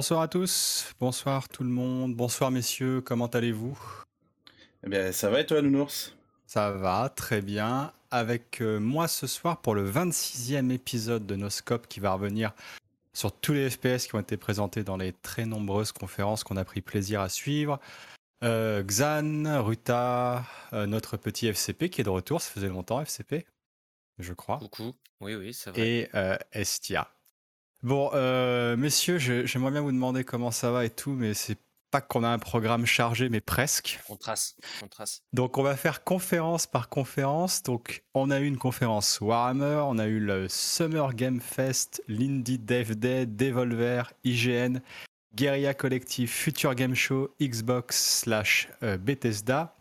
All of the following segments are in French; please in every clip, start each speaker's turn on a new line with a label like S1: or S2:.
S1: Bonsoir à tous, bonsoir tout le monde, bonsoir messieurs, comment allez-vous?
S2: Eh bien, ça va et toi, Nounours?
S1: Ça va, très bien. Avec euh, moi ce soir pour le 26e épisode de Noscope qui va revenir sur tous les FPS qui ont été présentés dans les très nombreuses conférences qu'on a pris plaisir à suivre. Euh, Xan, Ruta, euh, notre petit FCP qui est de retour, ça faisait longtemps FCP, je crois.
S3: Coucou, oui, oui, c'est vrai.
S1: Et Estia. Bon, euh, messieurs, j'aimerais bien vous demander comment ça va et tout, mais c'est pas qu'on a un programme chargé, mais presque.
S3: On trace, on trace.
S1: Donc, on va faire conférence par conférence. Donc, on a eu une conférence Warhammer, on a eu le Summer Game Fest, l'Indie Dev Day, Devolver, IGN, Guerilla Collective, Future Game Show, Xbox slash euh, Bethesda.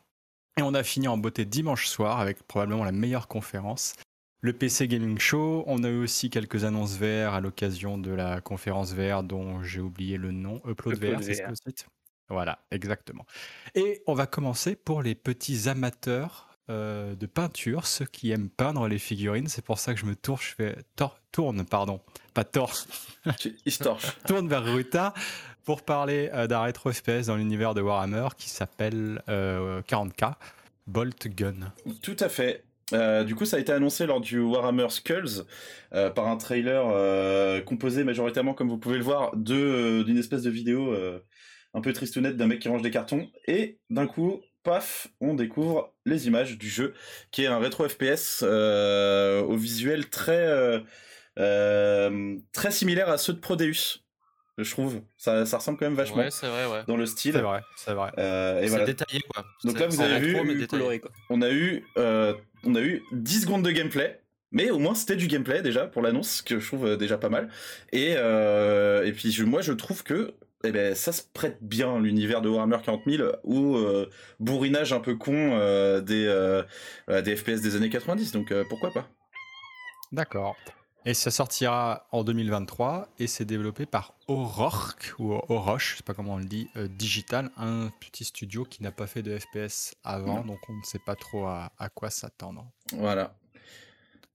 S1: Et on a fini en beauté dimanche soir avec probablement la meilleure conférence le PC Gaming Show. On a eu aussi quelques annonces VR à l'occasion de la conférence VR dont j'ai oublié le nom. Upload, VR, c'est ce site Voilà, exactement. Et on va commencer pour les petits amateurs euh, de peinture, ceux qui aiment peindre les figurines. C'est pour ça que je me tourne, je fais tourne, pardon, pas torche. tourne vers Ruta pour parler euh, d'un rétro FPS dans l'univers de Warhammer qui s'appelle 40K. Euh, Bolt Gun.
S2: Tout à fait. Euh, du coup, ça a été annoncé lors du Warhammer Skulls euh, par un trailer euh, composé majoritairement, comme vous pouvez le voir, de d'une espèce de vidéo un peu tristounette d'un mec qui range des cartons. Et d'un coup, paf, on découvre les images du jeu, qui est un rétro FPS au visuel très très similaire à ceux de Prodeus je trouve. Ça, ça ressemble quand même vachement
S3: ouais, vrai, ouais.
S2: dans le style.
S1: C'est vrai, c'est vrai.
S3: Euh, et
S2: voilà.
S3: détaillé quoi.
S2: Donc là, vous avez vu, on a eu, euh, on a eu 10 secondes de gameplay. Mais au moins c'était du gameplay déjà pour l'annonce que je trouve euh, déjà pas mal et euh, et puis moi je trouve que eh ben ça se prête bien l'univers de Warhammer 40 000 ou bourrinage un peu con euh, des FPS des années 90 donc pourquoi pas?
S1: D'accord. Et ça sortira en 2023 et c'est développé par Oroch ou Oroch, je sais pas comment on le dit, euh, Digital, un petit studio qui n'a pas fait de FPS avant, donc on ne sait pas trop à, quoi s'attendre.
S2: Voilà.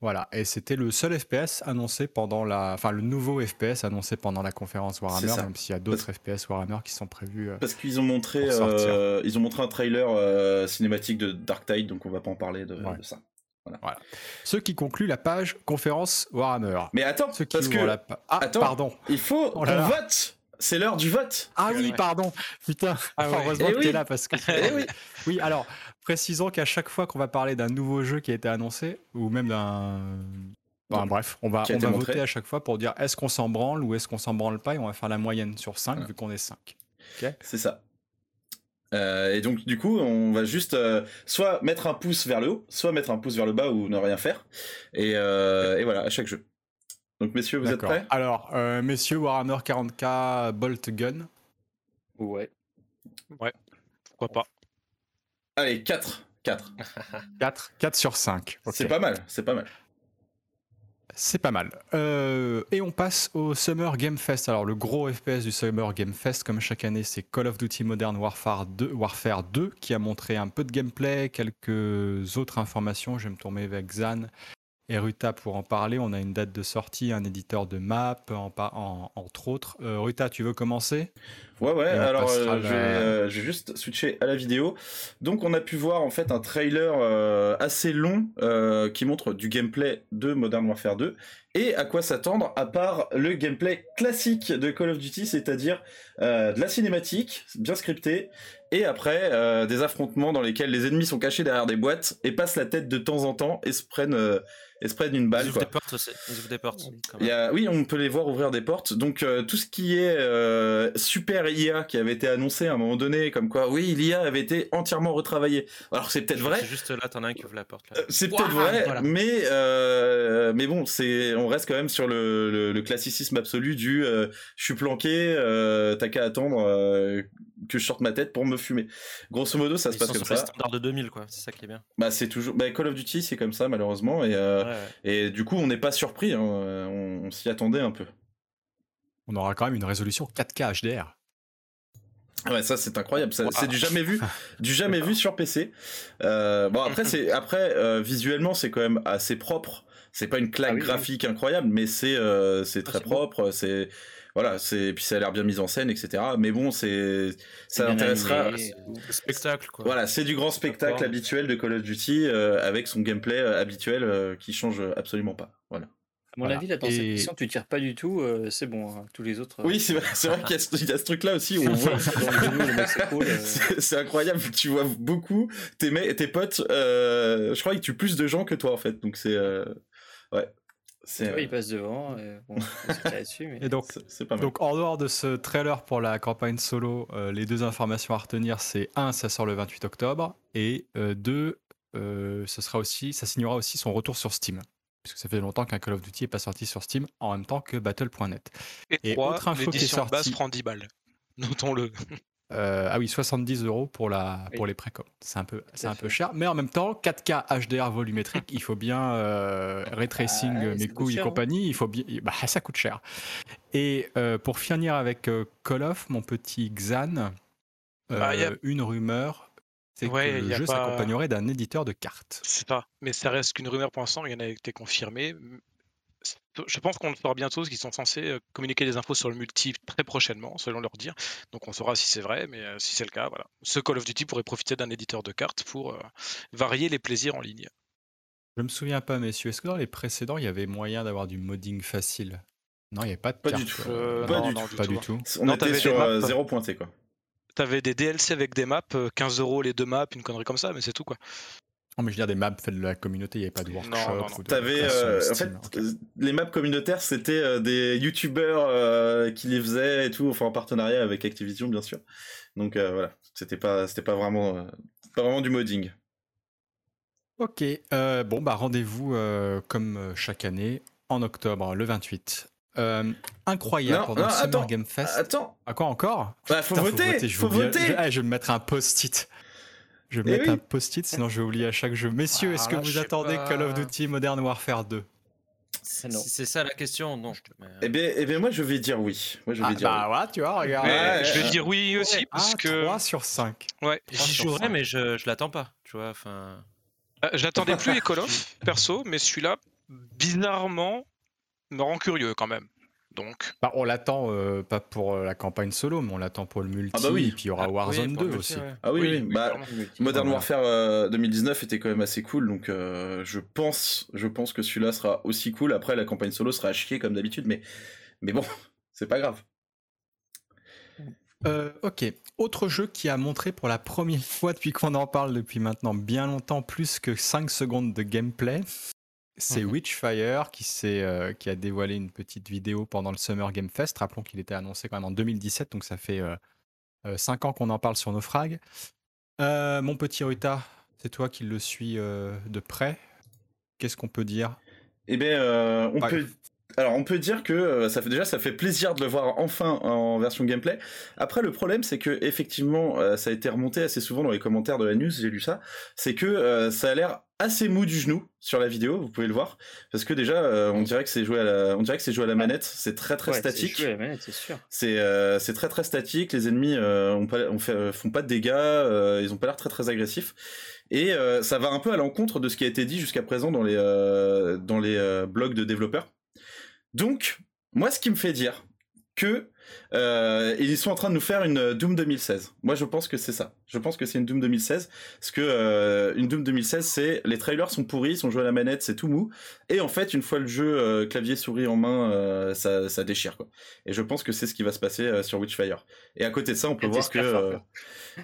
S1: Voilà, et c'était le seul FPS annoncé pendant la, enfin le nouveau FPS annoncé pendant la conférence Warhammer, même s'il y a d'autres FPS Warhammer qui sont prévus. Euh,
S2: Parce qu'ils ont montré, euh, ils ont montré un trailer cinématique de Dark Tide, donc on va pas en parler de ça.
S1: Voilà. Ce qui conclut la page conférence Warhammer.
S2: Mais attends, parce que
S1: ah, attends, pardon.
S2: Il faut oh qu'on vote. C'est l'heure du vote.
S1: Ah oui, pardon. Putain. Ah heureusement eh que tu es là parce que.
S2: Eh oui.
S1: oui, alors précisons qu'à chaque fois qu'on va parler d'un nouveau jeu qui a été annoncé ou même d'un bref, on va, on va voter à chaque fois pour dire est-ce qu'on s'en branle ou est-ce qu'on s'en branle pas et on va faire la moyenne sur 5 vu qu'on est 5.
S2: C'est ça. Euh, et donc du coup, on va juste euh, soit mettre un pouce vers le haut, soit mettre un pouce vers le bas ou ne rien faire. Et, euh, et voilà, à chaque jeu. Donc messieurs, vous êtes prêts?
S1: Alors, messieurs, Warhammer 40k Bolt Gun.
S3: Ouais. Ouais. Pourquoi pas
S2: Allez, 4. 4.
S1: 4, 4 sur 5.
S2: C'est pas mal, c'est pas mal.
S1: C'est pas mal. Euh, et on passe au Summer Game Fest. Alors le gros FPS du Summer Game Fest, comme chaque année, c'est Call of Duty Modern Warfare 2, Warfare 2 qui a montré un peu de gameplay, quelques autres informations. Je vais me tourner avec et Ruta pour en parler. On a une date de sortie, un éditeur de map, en, entre autres. Euh, Ruta, tu veux commencer?
S2: Ouais, ouais, alors euh, euh, je, vais, juste switcher à la vidéo. Donc on a pu voir en fait un trailer assez long qui montre du gameplay de Modern Warfare 2 et à quoi s'attendre à part le gameplay classique de Call of Duty, c'est-à-dire de la cinématique bien scriptée et après des affrontements dans lesquels les ennemis sont cachés derrière des boîtes et passent la tête de temps en temps et se prennent et se prennent une balle. Ils ouvrent
S3: des portes aussi.
S2: des portes. Il y a, oui, on peut les voir ouvrir des portes. Donc euh, tout ce qui est euh, super IA qui avait été annoncé à un moment donné, comme quoi, oui, l'IA avait été entièrement retravaillée. Alors c'est peut-être vrai.
S3: C'est juste là, t'en as un qui ouvre la porte. Là.
S2: C'est peut-être vrai, mais mais bon, c'est, on reste quand même sur le, le, classicisme absolu du, je suis planqué, t'as qu'à attendre que je sorte ma tête pour me fumer. Grosso modo, ça se passe comme ça.
S3: C'est standard de 2000, quoi. C'est ça qui est bien.
S2: Bah, c'est toujours. Bah, Call of Duty, c'est comme ça, malheureusement. Et, et du coup, on n'est pas surpris. Hein. On, s'y attendait un peu.
S1: On aura quand même une résolution 4K HDR.
S2: Ouais, ça c'est incroyable. C'est du jamais vu, du jamais vu sur PC. Euh, bon après c'est après euh, visuellement c'est quand même assez propre. C'est pas une claque ah graphique incroyable, mais c'est euh, c'est ah, très propre. C'est voilà, c'est puis ça a l'air bien mis en scène, etc. Mais bon, c'est ça intéressera.
S3: Spectacle quoi.
S2: Voilà, c'est du grand spectacle habituel de Call of Duty euh, avec son gameplay euh, habituel euh, qui change absolument pas. Voilà.
S4: À mon avis, là, dans cette mission, tu tires pas du tout, c'est bon. Hein. tous les autres.
S2: Oui, c'est vrai, vrai qu'il y, a ce truc-là aussi où on voit. c'est incroyable, tu vois beaucoup tes, tes potes. je crois qu'ils tuent plus de gens que toi en fait, donc c'est ouais.
S4: Il passe devant. Et, bon,
S1: dessus, et donc, c'est pas mal. donc, en dehors de ce trailer pour la campagne solo, euh, les deux informations à retenir, c'est un, ça sort le 28 octobre, et euh, deux, euh, ce sera aussi, ça signera aussi son retour sur Steam. Puisque ça fait longtemps qu'un Call of Duty n'est pas sorti sur Steam en même temps que Battle.net.
S5: Et, et autre info qui est sortie. base prend 10 balles. Notons-le.
S1: Euh, ah oui, 70 euros pour, la, pour les précoms. C'est un, peu, c'est un peu cher, mais en même temps, 4K HDR volumétrique, il faut bien euh, ah mes couilles et hein. compagnie, il faut bien, bah, ça coûte cher. Et euh, pour finir avec euh, Call of, mon petit Xan, bah, une rumeur, c'est que le jeu s'accompagnerait d'un éditeur de cartes.
S5: C'est pas, mais ça reste qu'une rumeur pour l'instant, rien n'a été confirmé je pense qu'on le saura bientôt, parce qu'ils sont censés communiquer des infos sur le multi très prochainement, selon leur dire. Donc on saura si c'est vrai, mais si c'est le cas, voilà. Ce Call of Duty pourrait profiter d'un éditeur de cartes pour varier les plaisirs en ligne.
S1: Je me souviens pas, messieurs, est-ce que dans les précédents, il y avait moyen d'avoir du modding facile? Non, il n'y avait pas de
S2: pas
S1: Du
S2: tout.
S1: pas, du, tout.
S2: On était sur zéro pointé, quoi.
S5: T'avais des DLC avec des maps, 15 euros les deux maps, une connerie comme ça, mais c'est tout, quoi.
S1: Non, mais je veux dire, des maps faites de la communauté, il n'y avait pas de workshop.
S2: T'avais, euh, en fait, les maps communautaires, c'était euh, des youtubeurs euh, qui les faisaient et tout, enfin en partenariat avec Activision, bien sûr. Donc voilà, c'était pas, c'était pas vraiment, pas vraiment du modding.
S1: Ok, bon bah rendez-vous comme chaque année en octobre, le 28. incroyable pendant le Summer Game Fest.
S2: Attends.
S1: À quoi encore?
S2: Bah, faut, voter, faut voter.
S1: Je, je vais me mettre un post-it. Je vais eh mettre un post-it, sinon je vais oublier à chaque jeu. Messieurs, est-ce que vous attendez Call of Duty Modern Warfare 2
S3: si c'est ça la question, non.
S2: Eh bien, eh bien, moi, je vais dire oui. Moi, je vais ah, dire
S1: bah,
S2: oui.
S1: tu vois, regarde.
S5: je vais dire oui aussi, parce ah, que...
S1: 3 sur 5.
S5: Ouais,
S3: j'y jouerais, mais je, je l'attends pas, tu vois, enfin...
S5: Euh, je l'attendais plus les Call of, perso, mais celui-là, bizarrement, me rend curieux quand même. Donc.
S1: Bah, on l'attend euh, pas pour euh, la campagne solo, mais on l'attend pour le multi. Ah bah oui. Et puis il y aura ah, Warzone 2 aussi.
S2: Ah oui, oui. Bah, Modern Warfare 2019 euh, était quand même assez cool, donc je pense, je pense que celui-là sera aussi cool. Après, la campagne solo sera à chier comme d'habitude, mais, mais bon, c'est pas grave.
S1: ok. Autre jeu qui a montré pour la première fois depuis qu'on en parle depuis maintenant bien longtemps plus que 5 secondes de gameplay, c'est mmh Witchfire qui, euh, qui a dévoilé une petite vidéo pendant le Summer Game Fest. Rappelons qu'il était annoncé quand même en 2017, donc ça fait 5 euh, euh, ans qu'on en parle sur nos frags. mon petit Ruta, c'est toi qui le suis de près. Qu'est-ce qu'on peut dire?
S2: Eh bien, on peut alors on peut dire que euh, ça fait déjà ça fait plaisir de le voir enfin en version gameplay. Après le problème c'est que effectivement euh, ça a été remonté assez souvent dans les commentaires de la news, j'ai lu ça, c'est que euh, ça a l'air assez mou du genou sur la vidéo, vous pouvez le voir parce que déjà on dirait que c'est joué à la on dirait que c'est joué à la manette, c'est très très statique.
S4: C'est à la manette, c'est sûr.
S2: C'est c'est très très statique, les ennemis ont pas on fait, font pas de dégâts, ils ont pas l'air très très agressifs. Et ça va un peu à l'encontre de ce qui a été dit jusqu'à présent dans les dans les blogs de développeurs donc, moi, ce qui me fait dire que euh, ils sont en train de nous faire une Doom 2016. Moi, je pense que c'est ça. Je pense que c'est une Doom 2016 parce que euh, une Doom 2016, c'est les trailers sont pourris, ils sont joués à la manette, c'est tout mou. Et en fait, une fois le jeu euh, clavier souris en main, ça, ça, déchire quoi. Et je pense que c'est ce qui va se passer sur Witchfire. Et à côté de ça, on peut voir que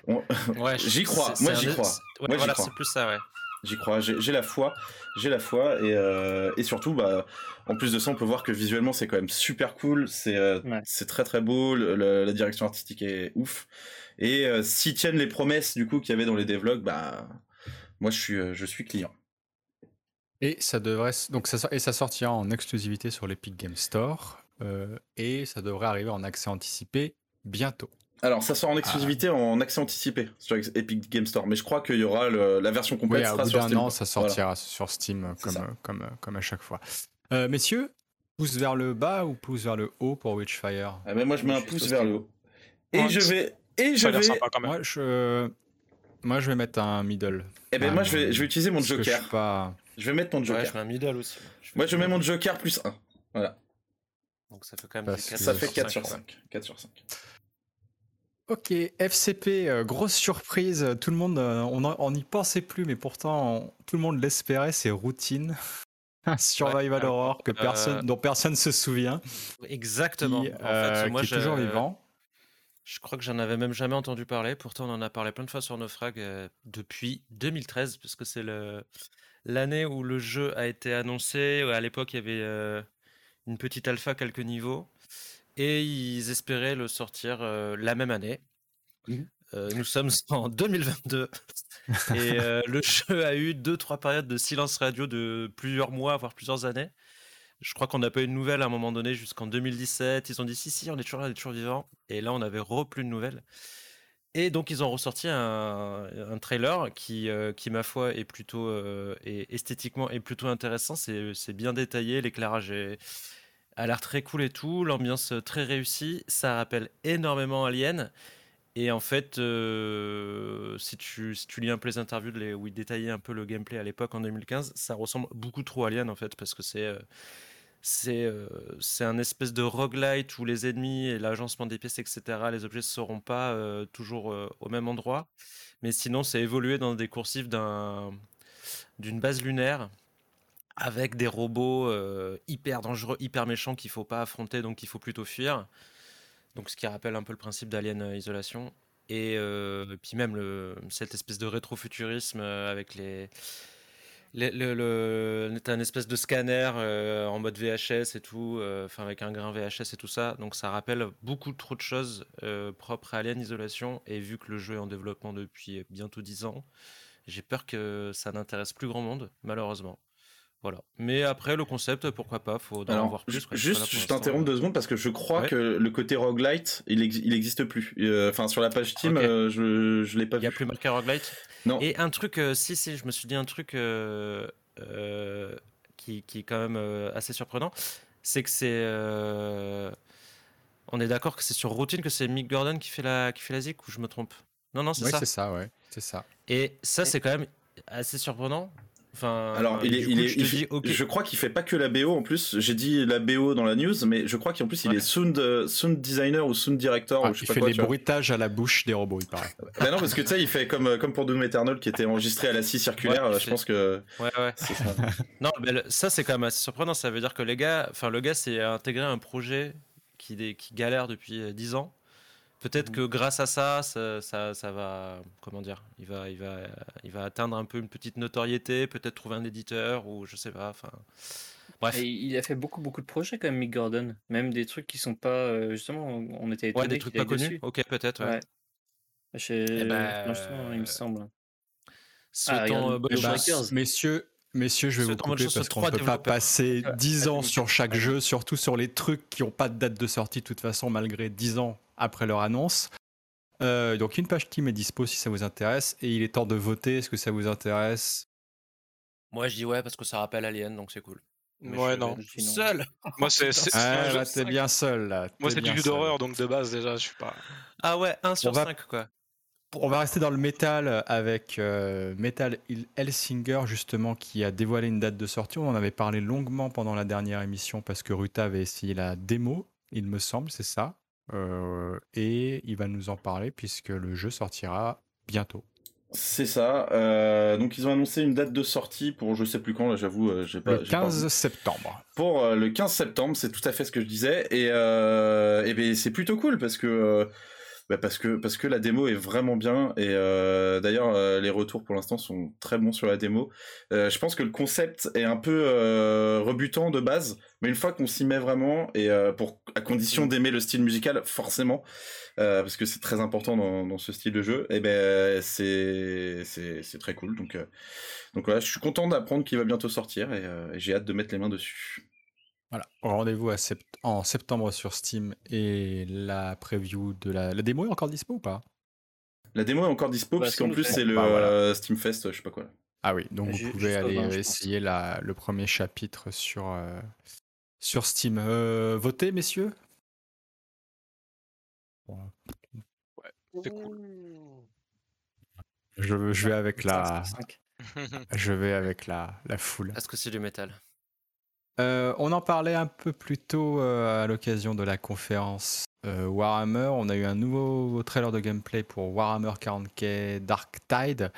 S2: j'y crois. Moi, j'y crois.
S3: Ouais, voilà, c'est plus ça, ouais.
S2: J'y crois, j'ai la foi, j'ai la foi. Et, euh, et surtout bah en plus de ça on peut voir que visuellement c'est quand même super cool, c'est euh, c'est très très beau, la direction artistique est ouf. Et euh, s'ils tiennent les promesses du coup qu'il y avait dans les devlogs, bah moi je suis je suis client.
S1: Et ça devrait donc ça et ça sortira en exclusivité sur l'Epic Game Store et ça devrait arriver en accès anticipé bientôt.
S2: Alors, ça sort en ah. exclusivité en accès anticipé sur Epic Game Store, mais je crois qu'il y aura la version complète
S1: oui, sera sur An, ça sortira sur Steam comme, comme, comme, à chaque fois. Euh, messieurs, pouce vers le bas ou pouce vers le haut pour Witchfire?
S2: Ah ben Moi, je mets un pouce vers le haut. Et je vais. Et je vais.
S1: Moi, je... moi, je vais mettre un middle.
S2: Eh ben, moi, je vais, je vais utiliser mon Joker. Je, pas... je, vais mettre mon Joker.
S3: Ouais, je mets un middle aussi.
S2: moi, je mets mon Joker plus 1. Voilà.
S3: Donc, ça fait quand même 4
S2: ça fait 4 sur 5. 4 sur 5.
S1: Ok, FCP, euh, grosse surprise. Tout le monde, euh, on n'y pensait plus, mais pourtant tout le monde l'espérait. C'est Routine, un survival horror que personne, euh, dont personne se souvient.
S3: Exactement.
S1: Qui, en moi, est toujours vivant.
S3: Je crois que j'en avais même jamais entendu parler. Pourtant, on en a parlé plein de fois sur nos frags depuis 2013, puisque c'est l'année où le jeu a été annoncé. À l'époque, il y avait une petite alpha, quelques niveaux et ils espéraient le sortir euh, la même année. Mmh. Euh, nous sommes en 2022 et euh, le jeu a eu deux trois périodes de silence radio de plusieurs mois voire plusieurs années. Je crois qu'on n'a pas eu de nouvelles à un moment donné jusqu'en 2017. Ils ont dit si si on est toujours là, on est toujours vivant et là on avait re plus de nouvelles. Et donc ils ont ressorti un, trailer qui, qui ma foi est plutôt esthétiquement est plutôt intéressant. C'est bien détaillé, l'éclairage est a l'air très cool et tout, l'ambiance euh, très réussie, ça rappelle énormément Alien. Et en fait, euh, si, tu, si tu lis un peu les interviews où il détaillait un peu le gameplay à l'époque en 2015, ça ressemble beaucoup trop à Alien en fait, parce que c'est euh, c'est un espèce de roguelite où les ennemis et l'agencement des pièces, etc., les objets ne seront pas toujours au même endroit. Mais sinon, c'est évolué dans des coursifs d'une base lunaire avec des robots euh, hyper dangereux, hyper méchants qu'il faut pas affronter, donc il faut plutôt fuir. Donc ce qui rappelle un peu le principe d'Alien euh, Isolation. Et, euh, puis même cette espèce de rétrofuturisme avec les... le, le, un espèce de scanner en mode VHS et tout, enfin avec un grain VHS et tout ça. Donc ça rappelle beaucoup trop de choses propres à Alien Isolation. Et vu que le jeu est en développement depuis bientôt 10 ans, j'ai peur que ça n'intéresse plus grand monde, malheureusement. Voilà. Mais après, le concept, pourquoi pas Faut en voir plus.
S2: Juste, je t'interromps deux secondes parce que je crois que le côté roguelite, il, il existe plus. Euh, enfin, sur la page Steam, euh, je, je l'ai pas vu.
S3: Il n'y a plus marqué roguelite?
S2: Non.
S3: Et un truc, euh, si, si, je me suis dit un truc qui, qui, est quand même assez surprenant, c'est que c'est. On est d'accord que c'est sur routine que c'est Mick Gordon qui fait la, qui fait la zik ou je me trompe? Non, non, c'est ça.
S1: Oui, c'est ça, ouais. C'est ça.
S3: Et ça, c'est quand même assez surprenant
S2: alors, il est, il est, je, crois qu'il fait pas que la BO en plus. J'ai dit la BO dans la news, mais je crois qu'en plus il est sound, euh, sound designer ou sound director.
S1: ou je sais
S2: il
S1: pas fait quoi, des bruitages à la bouche des robots, il paraît.
S2: bah non, parce que tu sais, il fait comme, comme pour Doom Eternal qui était enregistré à la scie circulaire. je pense que.
S3: Ouais, ouais. Ça. non, mais ça c'est quand même assez surprenant. Ça veut dire que les gars, enfin, le gars s'est intégré un projet qui, qui galère depuis 10 ans Peut-être mmh. que grâce à ça, ça, ça, va, comment dire, il va, il va, il va atteindre un peu une petite notoriété, peut-être trouver un éditeur ou je sais pas. Enfin,
S4: bref. il a fait beaucoup, beaucoup de projets quand même, Mick Gordon, même des trucs qui sont pas, euh, justement, on était
S3: étonnés. Ouais, des trucs pas connus. Ok, peut-être. Ouais.
S4: Eh ben, il me semble.
S3: Ah, euh,
S1: ben, messieurs, Messieurs, je vais vous couper parce qu'on ne peut pas passer 10 ans sur chaque jeu, surtout sur les trucs qui n'ont pas de date de sortie de toute façon, malgré 10 ans après leur annonce. Euh, donc une page Steam est dispo si ça vous intéresse et il est temps de voter. Est-ce que ça vous intéresse?
S3: Moi je dis ouais parce que ça rappelle Alien donc c'est cool.
S5: ouais non.
S3: Seul.
S5: Moi c'est.
S1: Ah, t'es bien seul là.
S5: Moi c'est du jeu d'horreur donc de base déjà je suis pas.
S3: Ah ouais 1 sur 5 quoi.
S1: On va rester dans le métal avec euh, Metal Hellsinger justement qui a dévoilé une date de sortie. On en avait parlé longuement pendant la dernière émission parce que Ruta avait essayé la démo, il me semble, c'est ça. Euh, et il va nous en parler puisque le jeu sortira bientôt.
S2: C'est ça. Euh, donc ils ont annoncé une date de sortie pour je sais plus quand. Là, j'avoue, euh, j'ai pas.
S1: Le 15 septembre.
S2: Pour le 15 septembre, c'est tout à fait ce que je disais. Et, et ben, c'est plutôt cool parce que bah, parce que parce que la démo est vraiment bien et euh, d'ailleurs euh, les retours pour l'instant sont très bons sur la démo. Euh, je pense que le concept est un peu rebutant de base, mais une fois qu'on s'y met vraiment et pour à condition d'aimer le style musical forcément, parce que c'est très important dans, dans, ce style de jeu, et eh ben c'est c'est très cool. Donc donc voilà, je suis content d'apprendre qu'il va bientôt sortir et j'ai hâte de mettre les mains dessus.
S1: Voilà, rendez-vous en septembre sur Steam et la preview de la, la démo est encore dispo ou pas?
S2: La démo est encore dispo parce qu'en plus c'est le bah, Steam Fest, je sais pas quoi.
S1: Ah oui, donc vous pouvez aller essayer la, le premier chapitre sur, euh, sur Steam. Euh, votez, messieurs?
S5: Ouais, c'est cool.
S1: Je, je vais avec la. je vais avec la, la foule.
S3: Est-ce que c'est du métal?
S1: Euh, on en parlait un peu plus tôt euh, à l'occasion de la conférence euh, Warhammer. On a eu un nouveau trailer de gameplay pour Warhammer 40k Dark Tide.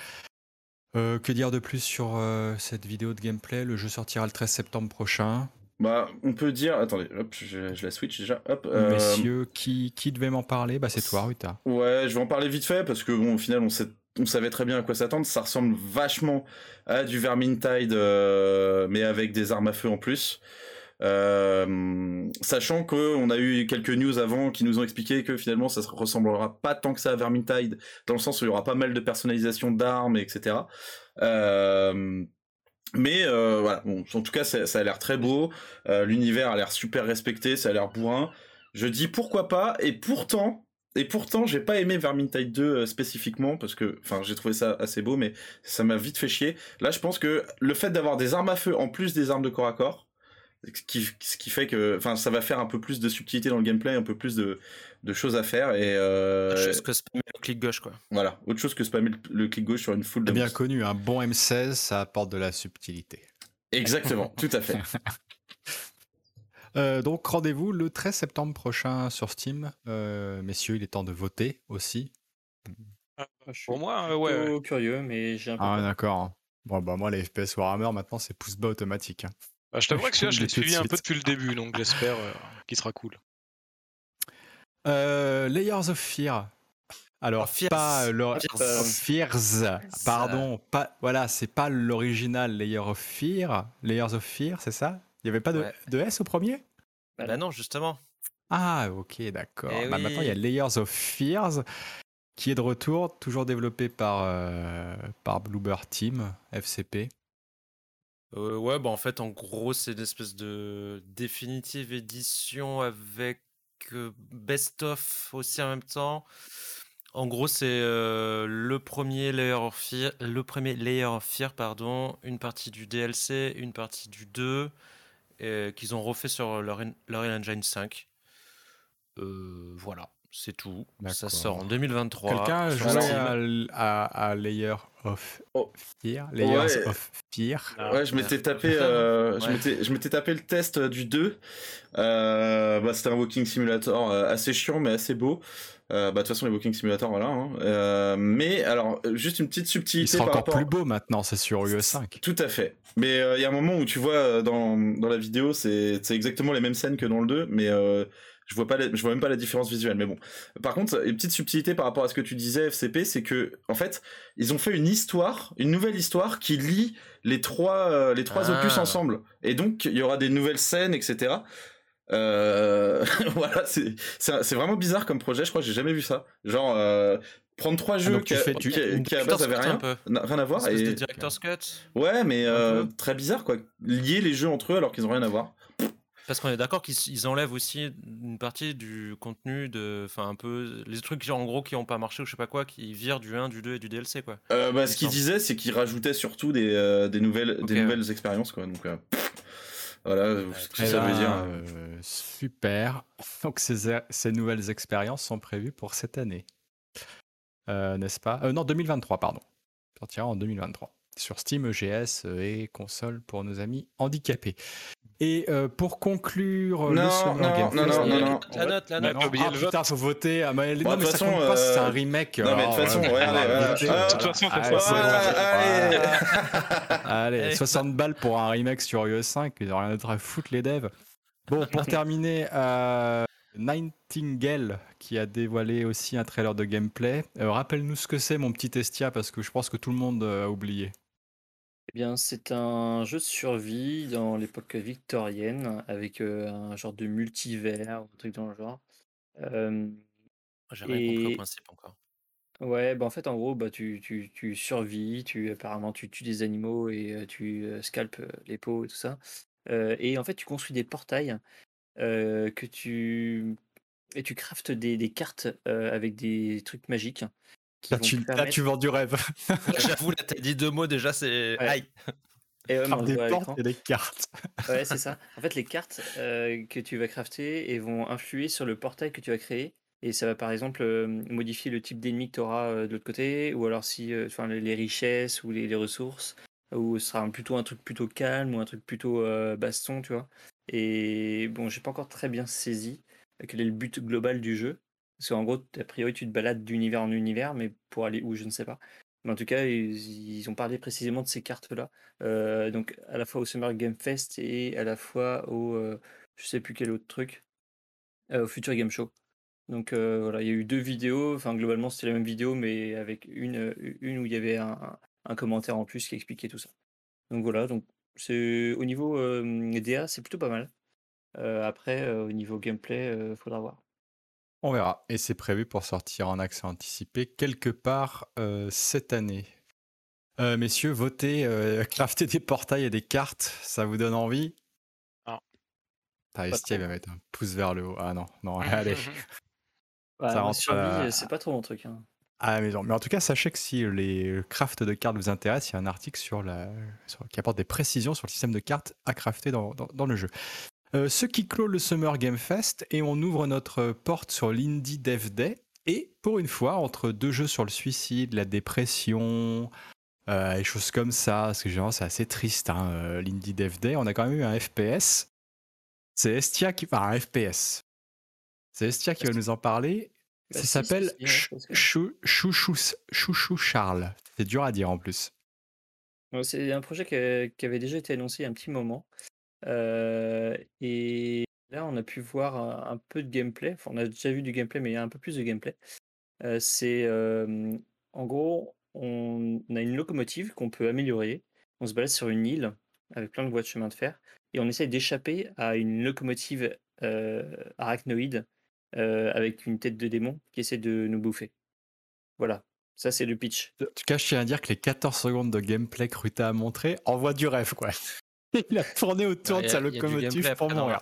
S1: que dire de plus sur cette vidéo de gameplay? Le jeu sortira le 13 septembre prochain.
S2: Bah, on peut dire. Attendez, hop, je, la switch déjà. Hop,
S1: Messieurs, qui, qui devait m'en parler? Bah, c'est toi, Ruta.
S2: Ouais, je vais en parler vite fait parce que bon, au final, on sait on savait très bien à quoi s'attendre. Ça ressemble vachement à du Vermintide, euh, mais avec des armes à feu en plus. Euh, sachant qu'on a eu quelques news avant qui nous ont expliqué que finalement ça ressemblera pas tant que ça à Vermintide, dans le sens où il y aura pas mal de personnalisation d'armes, etc. Euh, mais voilà, en tout cas ça, a l'air très beau, l'univers a l'air super respecté, ça a l'air bourrin. Je dis pourquoi pas, et pourtant, et pourtant, j'ai pas aimé Vermintide 2 euh, spécifiquement parce que, enfin, j'ai trouvé ça assez beau, mais ça m'a vite fait chier. Là, je pense que le fait d'avoir des armes à feu en plus des armes de corps à corps, ce qui, ce qui fait que, enfin, ça va faire un peu plus de subtilité dans le gameplay, un peu plus de, de choses à faire et. Euh...
S3: Autre chose que spammer le clic gauche, quoi.
S2: Voilà, autre chose que spammer le, clic gauche sur une foule de.
S1: Bien connu, un bon M16, ça apporte de la subtilité.
S2: Exactement, tout à fait.
S1: Euh, donc rendez-vous le 13 septembre prochain sur Steam. Euh, messieurs, il est temps de voter aussi.
S5: Ah, pour moi, euh, ouais.
S4: curieux, mais j'ai un peu.
S1: Ah, d'accord. Bon, bah, moi, les FPS Warhammer, maintenant, c'est pouce bas automatique. Hein.
S5: Bah, je t'avoue que celui-là, je l'ai suivi un peu depuis le début, donc j'espère qu'il sera cool.
S1: Layers of Fear. Alors, pas Fears. pardon, pas voilà, c'est pas l'original Layer of Fear, Layers of Fear, c'est ça? Il n'y avait pas de, de, S au premier?
S3: Bah non, justement.
S1: Ah, ok, d'accord. Eh bah, maintenant, il y a Layers of Fears qui est de retour, toujours développé par, euh, par Bluebird Team, FCP.
S3: Euh, ouais, bah en fait, en gros, c'est une espèce de définitive édition avec euh, Best of aussi en même temps. En gros, c'est le premier Layer of Fear, le premier Layer of Fear, pardon, une partie du DLC, une partie du 2, qu'ils ont refait sur leur, leur Engine 5. Euh, voilà, c'est tout. Ça sort en 2023.
S1: Quelqu'un a joué à, à, Layer of oh. Fear Layers of Fear
S2: Ouais, je m'étais tapé, euh, je m'étais tapé le test du 2. Euh, bah, C'était un walking simulator assez chiant mais assez beau. Euh, bah, de toute façon, les Walking Simulator, voilà. Hein. Euh, mais alors, juste une petite subtilité.
S1: Il sera encore plus beau maintenant, c'est sur UE5.
S2: Tout à fait. Mais euh, il y a un moment où tu vois dans, dans la vidéo, c'est exactement les mêmes scènes que dans le 2, mais je vois pas je vois même pas la différence visuelle mais bon par contre une petite subtilité par rapport à ce que tu disais FCP c'est que en fait ils ont fait une histoire une nouvelle histoire qui lie les trois les trois opus ah. ensemble et donc il y aura des nouvelles scènes etc euh, voilà, c'est vraiment bizarre comme projet. Je crois que j'ai jamais vu ça. Genre euh, prendre trois ah, jeux qui, à base avaient rien, rien à voir.
S3: Et... Director's Cut.
S2: Ouais, mais euh, très bizarre quoi. Lier les jeux entre eux alors qu'ils ont rien à voir.
S3: Parce qu'on est d'accord qu'ils enlèvent aussi une partie du contenu de. Enfin, un peu. Les trucs en gros qui n'ont pas marché ou je sais pas quoi, qui virent du 1, du 2 et du DLC, quoi.
S2: bah, ce qu'ils disaient, c'est qu'ils rajoutaient surtout des, des nouvelles, des nouvelles expériences, quoi. Donc, voilà ce que ça veut dire.
S1: Euh, super. Donc ces, ces, nouvelles expériences sont prévues pour cette année. Euh, n'est-ce pas? Euh, Non, 2023, pardon. Sortira en 2023 sur Steam, EGS et console pour nos amis handicapés. Et euh, pour conclure
S2: non, le
S3: non,
S2: Fest, non, non, non,
S3: la note, la note.
S1: Ah, putain, faut voter. Ah, mais, non, mais ça compte pas, c'est un remake.
S2: Non, mais de toute façon, ouais, De toute façon,
S1: Allez, 60 balles pour un remake sur UE5, ils ont rien d'autre à foutre les devs. Bon, pour terminer, euh, Nightingale qui a dévoilé aussi un trailer de gameplay. Rappelle-nous ce que c'est, mon petit Estia, parce que je pense que tout le monde a oublié.
S4: Eh bien, c'est un jeu de survie dans l'époque victorienne avec un genre de multivers, un truc dans le genre.
S3: J'ai rien compris au principe encore.
S4: Ouais, bah en fait, en gros, bah, tu, tu, tu survis, tu, apparemment, tu tues des animaux et tu scalpes les peaux et tout ça. et en fait, tu construis des portails que tu. Et tu craftes des, des cartes avec des trucs magiques.
S1: Là tu, là, tu vends du rêve.
S3: J'avoue, là, t'as dit deux mots déjà, c'est. Aïe!
S1: Et des portes et des cartes.
S4: Ouais, c'est ça. En fait, les cartes que tu vas crafter et vont influer sur le portail que tu vas créer. Et ça va par exemple modifier le type d'ennemi que tu auras de l'autre côté, ou alors si, enfin, les richesses ou les, ressources, ou ce sera plutôt un truc plutôt calme ou un truc plutôt baston, tu vois. Et bon, j'ai pas encore très bien saisi quel est le but global du jeu. Parce qu'en gros, a priori, tu te balades d'univers en univers, mais pour aller où, je ne sais pas. Mais en tout cas, ils, ont parlé précisément de ces cartes-là. donc, à la fois au Summer Game Fest et à la fois au. je sais plus quel autre truc. au Future Game Show. Donc voilà, il y a eu deux vidéos. Enfin, globalement, c'était la même vidéo, mais avec une, une où il y avait un, commentaire en plus qui expliquait tout ça. Donc voilà, donc au niveau DA, c'est plutôt pas mal. après, au niveau gameplay, il faudra voir.
S1: On verra. Et c'est prévu pour sortir en accès anticipé quelque part cette année. messieurs, votez, crafter des portails et des cartes, ça vous donne envie?
S5: Non.
S1: Ah, va mettre un pouce vers le haut. Ah non, non, allez.
S4: ça survie, c'est pas trop mon truc. Hein.
S1: À la maison. Mais en tout cas, sachez que si les crafts de cartes vous intéressent, il y a un article sur la, qui apporte des précisions sur le système de cartes à crafter dans, dans, le jeu. Euh, ce qui clôt le Summer Game Fest et on ouvre notre porte sur l'Indie Dev Day. Et pour une fois, entre deux jeux sur le suicide, la dépression, euh, et choses comme ça, parce que généralement c'est assez triste, hein, euh, l'Indie Dev Day, on a quand même eu un FPS. C'est Estia qui. Enfin, un FPS. C'est Estia qui va nous en parler. Bah, ça s'appelle Chouchou Charles. C'est dur à dire en plus.
S4: C'est un projet qui, avait déjà été annoncé il y a un petit moment. Et là, on a pu voir un, peu de gameplay. Enfin, on a déjà vu du gameplay, mais il y a un peu plus de gameplay. C'est en gros, on, a une locomotive qu'on peut améliorer. On se balade sur une île avec plein de voies de chemin de fer et on essaye d'échapper à une locomotive arachnoïde avec une tête de démon qui essaie de nous bouffer. Voilà, ça c'est le pitch.
S1: En tout cas, je tiens à dire que les 14 secondes de gameplay que Ruta a montré envoient du rêve, quoi. Il a tourné autour de sa locomotive pour mourir.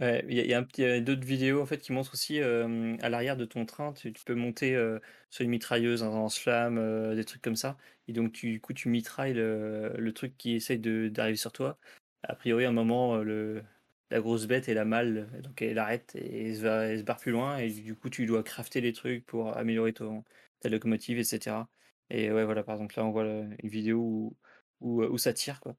S4: Il y a, a d'autres vidéos en fait qui montrent aussi euh, à l'arrière de ton train, tu, peux monter euh, sur une mitrailleuse, un lance-flamme, des trucs comme ça. Et donc tu, du coup tu mitrailles le, le truc qui essaye d'arriver sur toi. A priori, à un moment, le, la grosse bête est la malle, donc elle arrête et elle se, va, elle se barre plus loin et du coup tu dois crafter des trucs pour améliorer ton, ta locomotive, etc. Et ouais, voilà, par exemple là on voit une vidéo où, où, où ça tire quoi.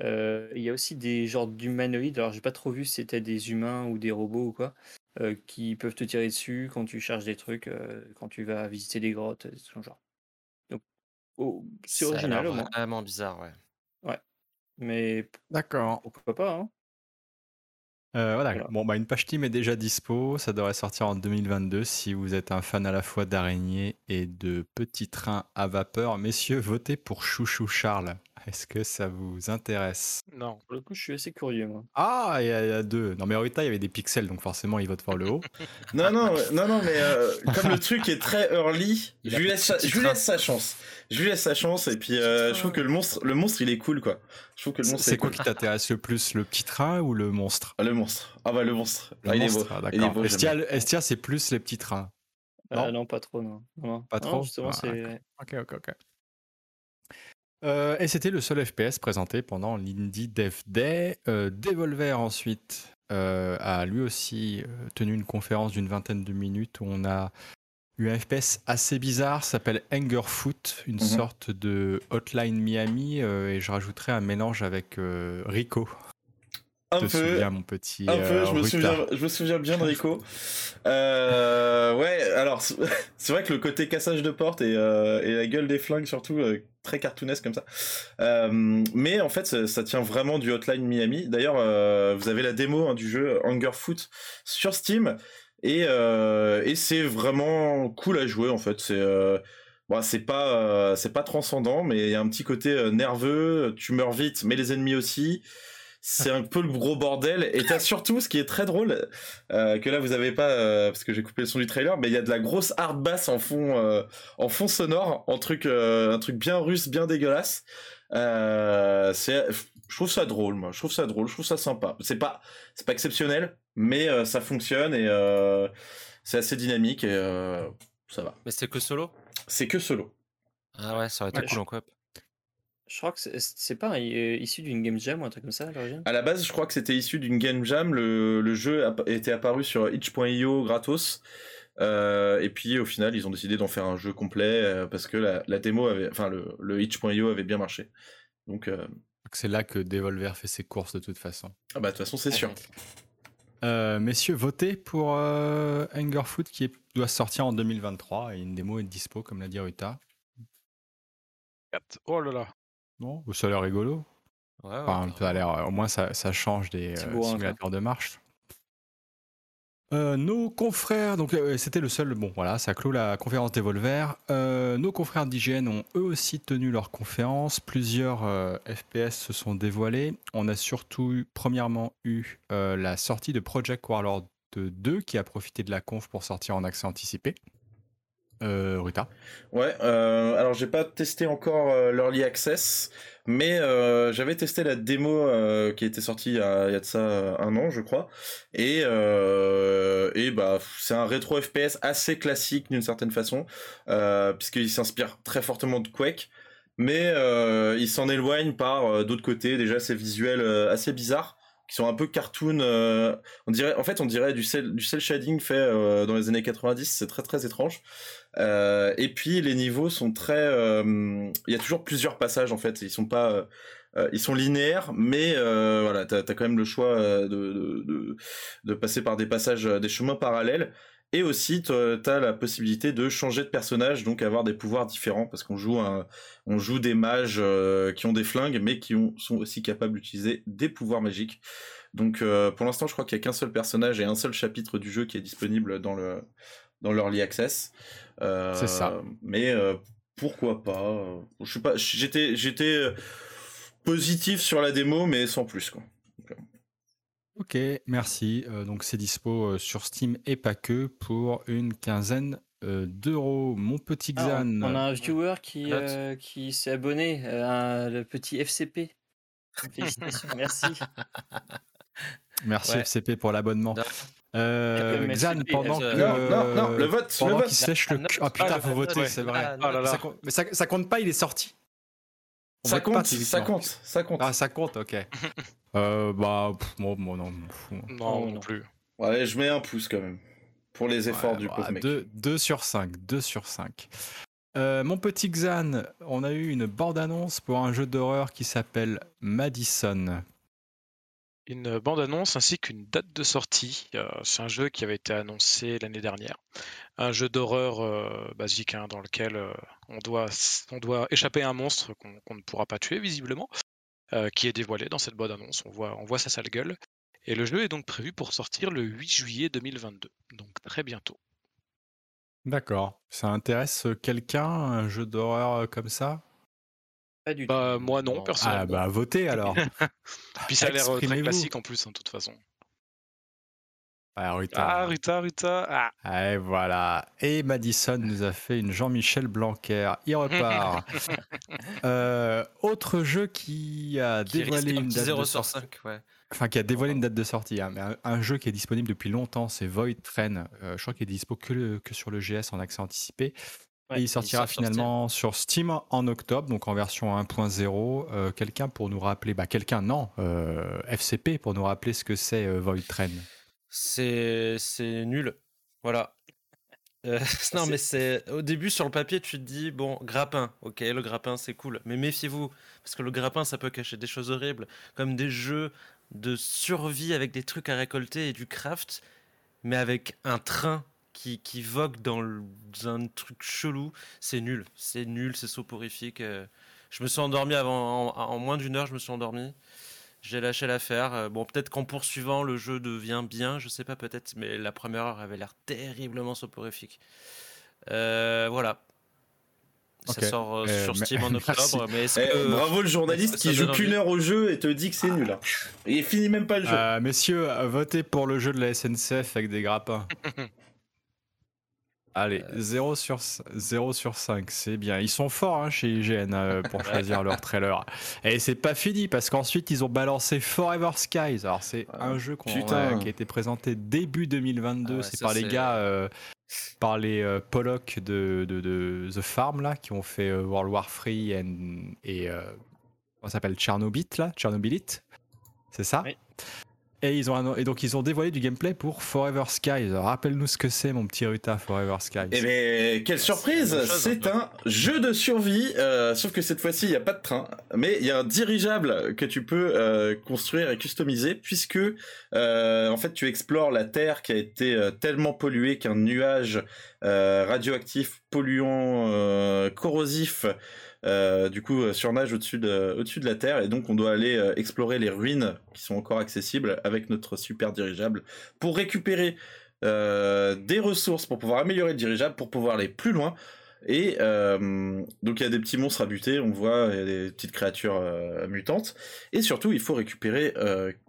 S4: Euh, il y a aussi des genres d'humanoïdes, alors j'ai pas trop vu si c'était des humains ou des robots ou quoi, euh, qui peuvent te tirer dessus quand tu charges des trucs, euh, quand tu vas visiter des grottes, ce genre. Donc oh, c'est original
S3: au vraiment bizarre, ouais.
S4: Ouais, mais
S1: D'accord.
S4: pourquoi pas, hein
S1: euh, voilà. Bon, bah, une page team est déjà dispo. Ça devrait sortir en 2022 si vous êtes un fan à la fois d'araignées et de petits trains à vapeur. Messieurs, votez pour Chouchou Charles. Est-ce que ça vous intéresse?
S5: Non.
S4: Pour le coup, je suis assez curieux, moi.
S1: Ah, il y, a deux. Non, mais en Rita, il y avait des pixels, donc forcément, il vote pour le haut.
S2: non, non, non, non, mais euh, comme le truc est très early, je lui, laisse, je lui laisse sa chance. Je lui laisse sa chance, et puis euh, je trouve que le monstre, le monstre, il est cool, quoi. Je trouve que le monstre.
S1: C'est quoi qui t'intéresse le plus, le petit train ou le monstre?
S2: Ah, Le monstre. Ah, bah, le monstre.
S1: Le ah, monstre, ah, d'accord. Estia, c'est plus les petits trains.
S4: Non, non pas trop, non. non.
S1: Pas trop?
S4: justement, c'est.
S1: Ok, ok, ok. Euh, et c'était le seul FPS présenté pendant l'Indie Dev Day. Euh, Devolver ensuite euh, a lui aussi tenu une conférence d'une vingtaine de minutes où on a eu un FPS assez bizarre, s'appelle Angerfoot, une mhm. sorte de Hotline Miami, et je rajouterais un mélange avec Rico. Un te peu, souviens, mon petit.
S2: Un peu, je me, souviens, je me souviens bien de Rico. ouais, alors, c'est vrai que le côté cassage de porte et, et la gueule des flingues, surtout, très cartoonesque comme ça. mais en fait, ça, tient vraiment du Hotline Miami. D'ailleurs, vous avez la démo hein, du jeu Hunger Foot sur Steam. Et, et c'est vraiment cool à jouer, en fait. C'est Bon, c'est pas euh, c'est pas transcendant, mais il y a un petit côté euh, nerveux. Tu meurs vite, mais les ennemis aussi. C'est un peu le gros bordel. Et t'as surtout ce qui est très drôle euh, que là vous avez pas parce que j'ai coupé le son du trailer, mais il y a de la grosse hard bass en fond en fond sonore, en truc un truc bien russe, bien dégueulasse. c'est je trouve ça drôle, moi. Je trouve ça drôle, je trouve ça sympa. C'est pas c'est pas exceptionnel, mais ça fonctionne et c'est assez dynamique et ça va.
S3: Mais c'est que solo?
S2: C'est que solo.
S3: Ah ouais, ça aurait été cool en coop.
S4: Je crois que c'est pas euh, issu d'une game jam ou un truc comme ça à l'origine?
S2: À la base, je crois que c'était issu d'une game jam. Le, jeu était apparu sur itch.io gratos. Euh, et puis au final, ils ont décidé d'en faire un jeu complet euh, parce que la, démo avait, enfin le, le itch.io avait bien marché. Donc
S1: c'est là que Devolver fait ses courses de toute façon.
S2: Ah bah de toute façon c'est sûr.
S1: messieurs, votez pour Foot qui est doit sortir en 2023 et une démo est dispo, comme l'a dit Ruta.
S5: Oh là là.
S1: Non, ça a l'air rigolo. Ouais, ça a l'air, au moins ça, ça change des euh, simulateurs de marche. Euh, nos confrères, donc euh, c'était le seul, bon voilà, ça clôt la conférence des Volver. nos confrères d'IGN ont eux aussi tenu leur conférence. Plusieurs FPS se sont dévoilés. On a surtout eu, premièrement eu la sortie de Project Warlord 2 qui a profité de la conf pour sortir en accès anticipé. Euh, Ruta
S2: Ouais, euh, alors j'ai pas testé encore euh, l'Early Access, mais euh, j'avais testé la démo qui était sortie il y, a, de ça un an, je crois. Et, et bah, c'est un rétro FPS assez classique d'une certaine façon, puisqu'il s'inspire très fortement de Quake. Mais il s'en éloigne par d'autres côtés. Déjà, c'est visuel assez bizarre qui sont un peu cartoon. Euh, on dirait, en fait, on dirait du cel, du cel shading fait euh, dans les années 90. C'est très très étrange. Euh, et puis les niveaux sont très. Il y a toujours plusieurs passages en fait. Ils sont pas. ils sont linéaires, mais voilà, t'as as quand même le choix de, passer par des passages, des chemins parallèles. Et aussi, tu as la possibilité de changer de personnage, donc avoir des pouvoirs différents, parce qu'on joue, on joue des mages euh, qui ont des flingues, mais qui sont aussi capables d'utiliser des pouvoirs magiques. Donc euh, pour l'instant, je crois qu'il n'y a qu'un seul personnage et un seul chapitre du jeu qui est disponible dans le dans l'early access.
S1: Euh, C'est ça.
S2: Mais pourquoi pas Je sais pas. J'étais j'étais positif sur la démo, mais sans plus quoi.
S1: Ok, merci. Euh, donc c'est dispo euh, sur Steam et pas que pour une quinzaine euh, d'euros. Mon petit ah, Xan.
S4: on a un viewer qui, qui s'est abonné, le petit FCP. Félicitations, merci.
S1: Merci FCP pour l'abonnement. Xan, pendant que.
S2: Non, non, non, le vote,
S1: pendant
S2: le vote.
S1: sèche le. Ah, putain, faut voter, c'est vrai. Ah, mais ça, ça compte pas, il est sorti.
S2: ça compte, ça compte, ça compte.
S1: Ah, ça compte, ok. Euh, bah, moi, non.
S5: Non, non, plus.
S2: Ouais, je mets un pouce quand même. Pour les efforts du pauvre mec.
S1: 2 sur 5. 2 sur 5. Euh, mon petit Xan, on a eu une bande-annonce pour un jeu d'horreur qui s'appelle Madison.
S5: Une bande-annonce ainsi qu'une date de sortie. Euh, c'est un jeu qui avait été annoncé l'année dernière. Un jeu d'horreur euh, basique hein, dans lequel on, doit, on doit échapper à un monstre qu'on ne pourra pas tuer visiblement. Euh, qui est dévoilé dans cette bonne annonce. On voit, on voit sa sale gueule. Et le jeu est donc prévu pour sortir le 8 juillet 2022, donc très bientôt.
S1: D'accord. Ça intéresse quelqu'un, un jeu d'horreur euh, comme ça?
S5: Pas du bah, Moi non, personnellement.
S1: Ah bah votez alors.
S5: Puis ça a l'air euh, très classique en plus, en toute façon.
S1: Ah, Ruta.
S5: Ah, Ruta, Ruta.
S1: Ah. Et voilà. Et Madison nous a fait une Jean-Michel Blanquer. Il repart. Euh, autre jeu qui a dévoilé une date de sortie. Enfin, qui a dévoilé une date de sortie. Hein, mais un, jeu qui est disponible depuis longtemps, c'est Void Train. Euh, je crois qu'il est dispo que, que sur le GS en accès anticipé. Et il sortira finalement sur Steam. en octobre, donc en version 1.0. Euh, quelqu'un pour nous rappeler, bah quelqu'un non, FCP pour nous rappeler ce que c'est Void Train.
S3: C'est c'est nul. Voilà. Euh, non, mais c'est au début sur le papier, tu te dis bon, grappin, ok, le grappin c'est cool, mais méfiez-vous parce que le grappin ça peut cacher des choses horribles, comme des jeux de survie avec des trucs à récolter et du craft, mais avec un train qui, qui vogue dans, un truc chelou. C'est nul, c'est nul, c'est soporifique. Euh. Je me suis endormi avant, en, moins d'une heure, je me suis endormi. J'ai lâché l'affaire. Euh, bon, peut-être qu'en poursuivant, le jeu devient bien, je sais pas, peut-être, mais la première heure avait l'air terriblement soporifique. Euh, voilà. Ça sort euh, sur Steam en octobre. Mais
S2: eh, bravo le journaliste qui joue qu'une heure au jeu et te dit que c'est nul. Hein. Et il finit même pas le jeu.
S1: messieurs, votez pour le jeu de la SNCF avec des grappins. Allez, 0 euh, sur, 0 sur 5, c'est bien. Ils sont forts hein, chez IGN euh, pour choisir leur trailer. Et c'est pas fini parce qu'ensuite ils ont balancé Forever Skies. Alors c'est un jeu qui a été présenté début 2022. Ah c'est par les gars, euh, par les Pollock de, de, The Farm là, qui ont fait World War 3 et, comment s'appelle? Chernobyl là, Chernobylite. C'est ça? Et, ils ont et donc ils ont dévoilé du gameplay pour Forever Skies. Rappelle-nous ce que c'est, mon petit Ruta, Forever Skies.
S2: Eh bien, quelle surprise C'est un jeu de survie, euh, sauf que cette fois-ci, il n'y a pas de train, mais il y a un dirigeable que tu peux euh, construire et customiser, puisque euh, en fait, tu explores la Terre qui a été tellement polluée qu'un nuage radioactif, polluant, corrosif euh, du coup, euh, surnage au-dessus de, au-dessus de la Terre, et donc on doit aller euh, explorer les ruines qui sont encore accessibles avec notre super dirigeable pour récupérer des ressources pour pouvoir améliorer le dirigeable, pour pouvoir aller plus loin. Et donc il y a des petits monstres à buter, on voit, y a des petites créatures mutantes, et surtout il faut récupérer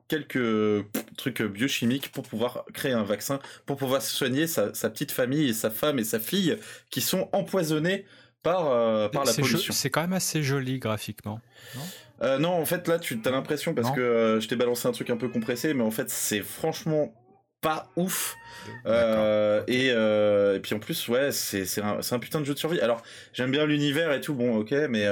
S2: quelques trucs biochimiques pour pouvoir créer un vaccin, pour pouvoir soigner sa, sa, petite famille et sa femme et sa fille qui sont empoisonnés par, euh, par la pollution.
S1: C'est quand même assez joli graphiquement.
S2: Non, euh, non en fait là tu as l'impression parce que euh, je t'ai balancé un truc un peu compressé, mais en fait c'est franchement pas ouf. Et, et, puis en plus ouais c'est un, un, putain de jeu de survie. Alors j'aime bien l'univers et tout, bon ok, mais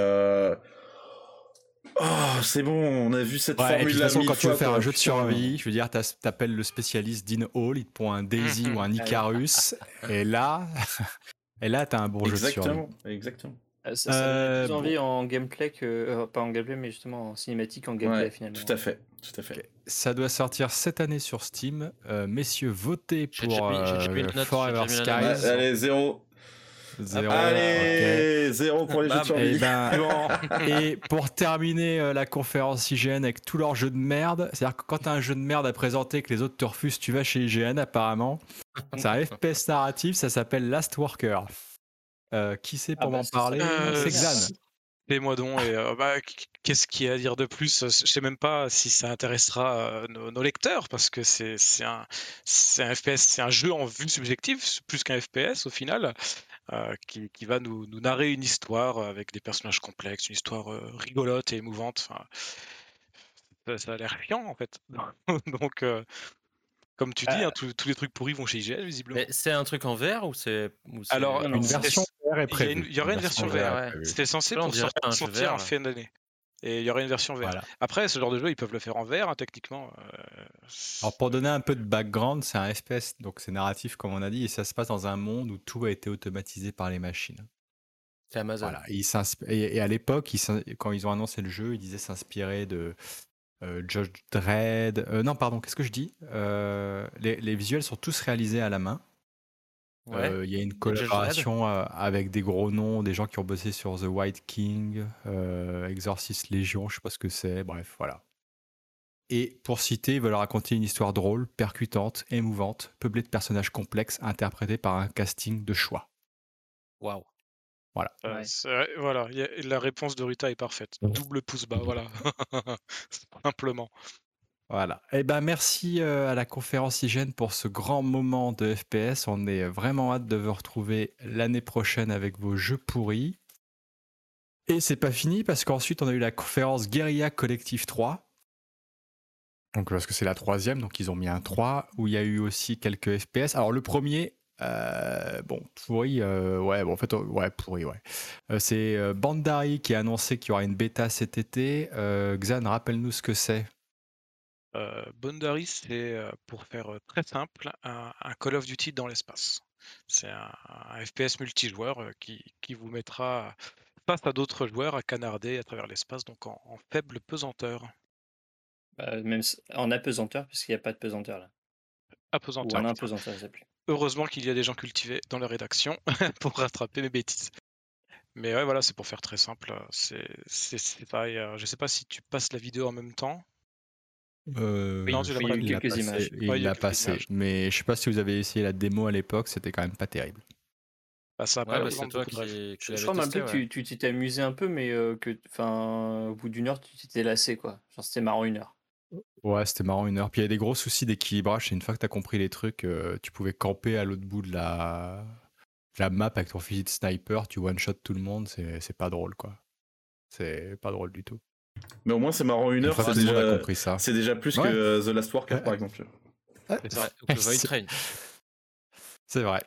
S2: Oh, c'est bon, on a vu cette formule là.
S1: quand tu veux faire un jeu de survie, je veux dire, t'appelles le spécialiste d'In Hall, il te prend un Daisy ou un Icarus, et là, Et là, tu as un bon jeu de
S2: Exactement, exactement.
S4: Euh, ça, ça euh, plus envie en gameplay que. Euh, pas en gameplay, mais justement en cinématique, en gameplay finalement.
S2: Tout à fait. Tout à fait.
S1: Ça doit sortir cette année sur Steam. messieurs, votez pour Forever Skies.
S2: Allez, zéro. Zéro, Allez, zéro pour les jeux de survie.
S1: Et, ben, et pour terminer la conférence IGN avec tous leurs jeux de merde, c'est-à-dire que quand tu as un jeu de merde à présenter que les autres te refusent, tu vas chez IGN apparemment. C'est un FPS narratif, ça s'appelle Last Worker. Euh, qui sait pour ah bah, m'en parler? C'est Xan.
S5: Et moi donc, et, euh, bah, qu'est-ce qu'il y a à dire de plus? Je sais même pas si ça intéressera euh, nos, lecteurs, parce que c'est un, FPS, c'est un jeu en vue subjective, plus qu'un FPS au final, qui, va nous, nous, narrer une histoire avec des personnages complexes, une histoire rigolote et émouvante. ça, ça, a l'air chiant en fait. donc, comme tu dis, hein, euh. tous les trucs pourris vont chez IGN, visiblement.
S3: C'est un truc en vert ou c'est.
S5: Alors, une version vert est prévue. Il y, aurait une version vert. C'était censé pour sortir en fin d'année. Et il y aurait une version vert. Après, ce genre de jeu, ils peuvent le faire en vert, hein, techniquement. Euh,
S1: Alors, pour donner un peu de background, c'est un FPS, donc c'est narratif, comme on a dit, et ça se passe dans un monde où tout a été automatisé par les machines.
S3: C'est Amazon.
S1: Voilà. Et, et à l'époque, quand ils ont annoncé le jeu, ils disaient s'inspirer de Judge Dredd. Euh, non, pardon, qu'est-ce que je dis euh, les, visuels sont tous réalisés à la main. Il y a une collaboration avec des gros noms, des gens qui ont bossé sur The White King, Exorcist Légion, je sais pas ce que c'est, bref, voilà. Et pour citer, ils veulent raconter une histoire drôle, percutante, émouvante, peuplée de personnages complexes, interprétés par un casting de choix.
S3: Waouh.
S1: Voilà.
S5: voilà, la réponse de Rita est parfaite. Double pouce bas, voilà. Simplement.
S1: Voilà. Eh ben merci à la conférence hygiène pour ce grand moment de FPS. On est vraiment hâte de vous retrouver l'année prochaine avec vos jeux pourris. Et c'est pas fini parce qu'ensuite on a eu la conférence Guerilla Collective 3. Donc parce que c'est la troisième, donc ils ont mis un 3 où il y a eu aussi quelques FPS. Alors le premier, euh, bon, pourri, euh, ouais, bon, en fait, ouais, pourri, ouais. Euh, c'est Bandari qui a annoncé qu'il y aura une bêta cet été. Xan, rappelle-nous ce que c'est.
S5: Bandari, c'est pour faire très simple, un, Call of Duty dans l'espace. C'est un, FPS multijoueur qui, qui, vous mettra face à d'autres joueurs à canarder à travers l'espace, donc en, faible pesanteur.
S4: Bah, même en apesanteur, puisqu'il n'y a pas de pesanteur là.
S5: Apesanteur.
S4: Ou en apesanteur, ça plus.
S5: Heureusement qu'il y a des gens cultivés dans la rédaction pour rattraper mes bêtises. Mais ouais, voilà, c'est pour faire très simple. C'est, c'est, pareil. Je sais pas si tu passes la vidéo en même temps.
S1: Euh, non,
S4: y a eu quelques images.
S1: Il l'a passé. Mais je sais pas si vous avez essayé la démo à l'époque, c'était quand même pas terrible.
S5: Bah, ça
S3: ouais, bah, c'est toi qui, qui
S4: Je crois même que tu t'étais amusé un peu, mais euh, que, enfin, au bout d'une heure, tu t'étais lassé, quoi. Genre, c'était marrant une heure.
S1: Ouais, c'était marrant une heure. Puis il y a des gros soucis d'équilibrage. Et une fois que tu as compris les trucs, euh, tu pouvais camper à l'autre bout de la... la map avec ton fusil de sniper, tu one-shot tout le monde. C'est pas drôle, quoi. C'est pas drôle du tout.
S2: Mais au moins, c'est marrant une heure. C'est déjà... C'est déjà plus que The Last Worker, par exemple.
S1: C'est vrai.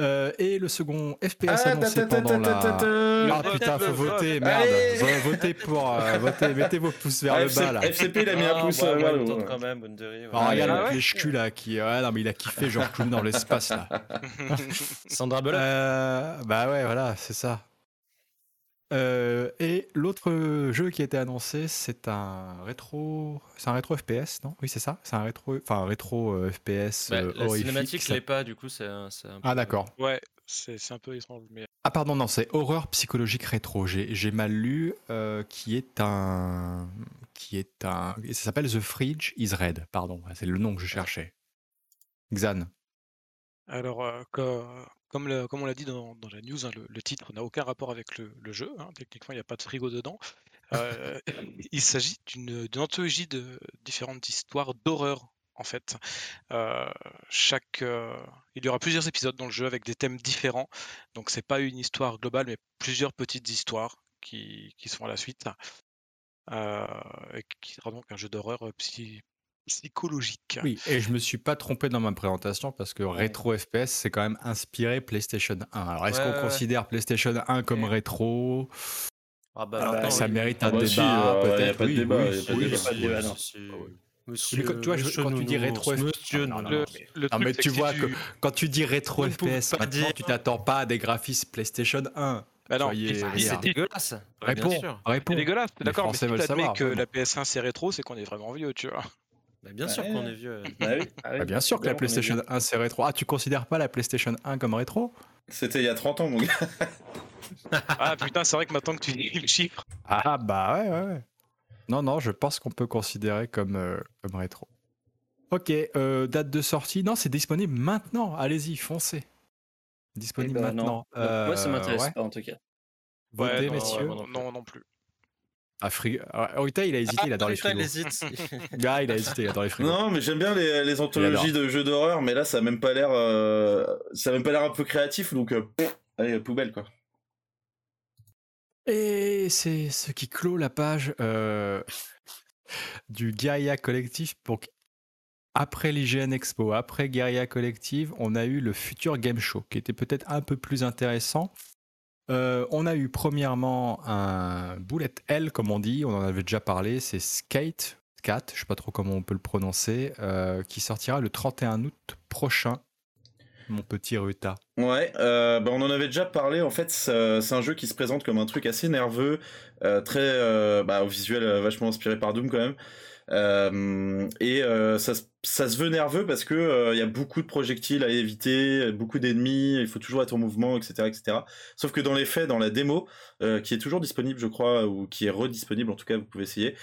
S1: Euh, et le second FPS ah, annoncé pendant la. Ah putain, faut voter, merde. Votez pour. Euh, voter, mettez vos pouces vers le bas là.
S2: FCP, il a mis un ah, pouce
S3: vers
S2: le
S3: bas. quand même.
S1: Oh, regarde ah, le cul là qui. Ouais, non, mais il a kiffé, genre clown dans l'espace là.
S3: Sandra Bullock
S1: euh, Bah ouais, voilà, c'est ça. Euh, et l'autre jeu qui a été annoncé, c'est un rétro, c'est un rétro FPS, non? Oui, c'est ça. C'est un rétro, enfin un rétro euh, FPS bah,
S3: La cinématique l'est pas, du coup, c'est un,
S1: Ah d'accord.
S5: Ouais, c'est un peu étrange. Mais...
S1: Ah pardon, non, c'est horreur psychologique rétro. J'ai mal lu, euh, qui est un, qui est un, ça s'appelle The Fridge is Red. Pardon, c'est le nom que je cherchais. Xan.
S5: Alors, comme, on l'a dit dans, la news, hein, le, titre n'a aucun rapport avec le, jeu. Hein, techniquement, il n'y a pas de frigo dedans. Euh, il s'agit d'une anthologie de différentes histoires d'horreur, en fait. Euh, euh, il y aura plusieurs épisodes dans le jeu avec des thèmes différents. Donc, c'est pas une histoire globale, mais plusieurs petites histoires qui, qui sont à la suite. et qui sera donc un jeu d'horreur psy, psychologique.
S1: Oui, et je me suis pas trompé dans ma présentation parce que rétro FPS, c'est quand même inspiré PlayStation 1. Alors, est-ce qu'on considère PlayStation 1 comme rétro?
S3: Ah bah, ah bah
S1: ça mérite un débat, peut-être. Il n'y a pas de débat. Il n'y a pas de débat, Monsieur, tu vois, quand tu dis rétro FPS, non, mais, tu vois que quand tu dis rétro FPS, maintenant, tu t'attends pas à des graphismes PlayStation 1.
S5: Bah non,
S3: c'est dégueulasse.
S1: Réponds, réponds.
S5: C'est dégueulasse, d'accord, mais si tu admets que la PS1 c'est rétro, c'est qu'on est vraiment vieux, tu vois.
S3: Bah, bien sûr qu'on est vieux.
S2: Bah
S1: ah bah, bien sûr que la PlayStation 1 c'est rétro. Ah, tu considères pas la PlayStation 1 comme rétro?
S2: C'était il y a 30 ans, mon gars.
S5: ah putain, c'est vrai que maintenant que tu dis le chiffre.
S1: Ah bah ouais, ouais, ouais. Non, non, je pense qu'on peut considérer comme, euh, comme rétro. Ok, euh, date de sortie. Non, c'est disponible maintenant. Allez-y, foncez. Disponible eh ben, maintenant.
S4: moi, ça m'intéresse euh, pas en tout cas.
S1: Votez, messieurs.
S5: non, non plus.
S1: Ah, frigo. Orita, il a hésité, il adore les frigos.
S3: Il hésite.
S1: ah, il a hésité, il adore les frigos.
S2: Non, mais j'aime bien les, les anthologies de jeux d'horreur, mais là, ça a même pas l'air, euh, ça a même pas l'air un peu créatif, donc, euh, allez, poubelle, quoi.
S1: Et c'est ce qui clôt la page euh, du Guerilla Collectif. Donc, après l'IGN Expo, après Guerilla Collective, on a eu le Future Game Show, qui était peut-être un peu plus intéressant. Euh, on a eu premièrement un bullet L, comme on dit, on en avait déjà parlé, c'est Skate, Skat, je sais pas trop comment on peut le prononcer, euh, qui sortira le 31 août prochain. Mon petit Ruta.
S2: Ouais, euh, bah, on en avait déjà parlé. En fait, c'est un jeu qui se présente comme un truc assez nerveux, très bah, visuel vachement inspiré par Doom quand même. Euh, et euh, ça, ça, se veut nerveux parce que euh, il y a beaucoup de projectiles à éviter, beaucoup d'ennemis, il faut toujours être en mouvement, etc., etc. Sauf que dans les faits, dans la démo, qui est toujours disponible, je crois, ou qui est redisponible, en tout cas, vous pouvez essayer.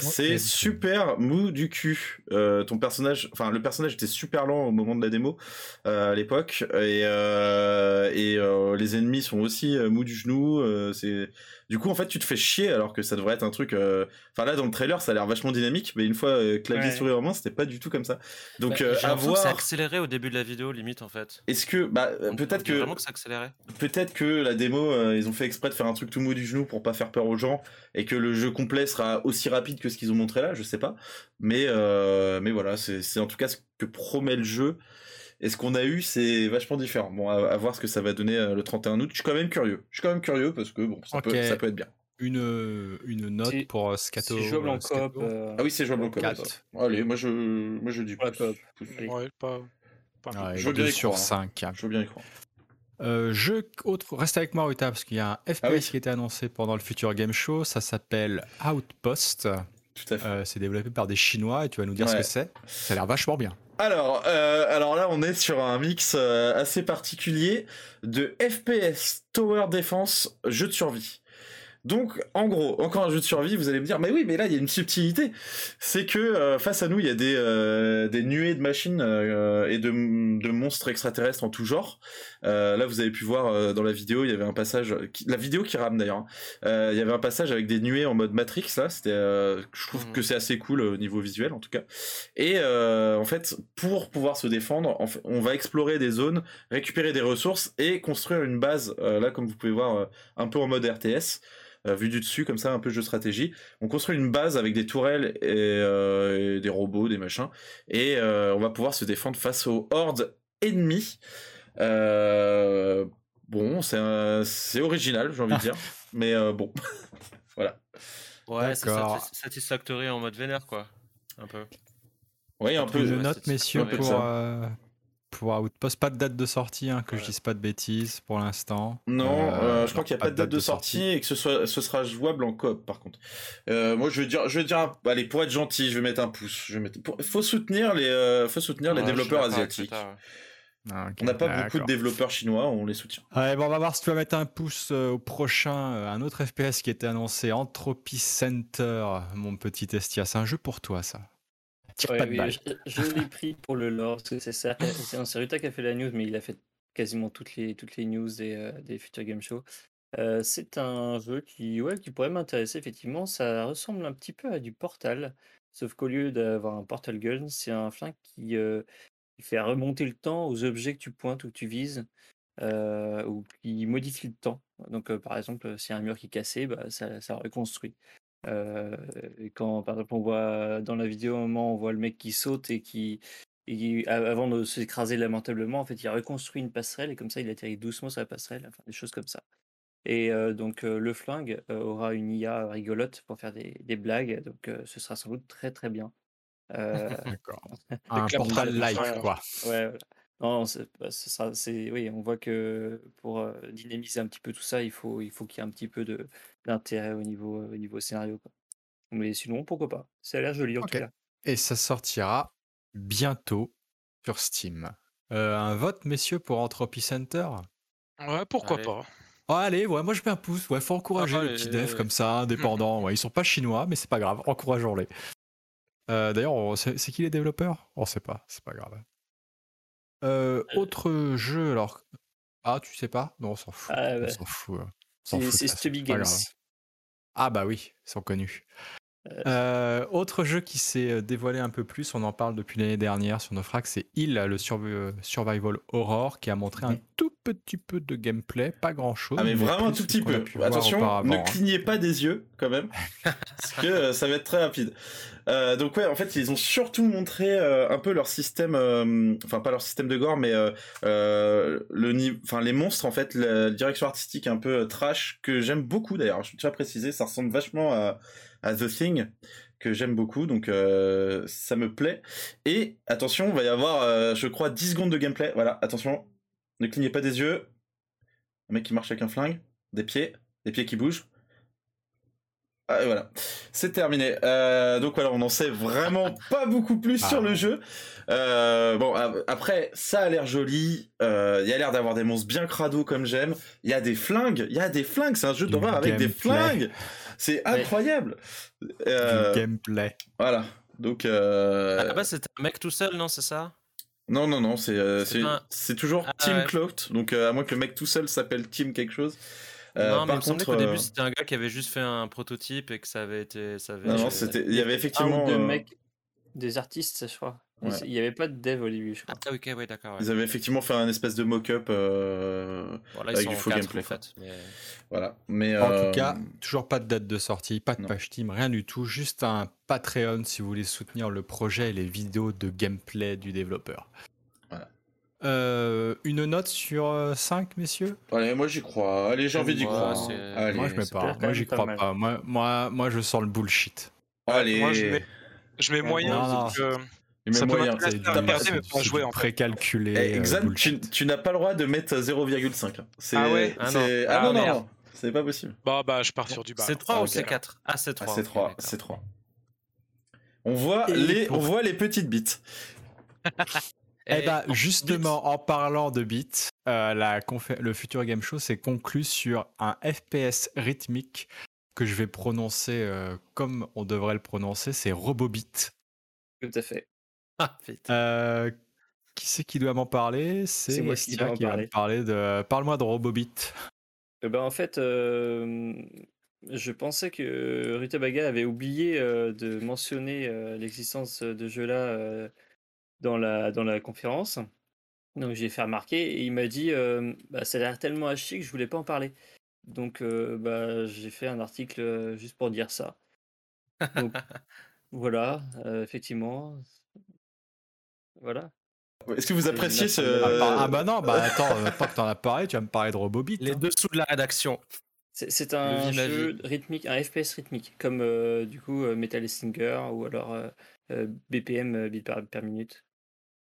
S2: c'est super mou du cul. ton personnage, enfin le personnage était super lent au moment de la démo à l'époque, et, et les ennemis sont aussi mou du genou. c'est du coup, en fait, tu te fais chier alors que ça devrait être un truc. Euh, enfin, là, dans le trailer, ça a l'air vachement dynamique, mais une fois euh, clavier souris en main, c'était pas du tout comme ça. Donc, bah,
S3: euh, voir. C'est accéléré au début de la vidéo, limite, en fait.
S2: Est-ce que, bah, peut-être que.
S3: Vraiment que ça accéléré.
S2: Peut-être que la démo, ils ont fait exprès de faire un truc tout mou du genou pour pas faire peur aux gens et que le jeu complet sera aussi rapide que ce qu'ils ont montré là. Je sais pas, mais mais voilà, c'est en tout cas ce que promet le jeu. Et ce qu'on a eu, c'est vachement différent. Bon, à, voir ce que ça va donner euh, le 31 août. Je suis quand même curieux. Je suis quand même curieux parce que bon, ça, peut, ça peut, être bien.
S1: Une, une note pour euh, Scato.
S4: C'est jouable en coop.
S2: Euh, ah oui, c'est jouable en coop. Allez, moi je, moi je dis
S5: pas. Ouais, pas,
S1: pas je veux bien sur 5.
S2: Hein. Je veux bien y croire.
S1: Euh, jeu autre, reste avec moi Rita parce qu'il y a un FPS ah qui a été annoncé pendant le Future Game Show, ça s'appelle Outpost.
S2: Tout à fait.
S1: Euh, c'est développé par des Chinois et tu vas nous dire ce que c'est. Ça a l'air vachement bien.
S2: Alors, euh, alors là, on est sur un mix euh, assez particulier de FPS, Tower Defense, jeu de survie. Donc, en gros, encore un jeu de survie, vous allez me dire, mais oui, mais là, il y a une subtilité. C'est que euh, face à nous, il y a des, euh, des nuées de machines euh, et de, de, monstres extraterrestres en tout genre. là, vous avez pu voir dans la vidéo, il y avait un passage, la vidéo qui rame d'ailleurs, hein. il y avait un passage avec des nuées en mode Matrix, là. C'était, je trouve que c'est assez cool au niveau visuel, en tout cas. Et en fait, pour pouvoir se défendre, on va explorer des zones, récupérer des ressources et construire une base, là, comme vous pouvez voir, un peu en mode RTS. Euh, vu du dessus, comme ça, un peu jeu stratégie. On construit une base avec des tourelles et, euh, des robots, des machins, et euh, on va pouvoir se défendre face aux hordes ennemies. bon, c'est original, j'ai envie de dire, mais bon, voilà.
S3: Ouais, c'est Satisfactory en mode vénère, quoi. Un peu.
S1: Oui, un peu. Je note, messieurs, pour, pour Outpost. Pas de date de sortie, hein, que je dise pas de bêtises pour l'instant.
S2: Non, euh, euh, je crois qu'il n'y a pas de date de, sortie, et que ce, soit, ce sera jouable en coop par contre. Euh, moi je vais dire, je vais dire, allez pour être gentil, je vais mettre un pouce. Je vais mettre, faut soutenir les, faut soutenir les développeurs asiatiques. Ah, on n'a pas beaucoup de développeurs chinois, on les soutient.
S1: bon, on va voir si tu vas mettre un pouce au prochain. un autre FPS qui était annoncé, Entropy Center, mon petit Estia. C'est un jeu pour toi, ça.
S4: Je, l'ai pris pour le lore, parce que c'est ça. C'est un Seruta qui a fait la news, mais il a fait quasiment toutes les, toutes les news des, euh, des Future Game Show. Euh, c'est un jeu qui, ouais, qui pourrait m'intéresser, effectivement. Ça ressemble un petit peu à du Portal, sauf qu'au lieu d'avoir un Portal Gun, c'est un flingue qui, euh, fait remonter le temps aux objets que tu pointes ou que tu vises, ou qui modifie le temps. Donc, par exemple, a un mur qui est cassé, bah, ça, ça reconstruit. Euh, quand, par exemple, on voit dans la vidéo, un moment, on voit le mec qui saute et qui, avant de s'écraser lamentablement, en fait, il a reconstruit une passerelle et comme ça, il atterrit doucement sur la passerelle, enfin, des choses comme ça. Et donc, le flingue aura une IA rigolote pour faire des, blagues, donc ce sera sans doute très très bien.
S1: D'accord. Un portal live, quoi.
S4: Ouais, non, bah, c'est, oui, on voit que pour dynamiser un petit peu tout ça, il faut, il faut qu'il y ait un petit peu de, d'intérêt au niveau, au niveau scénario. Quoi. Mais sinon, pourquoi pas Ça a l'air joli en tout cas.
S1: Et ça sortira bientôt sur Steam. un vote, messieurs, pour Entropy Center
S5: Ouais, pourquoi pas
S1: oh, Allez, ouais, moi je mets un pouce. Ouais, faut encourager les petits devs comme ça, indépendants. ouais, ils sont pas chinois, mais c'est pas grave. Encourageons-les. D'ailleurs, c'est qui les développeurs? On sait pas, c'est pas grave. Euh, autre jeu, alors. Ah, tu sais pas? Non, on s'en fout. Ah, on s'en fout.
S4: Hein. C'est Stubby Games.
S1: Ah, bah oui, ils sont connus. Euh, autre jeu qui s'est dévoilé un peu plus, on en parle depuis l'année dernière sur nos frags, c'est Il, le Survival Horror, qui a montré un tout petit peu de gameplay, pas grand chose.
S2: Ah mais, vraiment un tout petit peu. Attention, ne hein. clignez pas des yeux quand même, parce que ça va être très rapide. Euh, donc ouais, en fait, ils ont surtout montré euh, un peu leur système, enfin pas leur système de gore, mais le enfin les monstres en fait, la direction artistique un peu trash que j'aime beaucoup d'ailleurs. Je tiens à préciser, ça ressemble vachement à à The Thing que j'aime beaucoup, donc euh, ça me plaît. Et attention, il va y avoir, euh, je crois, 10 secondes de gameplay. Voilà, attention, ne clignez pas des yeux. Un mec qui marche avec un flingue, des pieds, des pieds qui bougent. Ah, et voilà, c'est terminé. Euh, donc voilà, on n'en sait vraiment pas beaucoup plus sur le ah. jeu. bon, après, ça a l'air joli. Il y a l'air d'avoir des monstres bien crado comme j'aime. Il y a des flingues. Il y a des flingues. C'est un jeu d'horreur avec des flingues. C'est incroyable.
S1: Euh, gameplay.
S2: Voilà. Donc. Euh...
S3: Ah bah c'était un mec tout seul, non, c'est ça?
S2: Non, non, non, c'est euh, c'est toujours ah, Team Cloaked. Donc euh, à moins que le mec tout seul s'appelle Team quelque chose.
S3: non, mais il me semblait qu'au début c'était un gars qui avait juste fait un prototype et que ça avait été. Ça avait
S2: non, non, c'était. Il y avait effectivement.
S4: Un mecs, des artistes, je crois. Il n'y avait pas de dev au début, je crois.
S3: Ah, ok, ouais, d'accord.
S2: Ils avaient effectivement fait un espèce de mock-up euh, avec du faux gameplay. En fait, Voilà. Mais,
S1: En tout cas, euh, toujours pas de date de sortie, pas de page Steam, rien du tout. Juste un Patreon si vous voulez soutenir le projet et les vidéos de gameplay du développeur. Voilà. Euh, une note sur 5, messieurs?
S2: Allez, moi j'y crois. Allez, j'ai envie d'y croire.
S1: moi je mets pas. Moi j'y crois pas. Moi, moi, moi je sens le bullshit.
S2: Allez.
S5: Moi je mets, je mets moyen. Ça peut
S1: c'est pas jouer en précalculé.
S2: Eh, euh, tu, n'as pas le droit de mettre 0,5. Ah ouais? Ah, ah non, non, c'est pas possible.
S5: Bah, bah, je pars sur du bas.
S3: C'est 3 ou c'est 4 Ah, c'est 3.
S2: c'est 3, c'est 3. On voit, les, on voit les petites bites.
S1: Eh bah, justement, en parlant de beats, euh, le Future Game Show s'est conclu sur un FPS rythmique que je vais prononcer euh, comme on devrait le prononcer, c'est Robobit.
S4: Tout à fait.
S1: Ah, euh, qui c'est qui doit m'en parler? C'est moi qui dois parler. parler de. Parle-moi de Robobit.
S4: Eh ben, en fait, je pensais que Rutabaga avait oublié de mentionner l'existence de jeu-là dans la, dans la conférence. Donc j'ai fait remarquer et il m'a dit bah, ça a l'air tellement chier que je voulais pas en parler. Donc bah, j'ai fait un article juste pour dire ça. Donc voilà, effectivement. Voilà.
S2: Est-ce que vous appréciez ce.
S1: Ah, bah non, bah attends, pas que t'en as parlé, tu vas me parler de Robobit.
S3: Les hein. dessous de la rédaction.
S4: C'est un jeu rythmique, un FPS rythmique, comme du coup Metal Stinger ou alors BPM, bit per minute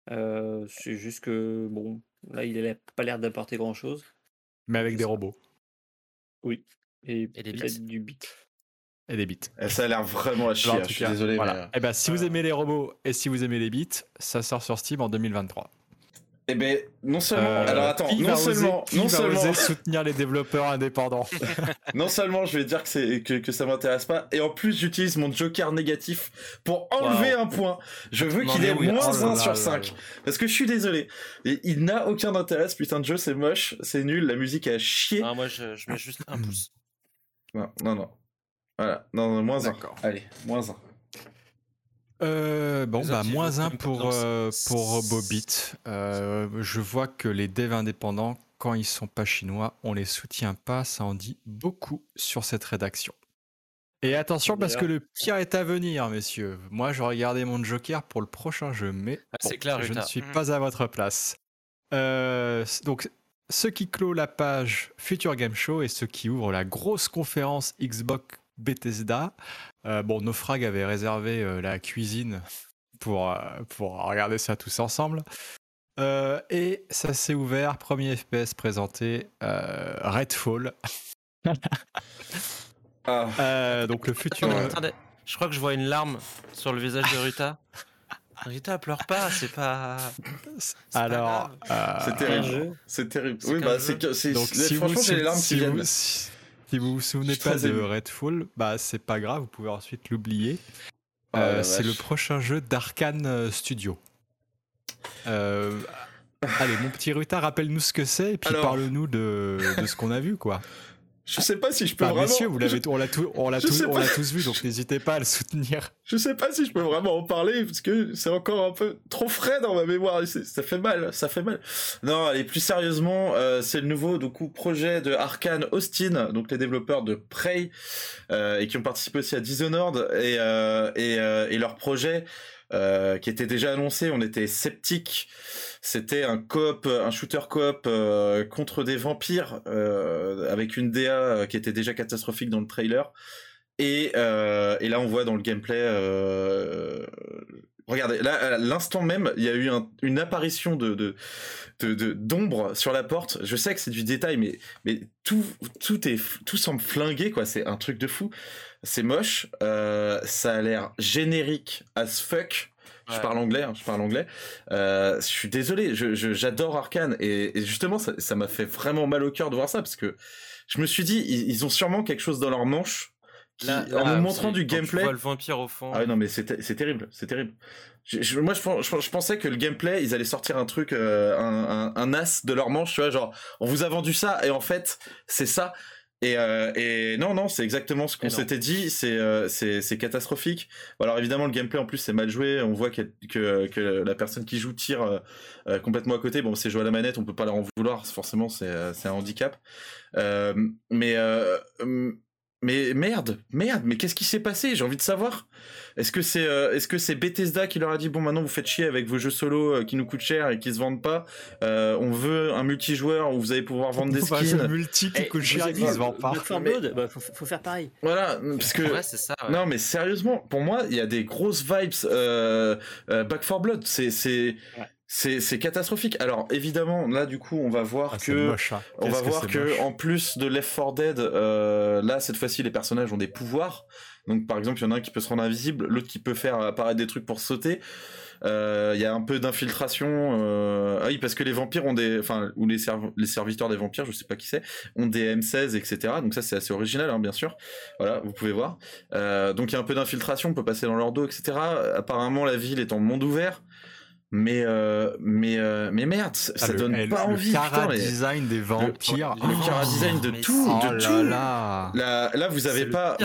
S4: c'est juste que, bon, là, il n'a pas l'air d'apporter grand-chose.
S1: Mais avec des robots.
S4: Oui. Et, des bits. du bit.
S1: Et des bits.
S2: Et ça a l'air vraiment à chier, hein, je suis désolé.
S1: Voilà. Et eh ben, si vous aimez les robots et si vous aimez les bits, ça sort sur Steam en 2023.
S2: Eh ben, non seulement. Euh, alors attends, non seulement, non seulement
S1: soutenir les développeurs indépendants.
S2: non seulement je vais dire que c'est que, que ça m'intéresse pas, et en plus j'utilise mon joker négatif pour enlever un point. Je veux qu'il ait moins 1 sur 5 parce que je suis désolé. Et il n'a aucun intérêt. Ce putain de jeu, c'est moche, c'est nul, la musique est à chier.
S3: Ah, moi je, je mets juste un pouce.
S2: Non, non, non. Voilà, non, non moins 1. Allez, moins 1.
S1: Euh, bon, bah, moins un pour, euh, pour Robobit. Euh, je vois que les devs indépendants, quand ils sont pas chinois, on les soutient pas. Ça en dit beaucoup sur cette rédaction. Et attention parce que le pire est à venir, messieurs. Moi, je regardais mon Joker pour le prochain jeu, mais
S3: ah, clair,
S1: je ne suis mm. pas à votre place. donc, ce qui clôt la page Future Game Show et ce qui ouvre la grosse conférence Xbox Bethesda. Euh, bon, Naufrag avait réservé euh, la cuisine pour, euh, pour regarder ça tous ensemble. et ça s'est ouvert, premier FPS présenté, Redfall. Ah. donc le futur.
S3: je crois que je vois une larme sur le visage de Rita. Rita pleure pas, c'est pas.
S1: Alors,
S2: c'est terrible. C'est terrible. Oui, bah c'est franchement c'est les larmes qui viennent.
S1: Si vous vous souvenez pas de Redfall, bah c'est pas grave, vous pouvez ensuite l'oublier. Oh euh, c'est le prochain jeu d'Arkane euh, Studio. Euh, allez, mon petit Ruta, rappelle-nous ce que c'est et puis parle-nous de, de ce qu'on a vu, quoi.
S2: Je sais pas si je peux vraiment.
S1: Messieurs, vous l'avez, on l'a, on l'a, tous vu, donc n'hésitez pas à le soutenir.
S2: Je sais pas si je peux vraiment en parler parce que c'est encore un peu trop frais dans ma mémoire. ça fait mal, ça fait mal. Non, allez, plus sérieusement, euh, c'est le nouveau du coup projet de Arkane Austin, donc les développeurs de Prey euh, et qui ont participé aussi à Dishonored et euh, et, et leur projet qui était déjà annoncé. On était sceptiques c'était un coop, un shooter coop euh, contre des vampires euh, avec une DA euh, qui était déjà catastrophique dans le trailer. Et, là, on voit dans le gameplay. regardez, là, à l'instant même, il y a eu une apparition d'ombre sur la porte. Je sais que c'est du détail, mais, mais tout, tout est, tout semble flingué, quoi. C'est un truc de fou. C'est moche. ça a l'air générique as fuck. Je parle anglais, hein, je parle anglais. Euh, je suis désolé, j'adore Arkane et, justement ça m'a fait vraiment mal au cœur de voir ça parce que je me suis dit ils, ont sûrement quelque chose dans leur manche en me montrant du gameplay. Tu
S3: vois le vampire au fond.
S2: Ah non mais c'est terrible, c'est terrible. moi je, pensais que le gameplay ils allaient sortir un truc, euh, un, un, as de leur manche, tu vois genre on vous a vendu ça et en fait c'est ça. Et, euh, et, non, non, c'est exactement ce qu'on s'était dit. C'est euh, c'est catastrophique. Alors évidemment, le gameplay en plus c'est mal joué. On voit que, que, que la personne qui joue tire euh, complètement à côté. Bon, c'est joué à la manette, on peut pas leur en vouloir. Forcément, c'est un handicap. Mais mais merde, merde, mais qu'est-ce qui s'est passé? J'ai envie de savoir. Est-ce que c'est euh, est-ce que c'est Bethesda qui leur a dit bon maintenant vous faites chier avec vos jeux solo euh, qui nous coûtent cher et qui se vendent pas. Euh, on veut un multijoueur où vous allez pouvoir vendre des skins.
S1: Un multi qui coûte cher et qui se vend pas.
S4: Bah, faut, faut, faire pareil.
S2: Voilà, parce que
S3: ça,
S2: non mais sérieusement, pour moi il y a des grosses vibes Back for Blood. C'est c'est c'est catastrophique. Alors évidemment, là du coup, on va voir ah, que
S1: hein.
S2: on va voir que, en plus de Left 4 Dead, euh, là cette fois-ci les personnages ont des pouvoirs. Donc par exemple, il y en a un qui peut se rendre invisible, l'autre qui peut faire apparaître des trucs pour sauter. Euh, il y a un peu d'infiltration. Euh... Ah oui, parce que les vampires ont des, enfin, ou les, serviteurs des vampires, je sais pas qui c'est, ont des M16, etc. Donc ça c'est assez original, hein, bien sûr. Voilà, vous pouvez voir. Euh, donc il y a un peu d'infiltration, on peut passer dans leur dos, etc. Apparemment la ville est en monde ouvert. Mais euh, mais euh, mais merde, ça ah, donne pas envie.
S1: Le cara design des vampires,
S2: le, cara design de tout, de oh tout. Là, là, vous avez pas,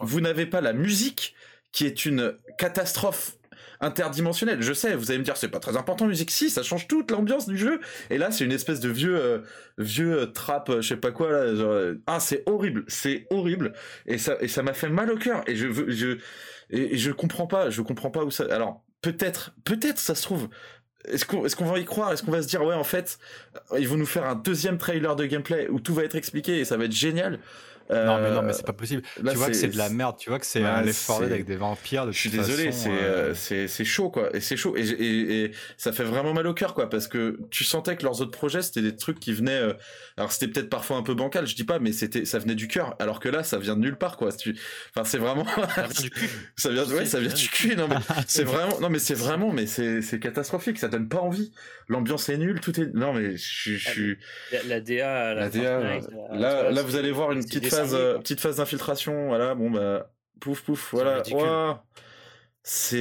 S2: vous, n'avez pas la musique qui est une catastrophe interdimensionnelle. Je sais, vous allez me dire c'est pas très important musique. Si, ça change toute l'ambiance du jeu. Et là, c'est une espèce de vieux euh, vieux trap, je sais pas quoi là. ah, c'est horrible, c'est horrible. Et ça et ça m'a fait mal au cœur. Et je je et je comprends pas, je comprends pas où ça. Alors peut-être, peut-être, ça se trouve. Est-ce qu'on va y croire? Est-ce qu'on va se dire ouais en fait ils vont nous faire un deuxième trailer de gameplay où tout va être expliqué et ça va être génial?
S1: Non, mais non, mais c'est pas possible. tu vois que c'est de la merde. Tu vois que c'est un 4 avec des vampires. De
S2: je suis désolé, euh, c'est c'est chaud quoi. Et c'est chaud et, et, ça fait vraiment mal au cœur quoi parce que tu sentais que leurs autres projets c'était des trucs qui venaient. Euh, alors c'était peut-être parfois un peu bancal, je dis pas, mais c'était ça venait du cœur. Alors que là, ça vient de nulle part quoi. Enfin, c'est vraiment.
S3: ça vient du cul.
S2: ça vient, ouais, ça vient du cul. Non mais c'est vraiment, non mais c'est vraiment, mais c'est c'est catastrophique. Ça donne pas envie. L'ambiance est nulle, tout est. Non mais je suis.
S4: La, DA.
S2: La, DA. Là, là, vous allez voir une petite euh, petite phase d'infiltration, voilà, bon bah, pouf pouf, voilà. c'est.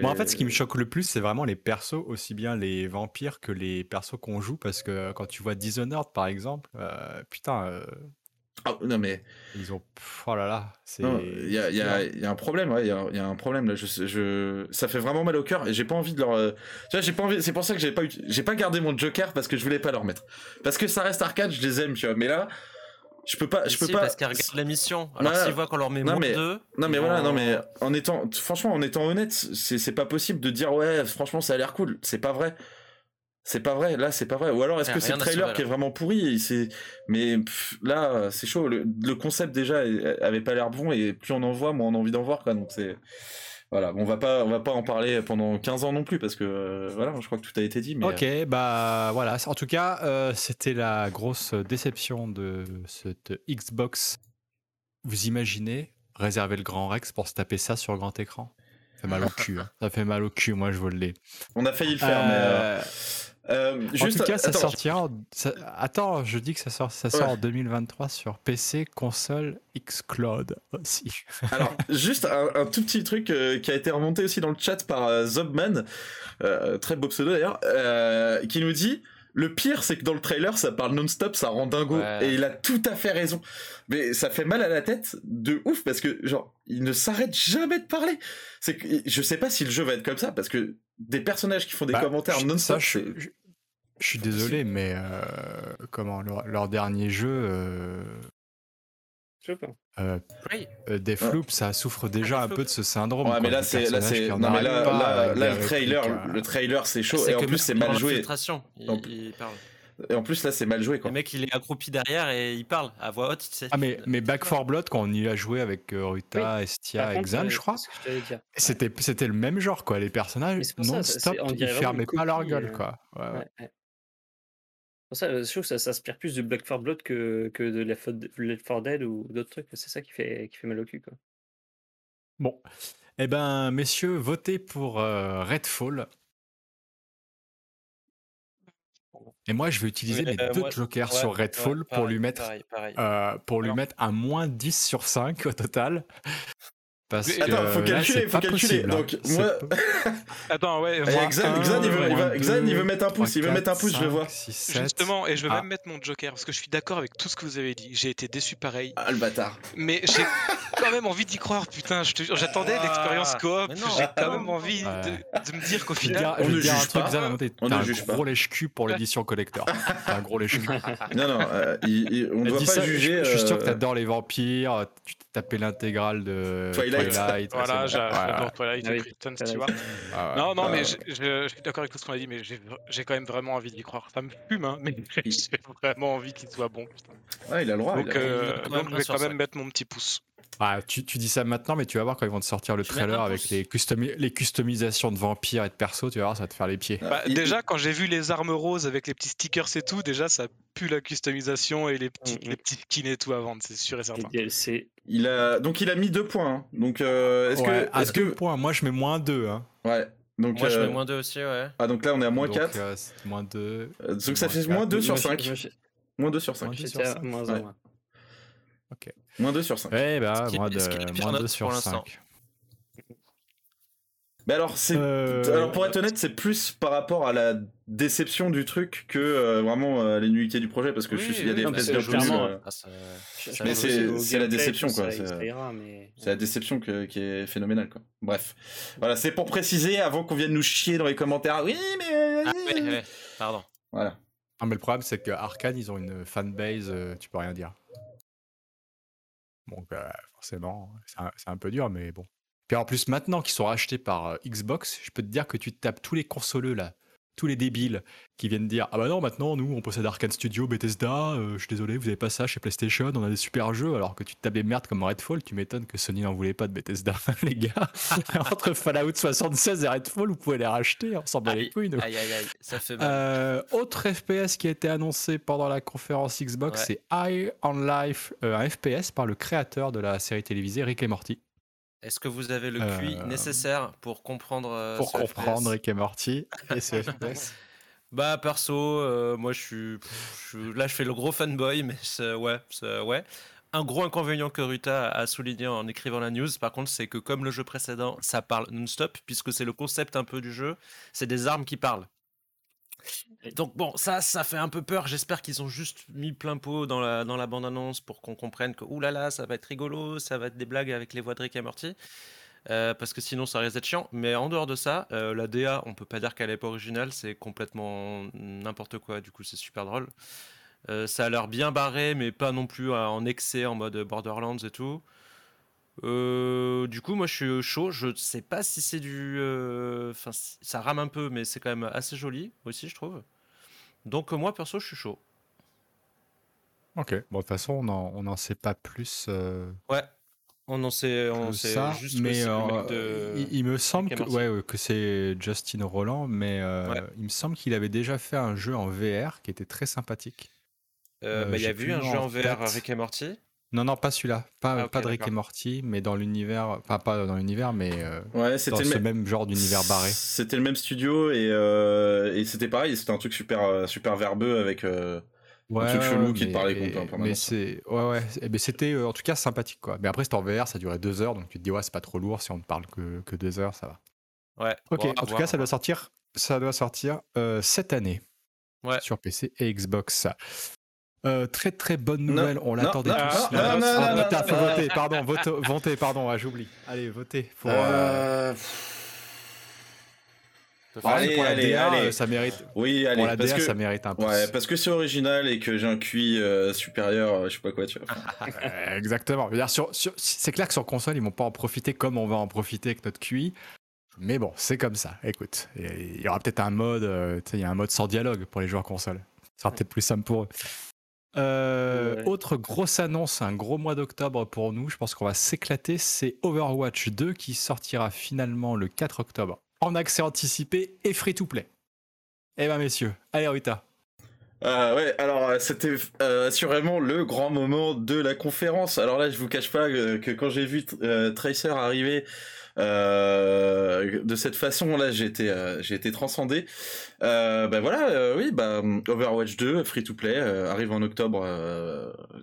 S1: Moi, en fait, ce qui me choque le plus, c'est vraiment les persos, aussi bien les vampires que les persos qu'on joue, parce que quand tu vois Dishonored, par exemple, euh, putain. Euh,
S2: ah, non mais
S1: ils ont oh là là c'est
S2: il y a, y, a, y a, un problème ouais il y a, y a, un problème là je, je ça fait vraiment mal au cœur et j'ai pas envie de leur tu vois j'ai pas envie c'est pour ça que j'ai pas j'ai pas gardé mon Joker parce que je voulais pas leur mettre. Parce que ça reste arcade je les aime tu vois mais là je peux pas je peux pas
S3: parce qu'elle regarde l'émission alors s'ils voient qu'on leur met non
S2: mais
S3: deux,
S2: non mais voilà non mais en étant franchement en étant honnête c'est c'est pas possible de dire ouais franchement ça a l'air cool. C'est pas vrai c'est pas vrai là c'est pas vrai ou alors est-ce que c'est le trailer qui est vraiment pourri c'est mais là c'est chaud le, le, concept déjà avait pas l'air bon et plus on en voit moins on a envie d'en voir quoi donc c'est voilà, on va pas, on va pas en parler pendant 15 ans non plus parce que euh, voilà, je crois que tout a été dit. Mais...
S1: Ok, bah voilà. En tout cas, euh, c'était la grosse déception de cette Xbox. Vous imaginez réserver le Grand Rex pour se taper ça sur grand écran? Ça fait mal au cul. Hein. Ça fait mal au cul, moi je vous le dis.
S2: On a failli le faire, mais. Euh,
S1: euh, en tout cas, ça sortira. Attends, je dis que ça sort, ça sort en 2023 sur PC, console, Xcloud aussi.
S2: Alors, juste un, tout petit truc euh, qui a été remonté aussi dans le chat par euh, Zobman, très beau pseudo d'ailleurs, qui nous dit le pire, c'est que dans le trailer, ça parle non-stop, ça rend dingo. Et il a tout à fait raison. Mais ça fait mal à la tête de ouf parce que, genre, il ne s'arrête jamais de parler. C'est que, je sais pas si le jeu va être comme ça parce que des personnages qui font des bah, commentaires non-stop.
S1: Je, je, suis désolé, mais euh, comment leur, dernier jeu. Euh, euh, euh Deathloop, ça souffre déjà un peu de ce syndrome.
S2: Ouais, mais là, c'est là, c'est non, mais là, là, le trailer, le trailer, c'est chaud et en plus c'est mal joué.
S3: Il, parle.
S2: Et en plus là, c'est mal joué quoi.
S3: Le mec, il est accroupi derrière et il parle à voix haute. Tu sais.
S1: Ah mais mais Back 4 Blood quand on y a joué avec euh, Ruta, Estia, Exan, je crois. C'était c'était le même genre quoi. Les personnages non-stop, ils fermaient pas leur gueule euh, quoi. Ouais, ouais.
S4: Ça, je trouve que ça s'inspire plus de Black 4 Blood que, que de Left 4 Dead ou d'autres trucs. C'est ça qui fait, qui fait mal au cul. Quoi.
S1: Bon. Eh ben, messieurs, votez pour euh, Redfall. Et moi, je vais utiliser mes deux jokers sur Redfall pour lui mettre, euh, pour lui mettre un moins 10 sur 5 au total.
S2: Parce Attends, faut calculer, faut calculer. Hein. Donc, moi.
S5: Attends, ouais.
S2: Xan, Xan, il veut, Xan, il veut mettre un pouce, il veut mettre un pouce, 5, je le vois.
S5: 6, 7. Justement, et je veux ah. même mettre mon joker, parce que je suis d'accord avec tout ce que vous avez dit. J'ai été déçu pareil.
S2: Ah, le bâtard.
S5: Mais j'ai quand même envie d'y croire, putain. J'attendais ah. l'expérience coop. J'ai quand même envie de, me dire qu'au final.
S1: On ne juge pas. On ne juge pas. un gros lèche-cul pour l'édition collector. T'as un gros lèche-cul.
S2: Non, non, euh, on ne doit pas juger.
S1: Je suis sûr que euh, t'adores les vampires. Tu tapé l'intégrale de Twilight.
S5: Voilà, j'adore Twilight et Krypton, tu vois. Non, non, mais je suis d'accord avec tout ce qu'on a dit, mais j'ai quand même vraiment envie d'y croire. Ça me fume, hein, mais j'ai vraiment envie qu'il soit bon.
S2: Ouais, il a le droit.
S5: Donc, euh, donc je vais quand même mettre mon petit pouce.
S1: Ah, tu, dis ça maintenant, mais tu vas voir quand ils vont te sortir le trailer avec les, les customisations de vampires et de persos, tu vas voir, ça va te faire les pieds.
S5: Bah, déjà, quand j'ai vu les armes roses avec les petits stickers et tout, déjà, ça pue la customisation et les petits, mm, mm. les petits skins et tout à vendre, c'est sûr et certain.
S2: Il a... Donc, il a mis deux points. Hein. Donc, euh, est-ce que.
S1: À deux points, moi je mets moins deux. Hein.
S2: Ouais.
S3: Donc, Moi, je mets euh, moins 2 aussi, ouais.
S2: Ah, donc là, on est à moins 4.
S1: Euh, moins 2.
S2: donc, ça fait moins 2 sur 5. Moins 2 sur 5.
S4: Moins 1,
S2: Ok. Moins 2 sur 5.
S1: Ouais, bah, moins, de, moins 2 sur 5.
S2: Mais alors, c'est, euh... alors, pour être honnête, c'est plus par rapport à la déception du truc que euh, vraiment euh, les nullités du projet, parce que oui, je suis, il y a des bien plus. Euh... Mais c'est, c'est la déception, quoi. C'est, mais... c'est la déception que, qui est phénoménale, quoi. Bref, voilà, c'est pour préciser avant qu'on vienne nous chier dans les commentaires. Oui, mais.
S3: Ah. Pardon.
S2: Voilà.
S1: Ah, mais le problème, c'est que Arkane, ils ont une fanbase, tu peux rien dire. Donc, forcément, c'est un, un peu dur, mais bon. Puis en plus, maintenant qu'ils sont rachetés par euh, Xbox, je peux te dire que tu tapes tous les consoleux là, tous les débiles qui viennent dire Ah bah non, maintenant nous on possède Arkane Studio, Bethesda, euh, je suis désolé, vous avez pas ça chez PlayStation, on a des super jeux, alors que tu tapes des merdes comme Redfall, tu m'étonnes que Sony n'en voulait pas de Bethesda, les gars. Entre Fallout 76 et Redfall, vous pouvez les racheter, on s'en bat les couilles.
S3: Aïe aïe aïe, ça fait mal.
S1: Euh, autre FPS qui a été annoncé pendant la conférence Xbox, c'est High on Life, un FPS par le créateur de la série télévisée Rick et Morty.
S3: Est-ce que vous avez le QI euh, nécessaire pour comprendre euh,
S1: Pour comprendre Rick et Morty et ce FPS
S3: Bah perso, euh, moi je suis, là je fais le gros fanboy, mais ouais, ouais. Un gros inconvénient que Ruta a souligné en écrivant la news, par contre, c'est que comme le jeu précédent, ça parle non-stop, puisque c'est le concept un peu du jeu, c'est des armes qui parlent. Donc bon, ça, ça fait un peu peur. J'espère qu'ils ont juste mis plein pot dans la, dans la bande-annonce pour qu'on comprenne que, oulala, là là, ça va être rigolo, ça va être des blagues avec les voix de Rick et Morty. Euh, parce que sinon ça risque d'être chiant. Mais en dehors de ça, euh, la DA, on peut pas dire qu'elle est pas originale, c'est complètement n'importe quoi. Du coup, c'est super drôle. Euh, ça a l'air bien barré, mais pas non plus en excès en mode Borderlands et tout. Euh, du coup, moi je suis chaud. Je sais pas si c'est du. Euh, enfin, ça rame un peu, mais c'est quand même assez joli aussi, je trouve. Donc, moi perso, je suis chaud.
S1: Ok, bon, de toute façon, on n'en sait pas plus. Euh,
S3: ouais, on en sait, on sait ça, juste
S1: mais il, me semble que, ouais, que c'est Justin Roland, mais il me semble qu'il avait déjà fait un jeu en VR qui était très sympathique.
S3: Bah, il y a vu un jeu en VR Rick et Morty
S1: non, non, pas celui-là. Pas, ah, pas de Rick et Morty, mais dans l'univers. Enfin, pas dans l'univers, mais euh,
S2: ouais,
S1: dans ce même genre d'univers barré.
S2: C'était le même studio et, euh, et c'était pareil. C'était un truc super, euh, super verbeux avec. Ouais, un truc chelou qui te parlait contre
S1: Mais c'est ouais ouais, mais c'était en tout cas sympathique quoi. Mais après c'était en VR, ça durait deux heures, donc tu te dis ouais c'est pas trop lourd si on ne parle que, que deux heures, ça
S3: va. Ouais.
S1: Ok. en tout cas ça doit sortir, ça doit sortir cette année. Ouais. Sur PC et Xbox. Euh, très très bonne nouvelle, on l'attendait tous. Non, non, non, faut voter, pardon, voter, pardon, ah, j'oublie. Allez, votez. Pour, euh...
S2: Allez, pour la allez, DA, allez.
S1: ça mérite.
S2: Oui, allez,
S1: pour la
S2: parce
S1: DA,
S2: que...
S1: ça mérite un peu.
S2: Ouais, parce que c'est original et que j'ai un QI euh, supérieur, euh, je sais pas quoi, tu vois.
S1: Exactement. c'est clair que sur console, ils vont pas en profiter comme on va en profiter avec notre QI. Mais bon, c'est comme ça. Écoute, il y aura peut-être un mode, il y a un mode sans dialogue pour les joueurs console. Ça sera peut-être plus simple pour eux. Euh, autre grosse annonce, un gros mois d'octobre pour nous, je pense qu'on va s'éclater, c'est Overwatch 2 qui sortira finalement le 4 octobre en accès anticipé et free to play. Eh ben messieurs, allez Rita.
S2: Euh, ouais, alors euh, c'était euh, assurément le grand moment de la conférence. Alors là, je vous cache pas que, quand j'ai vu Tracer arriver de cette façon-là, j'ai été, euh, j'ai été transcendé. Euh, ben voilà, oui, bah, Overwatch 2, free to play, arrive en octobre.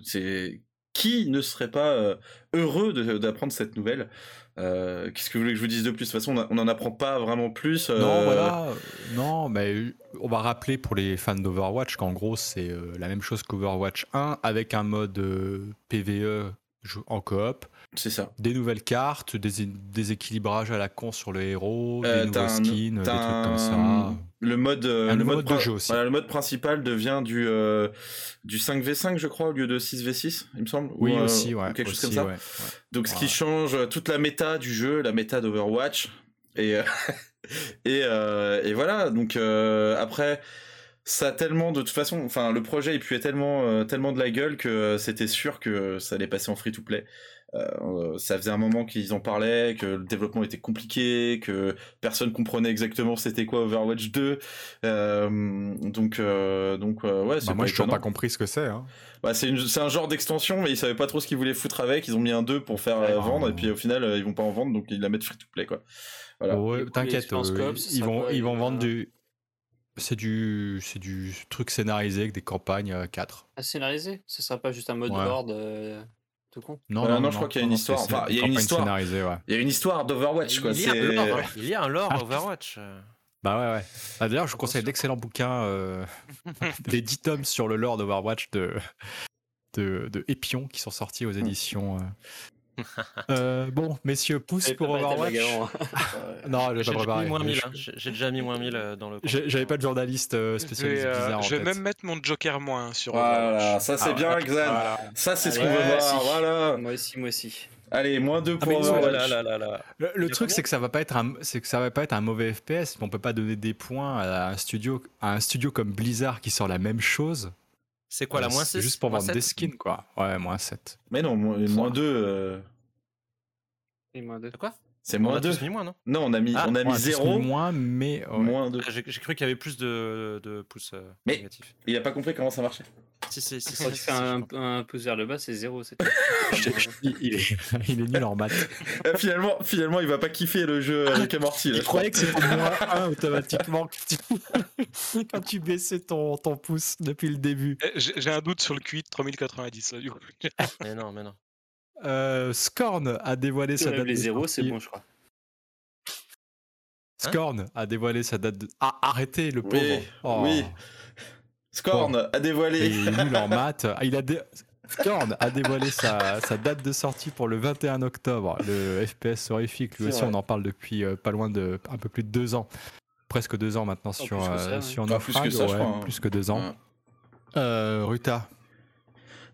S2: c'est qui ne serait pas heureux d'apprendre cette nouvelle? Qu'est-ce que vous voulez que je vous dise de plus? De toute façon, on n'en apprend pas vraiment plus.
S1: Non, voilà. Non, mais on va rappeler pour les fans d'Overwatch qu'en gros, c'est la même chose qu'Overwatch 1 avec un mode PVE en coop.
S2: C'est ça.
S1: Des nouvelles cartes, des, des, équilibrages à la con sur les héros, euh, des nouveaux skins, des trucs comme ça.
S2: Le mode, euh, le mode, de jeu aussi. le mode principal devient du, euh, du 5v5, je crois, au lieu de 6v6, il me semble.
S1: Oui, aussi, ouais.
S2: quelque chose comme ça. Donc, ce qui change toute la méta du jeu, la méta d'Overwatch. Et, et, et, voilà. Donc, après ça a tellement de toute façon enfin le projet il puait tellement tellement de la gueule que c'était sûr que ça allait passer en free to play euh, ça faisait un moment qu'ils en parlaient, que le développement était compliqué, que personne comprenait exactement c'était quoi Overwatch 2. donc, donc ouais.
S1: Bah moi, je n'ai pas compris ce que c'est. Hein.
S2: Bah, c'est un genre d'extension, mais ils savaient pas trop ce qu'ils voulaient foutre avec. Ils ont mis un 2 pour faire vendre, et puis au final, ils vont pas en vendre, donc ils la mettent free to play quoi.
S1: Voilà. T'inquiète, ils vont, ils vont vendre du c'est du, c'est du truc scénarisé avec des campagnes 4.
S4: Ah, scénarisé Ce sera pas juste un mode board euh, tout con
S2: Non, non, non, je crois qu'il y a une histoire. Enfin, il y a une histoire. Scénarisée, ouais. Il y a une histoire d'Overwatch, quoi.
S3: Il y, a un lore, il y a un lore. Overwatch. Euh.
S1: Bah ouais, ouais. Bah, D'ailleurs, je vous conseille d'excellents bouquins, euh, des 10 tomes sur le lore d'Overwatch de, de, de Epion qui sont sortis aux éditions euh, bon, messieurs, pouce pour Overwatch.
S3: non, j'ai pas préparé. Hein. J'ai déjà mis moins 1000 euh, dans le.
S1: J'avais pas de journaliste euh, spécialisé bizarre.
S5: Je vais même mettre mon Joker moins sur.
S2: Voilà, ça c'est ah, bien, Xan. Ça c'est ce qu'on veut voir. Voilà.
S4: Moi aussi, moi aussi.
S2: Allez, moins 2 ah, pour Overwatch.
S1: le, truc, c'est que ça va pas être un, c'est que ça va pas être un mauvais FPS. On peut pas donner des points à un studio, à un studio comme Blizzard qui sort la même chose.
S3: C'est quoi la moins 6
S1: Juste pour vendre des skins, quoi. Ouais, moins 7.
S2: Mais non, moins 2. Euh...
S4: Et moins 2.
S3: Quoi?
S2: C'est moins 2.
S3: moins, non?
S2: Non, on a mis, ah, on a mis 0.
S1: Moins, mais.
S2: Moins 2.
S3: J'ai cru qu'il y avait plus de, de pouces euh,
S2: mais négatifs. Il a pas compris comment ça marchait.
S4: Si, si, si, Quand tu fais un, un, pouce vers le bas, c'est 0.
S1: il, est, il est nul en maths.
S2: Ah, finalement, finalement, il va pas kiffer le jeu avec Amorti.
S1: Il croyait que c'était moins 1 automatiquement quand tu baissais ton, ton pouce depuis le début.
S5: Eh, j'ai un doute sur le QI de 3090. Là, du coup.
S3: mais non, mais non.
S1: Euh, Scorn a dévoilé sa date.
S4: Les zéros, c'est bon, je crois.
S1: Scorn a dévoilé sa date de. Ah, arrêtez le pauvre.
S2: Oui.
S1: Oh.
S2: oui. Scorn a dévoilé.
S1: il est nul en maths. Ah, il a Scorn a dévoilé sa, sa, date de sortie pour le 21 octobre. Le FPS horrifique, lui aussi, on en parle depuis euh, pas loin de un peu plus de deux ans. Presque deux ans maintenant sur, oh, euh, sur
S2: ah, plus, que ça, ouais,
S1: hein. plus que deux ans. Euh, Ruta,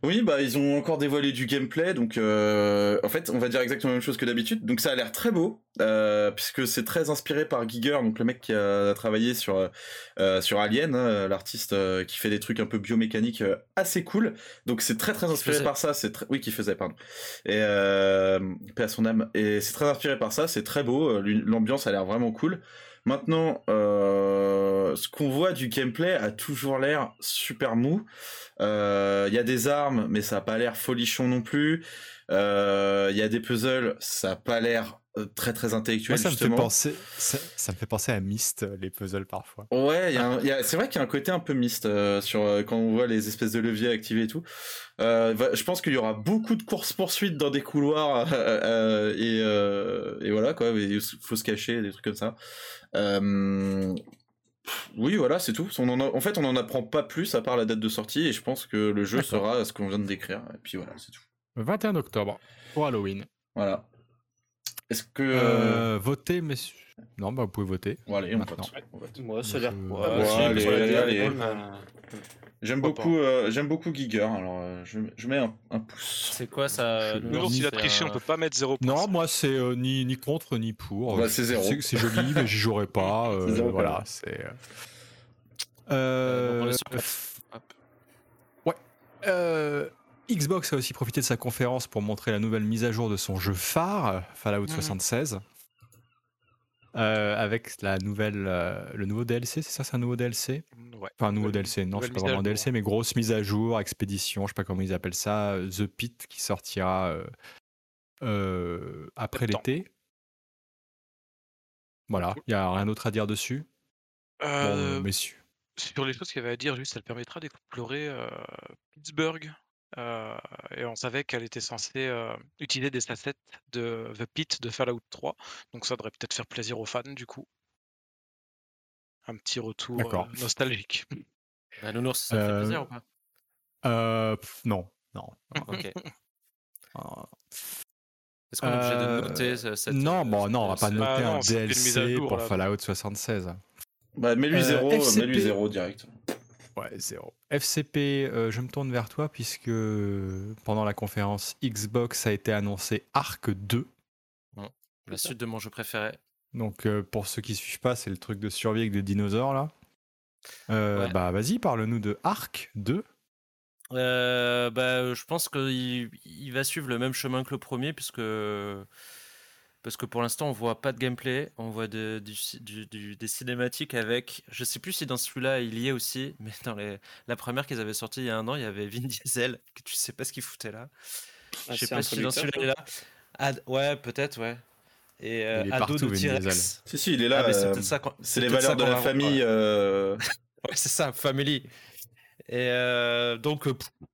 S2: oui, bah ils ont encore dévoilé du gameplay, donc euh, en fait on va dire exactement la même chose que d'habitude. Donc ça a l'air très beau, euh, puisque c'est très inspiré par Giger, donc le mec qui a travaillé sur euh, sur Alien, hein, l'artiste qui fait des trucs un peu biomécaniques assez cool. Donc c'est très très inspiré par ça. C'est oui qui faisait pardon. Et paix à son âme. Et c'est très inspiré par ça. C'est très beau. L'ambiance a l'air vraiment cool. Maintenant, euh, ce qu'on voit du gameplay a toujours l'air super mou. Il euh, y a des armes, mais ça n'a pas l'air folichon non plus. Il euh, y a des puzzles, ça n'a pas l'air très très intellectuel.
S1: ça, Me fait penser, ça, me fait penser à Myst, les puzzles parfois.
S2: Ouais, c'est vrai qu'il y a un côté un peu Myst sur quand on voit les espèces de leviers activés et tout. je pense qu'il y aura beaucoup de courses poursuites dans des couloirs et, et, voilà quoi. Il faut se cacher, des trucs comme ça. Euh, oui, voilà, c'est tout. en, fait, on n'en apprend pas plus à part la date de sortie et je pense que le jeu sera ce qu'on vient de décrire. Et puis voilà, c'est tout.
S1: 21 octobre pour Halloween.
S2: Voilà. Est-ce que.
S1: Euh, voter, messieurs. Non, bah vous pouvez voter.
S2: Bon, allez, on vote.
S4: Moi, ça a l'air.
S2: J'aime beaucoup, euh, j'aime beaucoup Giger, alors euh, je, je, mets un, un pouce.
S3: C'est quoi ça
S5: Nous, s'il a triché, on peut pas mettre 0
S1: Non, moi c'est euh, ni, ni contre ni pour.
S2: Bah, c'est 0.
S1: C'est joli, mais j'y jouerai pas. Euh, voilà, c'est. Euh... ouais. Xbox a aussi profité de sa conférence pour montrer la nouvelle mise à jour de son jeu phare, Fallout 76. Mmh. Euh, avec la nouvelle, euh, le nouveau DLC, c'est ça, c'est un nouveau DLC
S5: ouais.
S1: Enfin, un nouveau DLC, non, c'est pas vraiment un DLC, mais grosse mise à jour, expédition, je sais pas comment ils appellent ça, The Pit qui sortira euh, après l'été. Voilà, il n'y a rien d'autre à dire dessus?
S5: Bon, messieurs. Sur les choses qu'il y avait à dire, juste, elle permettra d'explorer Pittsburgh euh, et on savait qu'elle était censée euh, utiliser des assets de The Pit de Fallout 3. Donc ça devrait peut-être faire plaisir aux fans du coup. Un petit retour euh, nostalgique.
S3: Bah, Nounours, ça fait plaisir ou pas?
S1: Non, non.
S3: ok. Est-ce qu'on est obligé de noter cette.
S1: Non, bon, non, on va pas noter ah un DLC pour Fallout 76.
S2: Bah, mets-lui 0, mets-lui 0 direct.
S1: Ouais, zéro. FCP, euh, je me tourne vers toi puisque pendant la conférence Xbox a été annoncé Arc 2.
S3: la suite de mon jeu préféré.
S1: Donc euh, pour ceux qui suivent pas, c'est le truc de survie avec des dinosaures là. Euh, bah vas-y, parle-nous de Arc 2.
S3: Euh, bah, je pense qu'il il va suivre le même chemin que le premier, puisque parce que pour l'instant on voit pas de gameplay, on voit de- du, ci- du- du- des cinématiques avec, je sais plus si dans celui-là il y est aussi, mais dans les, la première qu'ils avaient sortie il y a un an, il y avait Vin Diesel, que tu sais pas ce qu'il foutait là.
S4: Ah,
S3: je sais pas si dans celui-là il est là. Ad- ouais, peut-être, ouais. Et euh,
S1: Il est
S3: ado
S1: partout,
S3: de
S1: Vin Diesel.
S3: T-Rex.
S2: Si, si, il est là.
S3: Ah,
S2: euh, c'est les valeurs de la famille. euh,
S3: Ouais, c'est ça, Family. Et euh, donc, pff, euh,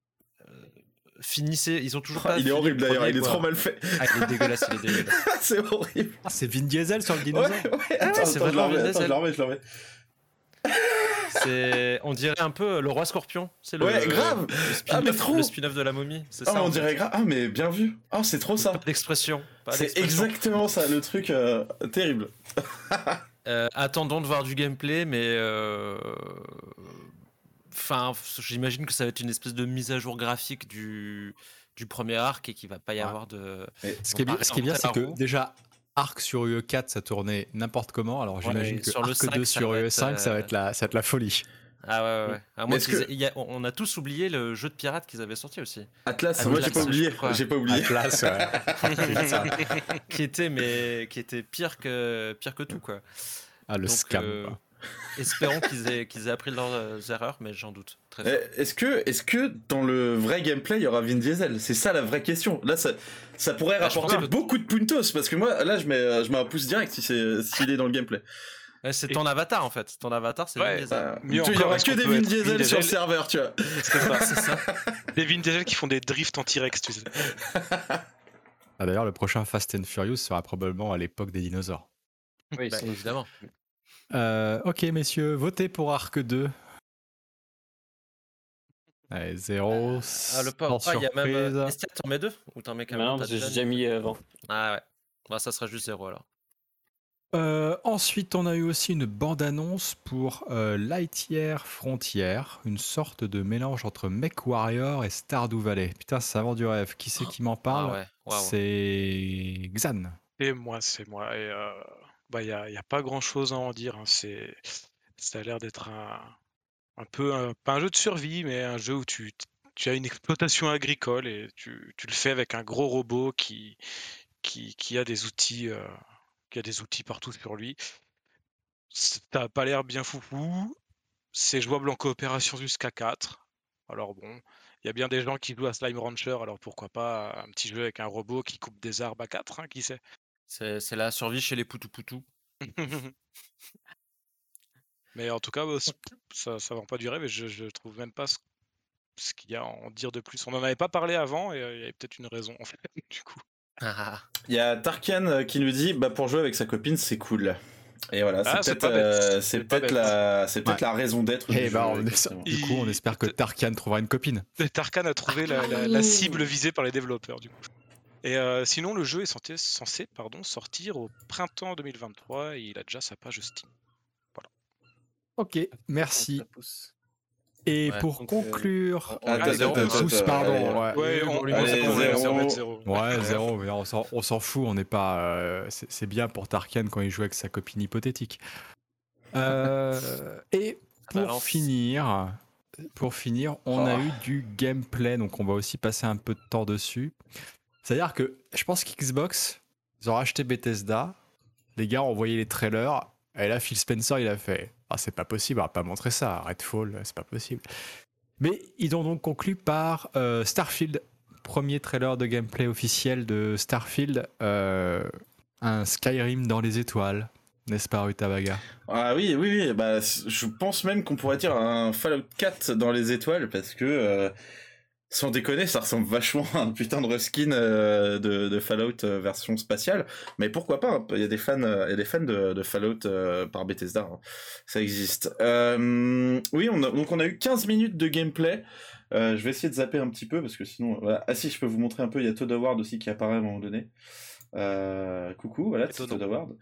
S3: finissez. Ils ont toujours pas.
S2: il est horrible
S3: le
S2: d'ailleurs, il est trop mal fait.
S3: Ah, il est dégueulasse, il est dégueulasse.
S2: c'est horrible.
S1: Ah, c'est Vin Diesel sur le
S2: Ouais,
S1: dinosaure
S2: ouais, attends,
S3: c'est
S2: attends, je
S3: vraiment Vin
S2: attends, je
S3: Diesel.
S2: le remets, je le remets.
S3: C'est, on dirait un peu le roi scorpion. C'est le,
S2: Ouais, grave.
S3: Le spin-off,
S2: Ah, mais trop.
S3: le spin-off de la momie. C'est
S2: Ah,
S3: ça.
S2: on
S3: en
S2: dirait grave. Ah, mais bien vu. Ah, c'est trop ça.
S3: Pas
S2: C'est exactement ça, le truc euh, terrible.
S3: Euh, attendons de voir du gameplay, mais. euh, Enfin, j'imagine que ça va être une espèce de mise à jour graphique du, du premier arc et qu'il va pas y
S1: Ouais.
S3: avoir de.
S1: Ce qui est bien, ce qui est bien, c'est que déjà, Arc sur UE4, ça tournait n'importe comment. Alors j'imagine que
S3: sur le
S1: Arc
S3: 5,
S1: 2
S3: ça
S1: sur
S3: va être,
S1: UE5, ça va
S3: euh,
S1: être la, ça va être la folie.
S3: Ah ouais, ouais,
S2: que-
S3: il y a- on a tous oublié le jeu de pirate qu'ils avaient sorti aussi.
S2: Atlas,
S3: Atlas,
S2: moi j'ai pas
S3: je
S2: oublié. J'ai pas oublié.
S1: Atlas, ouais.
S3: qui était mais qui était pire que pire que tout quoi.
S1: Ah, le
S3: Donc,
S1: scam.
S3: euh. Espérons qu'ils aient qu'ils aient appris de leurs euh, erreurs, mais j'en doute. Très.
S2: Eh, Est-ce que, est que dans le vrai gameplay il y aura Vin Diesel? C'est ça la vraie question. Là, ça, ça pourrait
S3: Bah,
S2: rapporter
S3: que-
S2: beaucoup de puntos parce que moi, là, je mets, je mets un pouce direct si c'est, s'il est dans le gameplay.
S3: Ouais, c'est ton avatar en fait. Ton avatar c'est Vin
S5: Ouais,
S3: Diesel.
S2: Bah,
S5: Mieux
S2: tu- il y
S5: encore,
S2: aura
S5: est-ce
S2: que des Vin
S5: Vin
S2: Diesel sur le
S5: Diesel
S2: serveur, tu vois.
S5: C'est ça.
S3: c'est ça.
S5: Des Vin Diesel qui font des drifts en T-Rex, tu sais.
S1: Ah, D'ailleurs, le prochain Fast and Furious sera probablement à l'époque des dinosaures.
S4: Oui,
S3: Bah, évidemment.
S1: Euh, ok, messieurs, votez pour Arc 2. Allez, zéro.
S3: Ah le pauvre.
S1: sans
S3: Ah, il y a même.
S1: surprise.
S3: euh, Estia, t'en mets deux ou t'en mets qu'un
S4: Mais non, parce que j'ai
S3: déjà
S4: mis euh, avant.
S3: Ah ouais. Bah, ça sera juste zéro alors.
S1: Euh, ensuite, on a eu aussi une bande-annonce pour euh, Lightyear Frontier, une sorte de mélange entre MechWarrior et Stardew Valley. Putain, ça vend du rêve. Qui c'est qui m'en parle?
S3: Ah ouais. Waouh.
S1: C'est Xan.
S5: Et moi, c'est moi. Et euh, bah, il n'y a, pas grand-chose à en dire. hein. C'est, ça a l'air d'être un, un peu, pas un jeu de survie, mais un jeu où tu, tu as une exploitation agricole et tu, tu le fais avec un gros robot qui, qui, qui a des outils, euh, qui a des outils partout sur lui. Ça n'a pas l'air bien foufou. C'est jouable en coopération jusqu'à 4. Alors bon, il y a bien des gens qui jouent à Slime Rancher, alors pourquoi pas un petit jeu avec un robot qui coupe des arbres à 4, hein, qui sait?
S3: C'est c'est la survie chez les poutou poutou.
S5: Mais en tout cas, bah, ça ça vend pas du rêve et je, je trouve même pas ce, ce qu'il y a à en dire de plus. On n'en avait pas parlé avant et euh, il y avait peut-être une raison en fait, du coup.
S3: Ah,
S2: Il y a Tarkan euh, qui nous dit, bah pour jouer avec sa copine, c'est cool. Et voilà,
S5: Ah,
S2: c'est
S5: c'est
S2: peut-être, euh,
S5: c'est
S2: c'est
S5: pas
S2: peut-être
S5: bête.
S2: la, c'est peut-être
S1: Ouais.
S2: la raison d'être. du
S1: Eh
S2: jeu,
S1: ben, on est-
S2: exactement.
S1: du coup, on espère que Tarkan trouvera une copine.
S5: Et Tarkan a trouvé la, la- la cible visée par les développeurs du coup. Et euh, sinon, le jeu est censé, censé pardon, sortir au printemps 2023 et il a déjà sa page Steam.
S1: Ok, merci. Et
S3: Ouais,
S1: pour
S4: euh,
S1: conclure, pardon. ouais.
S5: On,
S1: s'en, fout, on n'est pas. euh, c'est, bien pour Tarkan quand il joue avec sa copine hypothétique. Euh, et pour
S3: balance.
S1: finir, pour finir, on a
S2: Oh.
S1: eu du gameplay, donc on va aussi passer un peu de temps dessus. C'est-à-dire que je pense qu'Xbox, ils ont racheté Bethesda, les gars ont envoyé les trailers, et là Phil Spencer il a fait Ah, c'est pas possible, on va pas montrer ça, Redfall, c'est pas possible. Mais ils ont donc conclu par euh, Starfield, premier trailer de gameplay officiel de Starfield, euh, un Skyrim dans les étoiles, n'est-ce pas, Rutabaga
S2: Ah oui, oui, oui. Bah, je pense même qu'on pourrait dire un Fallout 4 dans les étoiles parce que, euh, sans déconner, ça ressemble vachement à un putain de reskin euh, de, Fallout euh, version spatiale. Mais pourquoi pas hein, Il y a des fans, euh, il y a des fans de, Fallout par Bethesda. hein. Ça existe. Oui, donc on a eu 15 minutes de gameplay. Je vais essayer de zapper un petit peu parce que sinon. Ah si, je peux vous montrer un peu. Il y a Todd Howard aussi qui apparaît à un moment donné. Euh, coucou, voilà. Todd Howard,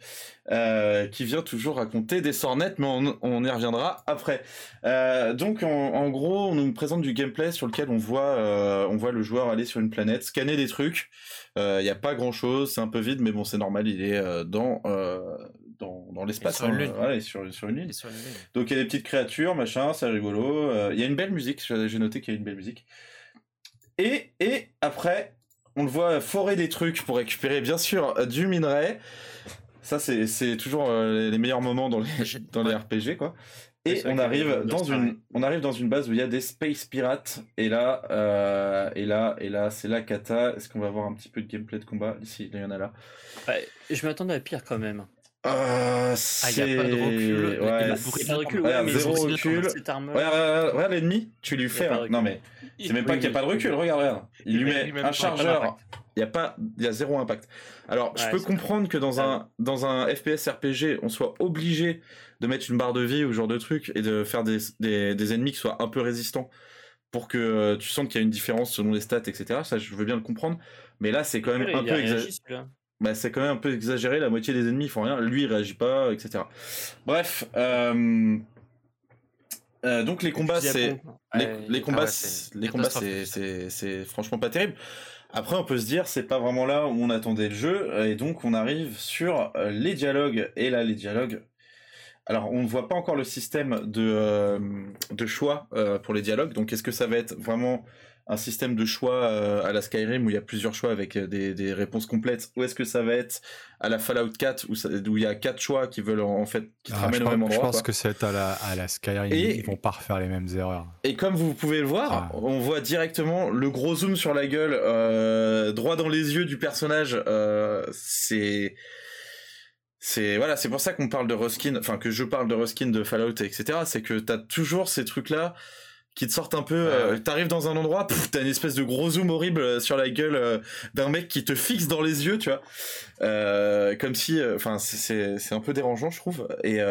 S2: euh, qui vient toujours raconter des sornettes, mais on, on y reviendra après. Euh, donc, en, en gros, on nous présente du gameplay sur lequel on voit, euh, on voit le joueur aller sur une planète, scanner des trucs. Il n'y a pas grand chose, c'est un peu vide, mais bon, c'est normal, il est dans, dans, dans l'espace.
S3: sur une
S2: hein, voilà, sur, sur une
S3: sur lune.
S2: Donc il y a des petites créatures, machin, c'est rigolo. Il y a une belle musique, j'ai j'ai noté qu'il y a une belle musique. Et, et après, on le voit forer des trucs pour récupérer bien sûr du minerai. Ça, c'est toujours euh, les meilleurs moments dans les, dans les RPG, quoi. Et on arrive dans une, on arrive dans une base où il y a des space pirates. Et là, euh, et là, et là, c'est la kata. Est-ce qu'on va voir un petit peu de gameplay de combat? Ici, il y en a là.
S4: je m'attendais à pire quand même.
S2: Euh, ah, il n'y a pas de recul. Ouais,
S4: il a pas de recul. Ouais, mais
S2: zéro recul. Regarde, l'ennemi, tu lui fais. Non mais c'est même pas qu'il n'y a pas de recul. Regarde, regarde. Il, lui met un chargeur. Il y a pas, il y a zéro impact. Alors, je peux comprendre que dans un dans un FPS RPG, on soit obligé de mettre une barre de vie ou ce genre de truc et de faire des, des, des ennemis qui soient un peu résistants pour que euh, tu sentes qu'il y a une différence selon les stats, etc. Ça, je veux bien le comprendre. Mais là, c'est quand même un peu exagéré. Bah, c'est quand même un peu exagéré. La moitié des ennemis font rien. Lui, il réagit pas, etc. Bref. Euh, euh, donc les combats, c'est les, les, combats, les combats, c'est c'est franchement pas terrible. Après, on peut se dire, c'est pas vraiment là où on attendait le jeu, et donc on arrive sur les dialogues. Et là, les dialogues, alors, on ne voit pas encore le système de, euh, de choix euh, pour les dialogues. Donc, est-ce que ça va être vraiment un système de choix euh, à la Skyrim où il y a plusieurs choix avec des, des réponses complètes Ou est-ce que ça va être? À la Fallout 4 où, où il y a quatre choix qui veulent en fait qui te ah, ramènent au même endroit
S1: Je pense que c'est à la, à la Skyrim. Et, ils vont pas refaire les mêmes erreurs.
S2: Et comme vous pouvez le voir, ah. on voit directement le gros zoom sur la gueule, droit dans les yeux du personnage. c'est c'est voilà, c'est pour ça qu'on parle de Ruskin, enfin que je parle de Ruskin, de Fallout, etc. C'est que t'as toujours ces trucs là qui te sortent un peu. Euh, t'arrives dans un endroit, t'as une espèce de gros zoom horrible euh, sur la gueule euh, d'un mec qui te fixe dans les yeux, tu vois. comme si, enfin, c'est c'est un peu dérangeant, je trouve. Et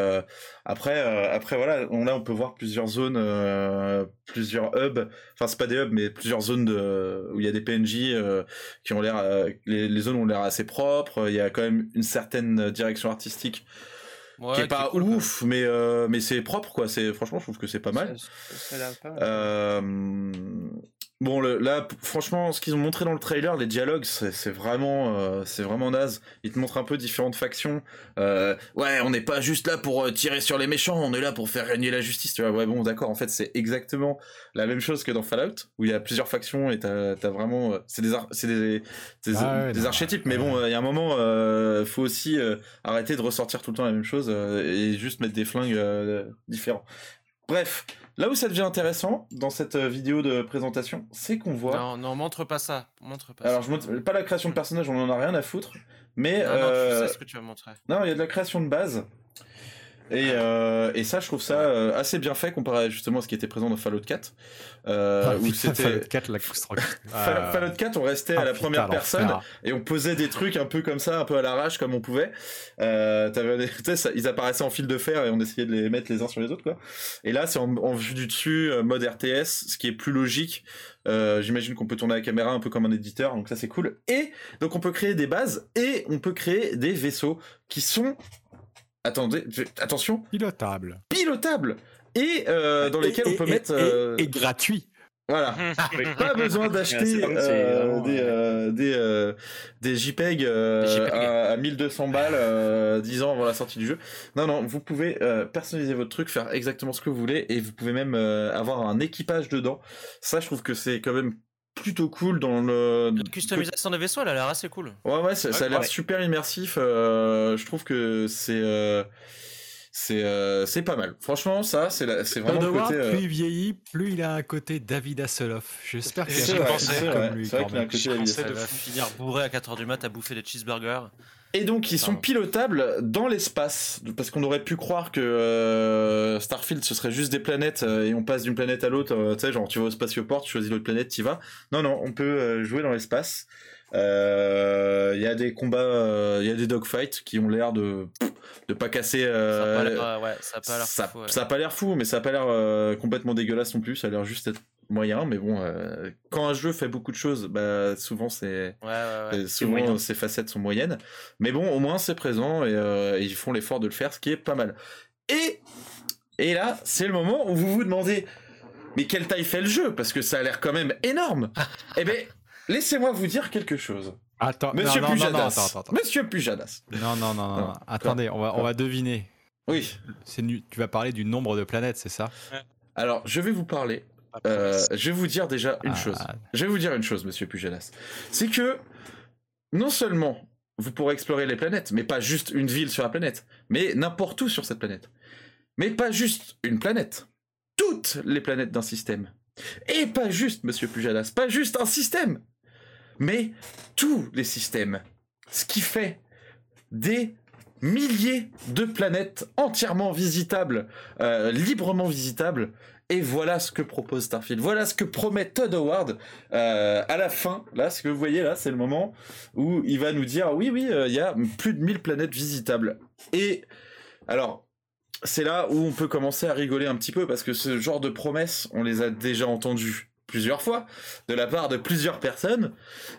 S2: après, après voilà, on, là on peut voir plusieurs zones, plusieurs hubs. Enfin, c'est pas des hubs, mais plusieurs zones de, où il y a des PNJ qui ont l'air, les, les zones ont l'air assez propres. Il y a quand même une certaine direction artistique qui est pas ouf, mais euh, mais c'est propre quoi. C'est franchement, je trouve que c'est pas mal. Euh, bon, le, là, franchement, ce qu'ils ont montré dans le trailer, les dialogues, c'est vraiment euh, c'est vraiment naze. Ils te montrent un peu différentes factions. ouais, on n'est pas juste là pour tirer sur les méchants, on est là pour faire régner la justice. Tu vois, ouais, bon, d'accord. En fait, c'est exactement la même chose que dans Fallout, où il y a plusieurs factions et t'as as vraiment, c'est des c'est des des, ah archétypes. Mais bon, il y a un moment, faut aussi arrêter de ressortir tout le temps la même chose euh, et juste mettre des flingues euh, différents. Bref, là où ça devient intéressant dans cette euh, vidéo de présentation, c'est qu'on voit.
S3: Non, non, montre pas ça. Montre pas
S2: Alors, je montre pas la création de personnages, on en a rien à foutre. Mais.
S3: Non, non, tu sais ce que tu vas montrer.
S2: Non, il y a de la création de base. Et, euh, et ça, je trouve ça euh, assez bien fait comparé justement à ce qui était présent dans Fallout 4. Euh, ah, où c'était
S1: Fallout 4, la
S2: Fallout 4, on restait à la ah, première personne et on posait des trucs un peu comme ça, un peu à l'arrache comme on pouvait. Euh, avais ça, ils apparaissaient en fil de fer et on essayait de les mettre les uns sur les autres quoi. Et là, c'est en, en, vue du dessus, euh, mode RTS, ce qui est plus logique. Euh, J'imagine qu'on peut tourner la caméra un peu comme un éditeur, donc ça c'est cool. Et donc on peut créer des bases et on peut créer des vaisseaux qui sont attendez, attention.
S1: Pilotable.
S2: Pilotable. Et euh, dans lesquels on peut mettre. Euh,
S1: et, gratuit.
S2: Voilà. pas besoin d'acheter euh, des, des, des, JPEG, à, 1200 balles 10 ans avant la sortie du jeu. Non, non, vous pouvez personnaliser votre truc, faire exactement ce que vous voulez et vous pouvez même avoir un équipage dedans. Ça, je trouve que c'est quand même plutôt cool dans le.
S3: La customisation des vaisseaux, elle a l'air assez cool.
S2: Ouais, ouais, ça, a l'air super immersif. Euh, je trouve que c'est. Euh, c'est euh, c'est pas mal. Franchement, ça, c'est vraiment le côté.
S1: Plus il vieillit, plus il a un côté David Hasselhoff. J'espère qu'il a un
S2: côté comme lui. C'est vrai qu'il a un côté David
S3: Hasselhoff. de finir bourré à 4h du mat à bouffer des cheeseburgers.
S2: Et donc ils sont pilotables dans l'espace, parce qu'on aurait pu croire que euh, Starfield ce serait juste des planètes euh, et on passe d'une planète à l'autre, euh, tu sais, genre tu vas au spatioport, tu choisis l'autre planète, tu y vas. Non, non, on peut jouer dans l'espace. Il y a des combats, il y a des dogfights qui ont l'air de de pas casser. ça
S3: a
S2: pas l'air fou, mais ça a pas l'air complètement dégueulasse non plus. Ça a l'air juste être moyen, mais bon, euh, quand un jeu fait beaucoup de choses, bah, souvent c'est souvent ses facettes sont moyennes. Mais bon, au moins c'est présent euh, et, ils font l'effort de le faire, ce qui est pas mal. Et et là, c'est le moment où vous vous demandez, mais quelle taille fait le jeu? Parce que ça a l'air quand même énorme. eh ben, laissez-moi vous dire quelque chose.
S1: Attends,
S2: Monsieur
S1: non,
S2: Pujadas. Monsieur Pujadas.
S1: Non, non, non, non. Attendez, on va, on va deviner.
S2: Oui.
S1: Tu vas parler du nombre de planètes, c'est ça?
S2: Alors, je vais vous parler je vais vous dire déjà une ah. chose. Je vais vous dire une chose, monsieur Pujadas. C'est que non seulement vous pourrez explorer les planètes, mais pas juste une ville sur la planète, mais n'importe où sur cette planète. Mais pas juste une planète. Toutes les planètes d'un système. Et pas juste, monsieur Pujadas, pas juste un système, mais tous les systèmes. Ce qui fait des milliers de planètes entièrement visitables, euh, librement visitables, et voilà ce que propose Starfield. Voilà ce que promet Todd Howard euh, à la fin. Là, ce que vous voyez là, c'est le moment où il va nous dire oui, oui, euh, il y a plus de 1000 planètes visitables. Et alors, c'est là où on peut commencer à rigoler un petit peu parce que ce genre de promesses, on les a déjà entendues plusieurs fois de la part de plusieurs personnes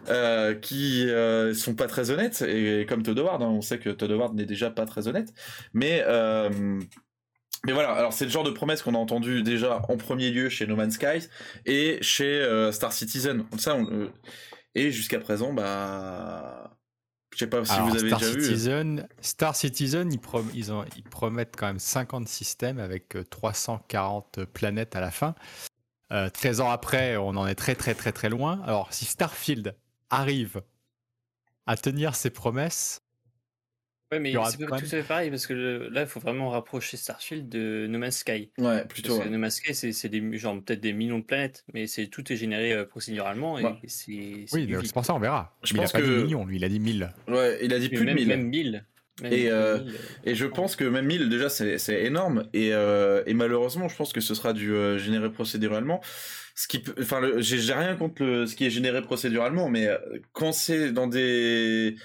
S2: euh, qui euh, sont pas très honnêtes et, comme Todd Howard, hein, on sait que Todd Howard n'est déjà pas très honnête, mais mais voilà, alors c'est le genre de promesse qu'on a entendu déjà en premier lieu chez No Man's Sky et chez euh, Star Citizen. Ça, euh, et jusqu'à présent, bah, je sais pas si vous avez
S1: Star
S2: déjà
S1: Citizen, vu. Star Citizen, ils, ils, ont, ils, promettent quand même 50 systèmes avec 340 euh, planètes à la fin. 13 ans après, on en est très très très très loin. Alors, si Starfield arrive à tenir ses promesses,
S4: Ouais, mais c'est pas tout à fait pareil parce que là, il faut vraiment rapprocher Starfield de No Man's Sky.
S2: Ouais, plutôt.
S4: Parce que No Man's Sky, c'est des genre peut-être des millions de planètes, mais c'est tout est généré euh, procéduralement et,
S1: bah.
S4: c'est.
S1: Oui, c'est pour ça on verra. Je il pense a pas que... dit millions, lui, il a dit 1000.
S2: Ouais, il a dit plus
S4: de
S2: 1000.
S4: Même 1000.
S2: et, euh, et je pense que même 1000 déjà c'est énorme et, euh, et malheureusement je pense que ce sera du euh, généré procéduralement ce qui enfin j'ai rien contre le, ce qui est généré procéduralement mais quand c'est dans des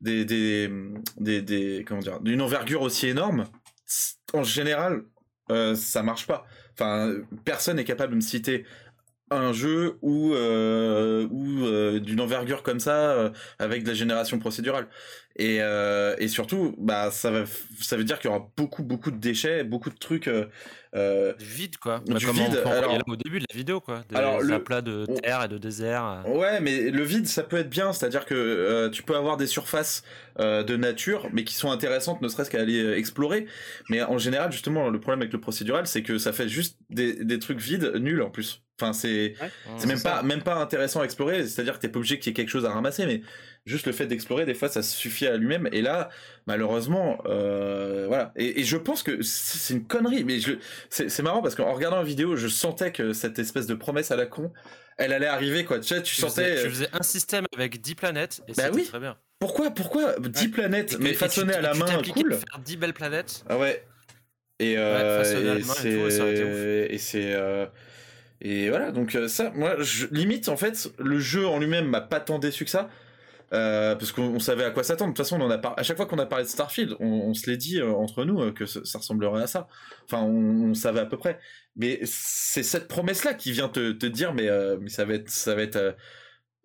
S2: des, des, des, des comment dire, d'une envergure aussi énorme, en général, euh, ça marche pas. Enfin, personne n'est capable de me citer un jeu ou euh, ou euh, d'une envergure comme ça euh, avec de la génération procédurale. Et, euh, et surtout bah ça va ça veut dire qu'il y aura beaucoup beaucoup de déchets beaucoup de trucs
S3: euh, du vide quoi.
S2: du vide. alors,
S3: au début de la vidéo quoi. Des alors, le... aplats de terre et de désert
S2: ouais mais le vide ça peut être bien. C'est à dire que tu peux avoir des surfaces de nature mais qui sont intéressantes ne serait-ce qu'à aller explorer. Mais en général justement le problème avec le procédural c'est que ça fait juste des, des trucs vides nuls en plus Enfin, c'est même pas même pas intéressant à explorer. C'est-à-dire que t'es pas obligé qu'il y ait quelque chose à ramasser, mais juste le fait d'explorer, des fois, ça suffit à lui-même. Et là, malheureusement, euh, voilà. Et, je pense que c'est une connerie, mais je c'est marrant parce qu'en regardant la vidéo, je sentais que cette espèce de promesse à la con, elle allait arriver quoi. Tu sais, tu, sentais.
S3: tu faisais un système avec 10 planètes et bah c'était très bien.
S2: Pourquoi pourquoi 10 planètes mais façonnées à la main, cool.
S3: Faire 10 belles planètes.
S2: Ah ouais. Et, euh, et c'est et voilà, donc euh, ça, moi, je, limite, en fait, le jeu en lui-même m'a pas tant déçu que ça. Euh, parce qu'on savait à quoi s'attendre. De toute façon, on en a à chaque fois qu'on a parlé de Starfield, on, se l'est dit euh, entre nous que ça, ressemblerait à ça. Enfin, on, savait à peu près. Mais c'est cette promesse-là qui vient te, te dire, mais, mais ça va être, ça va être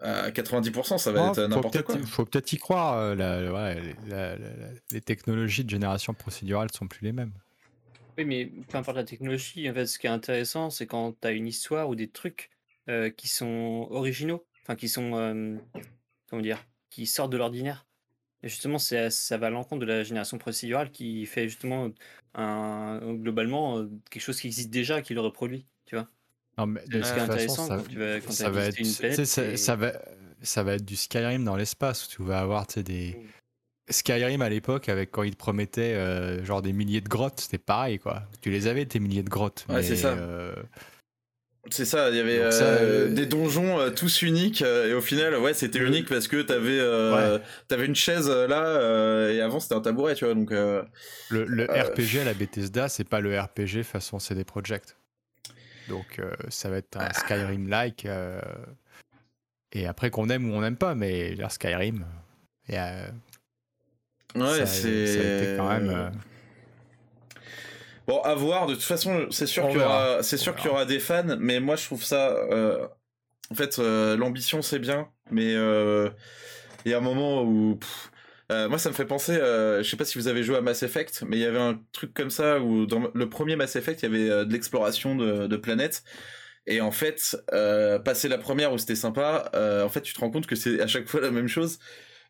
S2: à 90%, ça va être n'importe quoi.
S1: Il faut peut-être y croire. les technologies de génération procédurale sont plus les mêmes.
S4: Oui, mais peu importe la technologie, en fait, ce qui est intéressant, c'est quand tu as une histoire ou des trucs euh, qui sont originaux, enfin qui sont, euh, comment dire, qui sortent de l'ordinaire. Et justement, ça va à l'encontre de la génération procédurale qui fait justement un, globalement euh, quelque chose qui existe déjà, qui le reproduit, tu vois.
S1: Non, mais de ce qui est intéressant ça, quand tu vas, quand ça, va être, une planète, ça, va, ça va être du Skyrim dans l'espace où tu vas avoir des. Skyrim à l'époque, avec quand ils te promettaient euh, genre des milliers de grottes, c'était pareil quoi. Tu les avais tes milliers de grottes.
S2: Ouais, c'est ça. Euh, c'est ça, il y avait euh, des donjons tous uniques et au final, ouais, c'était unique parce que t'avais avais une chaise là et avant c'était un tabouret, tu vois. Donc le,
S1: le RPG à la Bethesda, c'est pas le RPG façon CD Projekt. Donc ça va être un ah. Skyrim-like. et après qu'on aime ou on n'aime pas, mais Skyrim, et
S2: Ouais, c'est. quand même. Euh, bon, à voir. De toute façon, c'est sûr qu'il y aura, c'est sûr qu'il y aura des fans, mais moi je trouve ça. Euh, en fait, euh, l'ambition c'est bien, mais il y a un moment où. moi, ça me fait penser. je sais pas si vous avez joué à Mass Effect, mais il y avait un truc comme ça où dans le premier Mass Effect, il y avait de l'exploration de, de planètes. Et en fait, passer la première où c'était sympa, en fait, tu te rends compte que c'est à chaque fois la même chose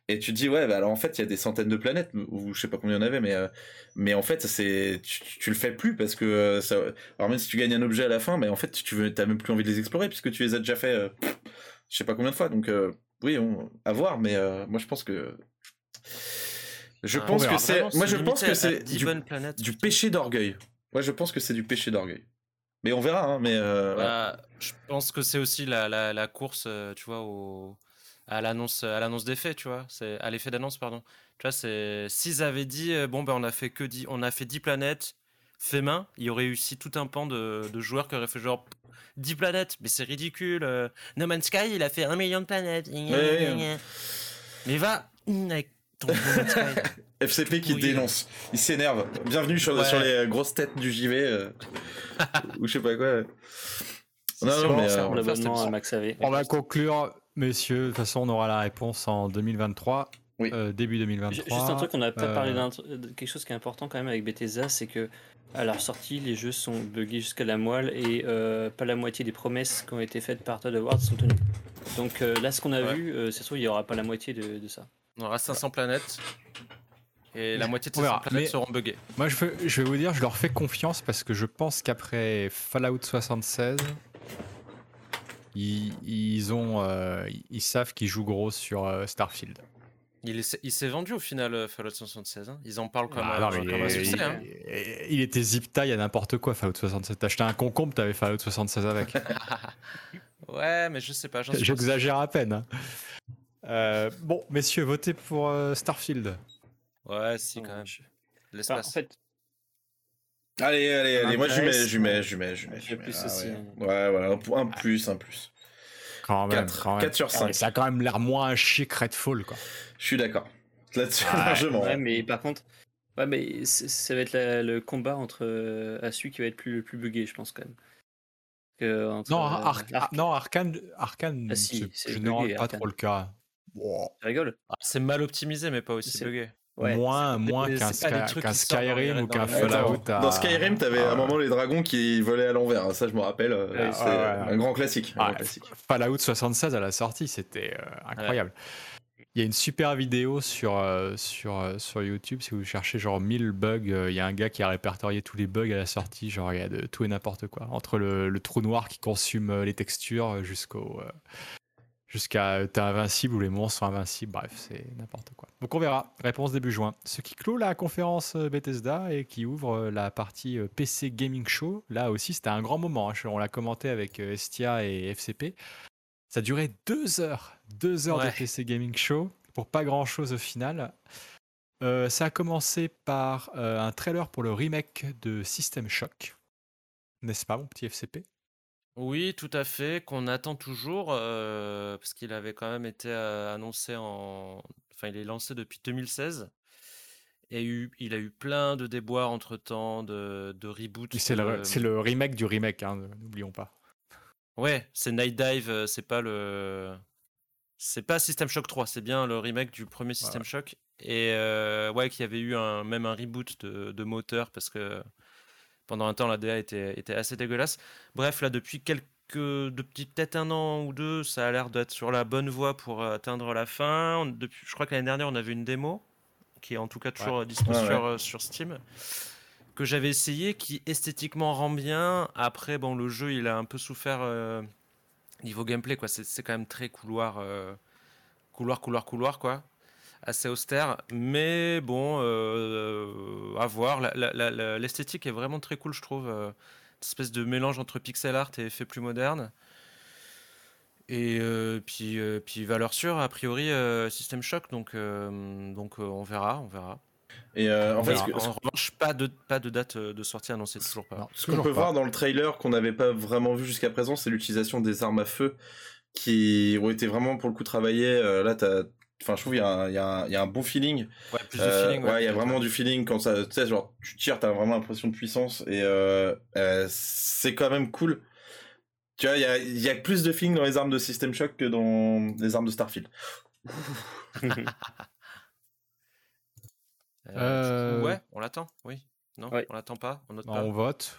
S2: Et tu te dis, ouais, bah alors en fait, il y a des centaines de planètes, ou je sais pas combien il y en avait, mais, euh, mais en fait, c'est, tu, le fais plus parce que, euh, ça, alors même si tu gagnes un objet à la fin, mais en fait, tu veux, t'as même plus envie de les explorer puisque tu les as déjà fait, euh, je sais pas combien de fois. Donc, oui, on, à voir, mais moi, je pense que. Je ah, pense que c'est. Moi, je pense que c'est du, du péché d'orgueil. Moi, je pense que c'est du péché d'orgueil. Mais on verra, hein, mais.
S3: Bah, je pense que c'est aussi la, la, la course, tu vois, au à l'annonce à l'annonce des faits, tu vois, c'est à l'effet d'annonce pardon. Tu vois, c'est s'ils avaient dit euh, bon ben on a fait que 10 on a fait 10 planètes fait main, il y aurait eu aussi tout un pan de, de joueurs qui auraient fait genre 10 planètes, mais c'est ridicule. Euh, no Man's Sky, il a fait un million de planètes. Mais va avec ton no Man's Sky.
S2: FCP qui dénonce, il s'énerve. Bienvenue sur, sur, les grosses têtes du JV euh, ou je sais pas quoi.
S1: Non, non, mais on va conclure Messieurs, de toute façon, on aura la réponse en 2023. Euh, début 2023.
S4: Juste un truc, on n'a pas parlé euh, de quelque chose qui est important quand même avec Bethesda, c'est que à leur sortie, les jeux sont buggés jusqu'à la moelle et euh, pas la moitié des promesses qui ont été faites par Todd Howard sont tenues. Donc là, ce qu'on a vu, c'est sûr, il n'y aura pas la moitié de, ça.
S3: On aura 500 planètes et la moitié de ces planètes seront buggées.
S1: Moi, je, je vais vous dire, je leur fais confiance parce que je pense qu'après Fallout 76, ils, ont, euh, ils savent qu'ils jouent gros sur euh, Starfield.
S3: Il, s'est vendu au final euh, Fallout 76. Hein. Ils en parlent comme, ah, un, succès. Hein.
S1: Il, était zip tie à n'importe quoi Fallout 76. T'achetais un concombre, t'avais Fallout 76 avec.
S3: ouais, mais je sais pas.
S1: J'exagère à peine. Hein. bon, messieurs, votez pour Starfield.
S3: Ouais, si, quand même. L'espace. en fait,
S2: Allez, allez, allez, moi je mets, je mets, je mets, je mets. Je
S4: plus ah aussi.
S2: Ouais, ouais, un, plus, un plus.
S1: Quand même, 4, quand même. 4
S2: sur 5.
S1: ça a quand même l'air moins chic Redfall, quoi.
S2: Je suis d'accord. Là-dessus, largement.
S4: Ouais, mais par contre, ouais, mais ça va être le combat entre euh, Asu qui va être plus, plus buggé, je pense, quand même.
S1: Que entre, non, euh, Ar non, Arkane, Arkane ah, si, je ne pas trop le cas.
S4: Wow. Tu rigoles?
S3: Ah, C'est mal optimisé, mais pas aussi
S1: moins moins qu'un Skyrim ou qu'un Fallout.
S2: Dans Skyrim, t'avais à un ah. moment les dragons qui volaient à l'envers. Ça, je me rappelle. Euh, c'est un grand classique.
S1: Fallout 76 à la sortie, c'était euh, incroyable. Il y a une super vidéo sur, euh, sur, sur YouTube. Si vous cherchez genre 1000 bugs, il y a un gars qui a répertorié tous les bugs à la sortie. Genre, il y a de tout et n'importe quoi. Entre le, le, trou noir qui consume les textures jusqu'au jusqu'à euh, t'es invincible ou les monstres sont invincibles. Bref, c'est n'importe quoi. Donc on verra. Réponse début juin. Ce qui clôt la conférence euh, Bethesda et qui ouvre euh, la partie PC Gaming Show. Là aussi, c'était un grand moment. Hein. On l'a commenté avec Estia et FCP. Ça durait deux heures. Deux heures de PC Gaming Show pour pas grand chose au final. ça a commencé par un trailer pour le remake de System Shock. N'est-ce pas, mon petit FCP
S3: oui, tout à fait, qu'on attend toujours, parce qu'il avait quand même été, annoncé en enfin, il est lancé depuis 2016 et il a eu plein de déboires entre-temps, de de reboot,
S1: c'est le remake du remake, hein, n'oublions pas.
S3: Ouais, c'est Night Dive, c'est pas le c'est pas System Shock 3, c'est bien le remake du premier System Shock et ouais, qu'il y avait eu un même un reboot de de moteur parce que pendant un temps, la DA était, était assez dégueulasse. Bref, là, depuis quelques depuis peut-être un an ou deux, ça a l'air d'être sur la bonne voie pour atteindre la fin. Depuis, je crois que l'année dernière, on avait une démo qui est en tout cas toujours disponible Sur, euh, sur, Steam que j'avais essayé, qui esthétiquement rend bien. Après, bon, le jeu, il a un peu souffert euh, niveau gameplay, quoi. C'est quand même très couloir, euh, couloir, couloir, couloir, quoi assez austère, mais bon, euh, à voir. L'esthétique est vraiment très cool, je trouve. Euh, une espèce de mélange entre pixel art et effet plus moderne. Et euh, puis, puis valeur sûre, a priori, System Shock, donc, donc on verra, on verra.
S2: Et en fait,
S3: en revanche, pas de, pas de date de sortie annoncée, toujours pas.
S2: ce qu'on peut voir dans le trailer qu'on n'avait pas vraiment vu jusqu'à présent, c'est l'utilisation des armes à feu qui ont été vraiment pour le coup travaillées. là, tu as Enfin, je trouve qu'il y, y, y, a un bon feeling.
S3: Ouais, plus de euh, feeling.
S2: Ouais, il y a vraiment du feeling quand ça, tu sais, genre, tu tires, t'as vraiment l'impression de puissance et euh, euh, c'est quand même cool. Tu vois, il y a, y a, plus de feeling dans les armes de System Shock que dans les armes de Starfield.
S3: ouais, on l'attend, oui. Non, on l'attend pas. On, note pas.
S1: on vote.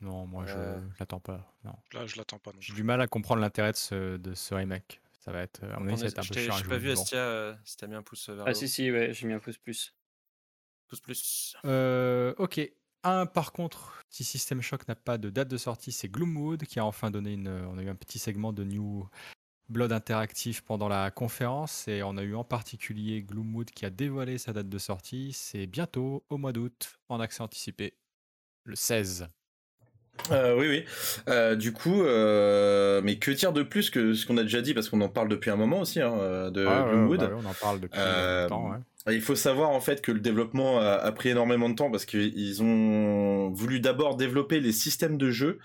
S1: Non, moi je l'attends pas. Non.
S5: Là, je l'attends pas.
S1: J'ai du mal à comprendre l'intérêt de ce, de ce remake. Ça va être,
S3: à mon avis, ça va être un peu chiant. Je n'ai pas vu Estia si t'as mis un pouce vers
S4: Ah, si, si, ouais, j'ai mis un pouce plus.
S3: Pouce plus.
S1: ok. Un, par contre, si System Shock n'a pas de date de sortie, c'est Gloomwood qui a enfin donné une. On a eu un petit segment de New Blood interactif pendant la conférence et on a eu en particulier Gloomwood qui a dévoilé sa date de sortie. C'est bientôt au mois d'août en accès anticipé, le 16.
S2: Euh, oui, oui. Euh, du coup, euh, mais que dire de plus que ce qu'on a déjà dit parce qu'on en parle depuis un moment aussi hein, de
S1: ah. Bah on en parle depuis longtemps.
S2: Il faut savoir en fait que le développement a, a pris énormément de temps parce qu'ils ont voulu d'abord développer les systèmes de jeu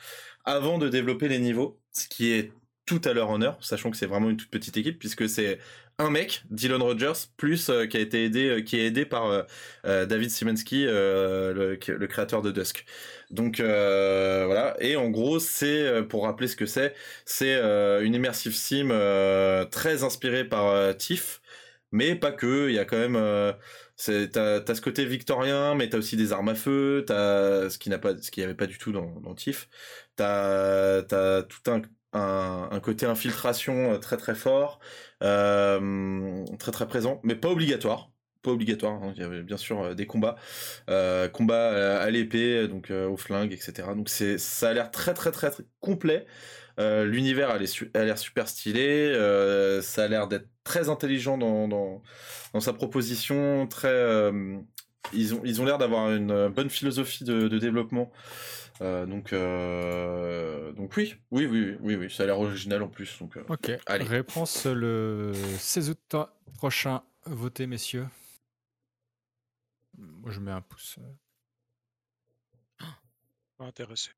S2: avant de développer les niveaux, ce qui est tout à leur honneur, sachant que c'est vraiment une toute petite équipe puisque c'est un mec, Dylan Rogers, plus euh, qui a été aidé, euh, qui est aidé par euh, David Simensky, le, le, créateur de Dusk. Donc voilà. Et en gros, c'est pour rappeler ce que c'est, c'est une immersive sim très inspirée par Tiff, mais pas que. Il y a quand même t'as as ce côté victorien, mais t'as aussi des armes à feu, t'as ce qui n'a pas, ce qui avait pas du tout dans, dans Tiff. T'as as tout un côté infiltration euh, très très fort, euh, très très présent, mais pas obligatoire. Pas obligatoire, hein. il y avait bien sûr euh, des combats, combats à l'épée, donc au flingue, etc. Donc c'est, ça a l'air très très très, très complet. l'univers a l'air super stylé, ça a l'air d'être très intelligent dans, dans, dans, sa proposition, très, ils ont ils ont l'air d'avoir une bonne philosophie de, de développement euh, donc, euh, donc oui, oui, oui, oui, oui, ça a l'air original en plus. Donc, euh,
S1: ok, allez. Réponse le 16 août prochain. Votez, messieurs. Moi, je mets un pouce.
S5: Pas intéressé.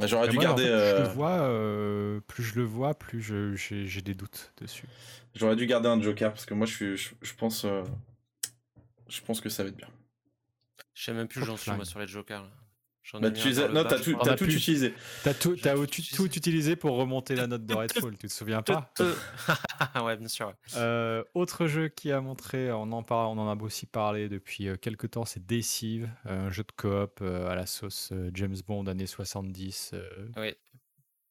S2: J'aurais dû garder.
S1: plus, je le vois, plus je le vois, plus j'ai des doutes dessus.
S2: J'aurais dû garder un Joker parce que moi, je, suis, je, pense, je pense que ça va être bien.
S3: Je sais même plus où j'en suis moi sur les Jokers. Là.
S2: Bah, tu non, t'as tout, as tout utilisé.
S1: T'as tout, as tout, utilisé pour remonter la note de Redfall, tu te souviens pas
S3: Ouais, bien sûr.
S1: Euh, autre jeu qui a montré, on en, parle, on en a aussi parlé depuis euh, quelques temps, c'est Deceive, un jeu de coop euh, à la sauce James Bond années 70.
S3: oui.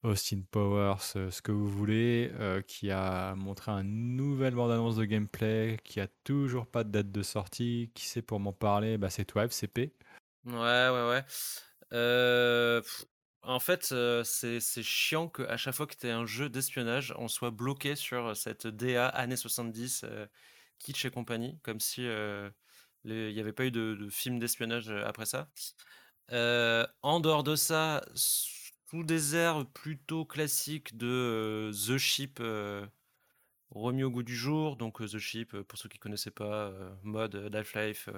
S1: Austin Powers, ce que vous voulez, qui a montré un nouvel bande-annonce de gameplay, qui a toujours pas de date de sortie. Qui sait pour m'en parler bah, C'est toi, FCP.
S3: Ouais, ouais, ouais en fait, c'est chiant qu'à chaque fois que tu un jeu d'espionnage, on soit bloqué sur cette DA années 70, kitsch et compagnie, comme si il n'y avait pas eu de, film d'espionnage après ça. en dehors de ça, sous des airs plutôt classiques de The Ship remis au goût du jour. Donc The Ship, pour ceux qui connaissaient pas, mode Half-Life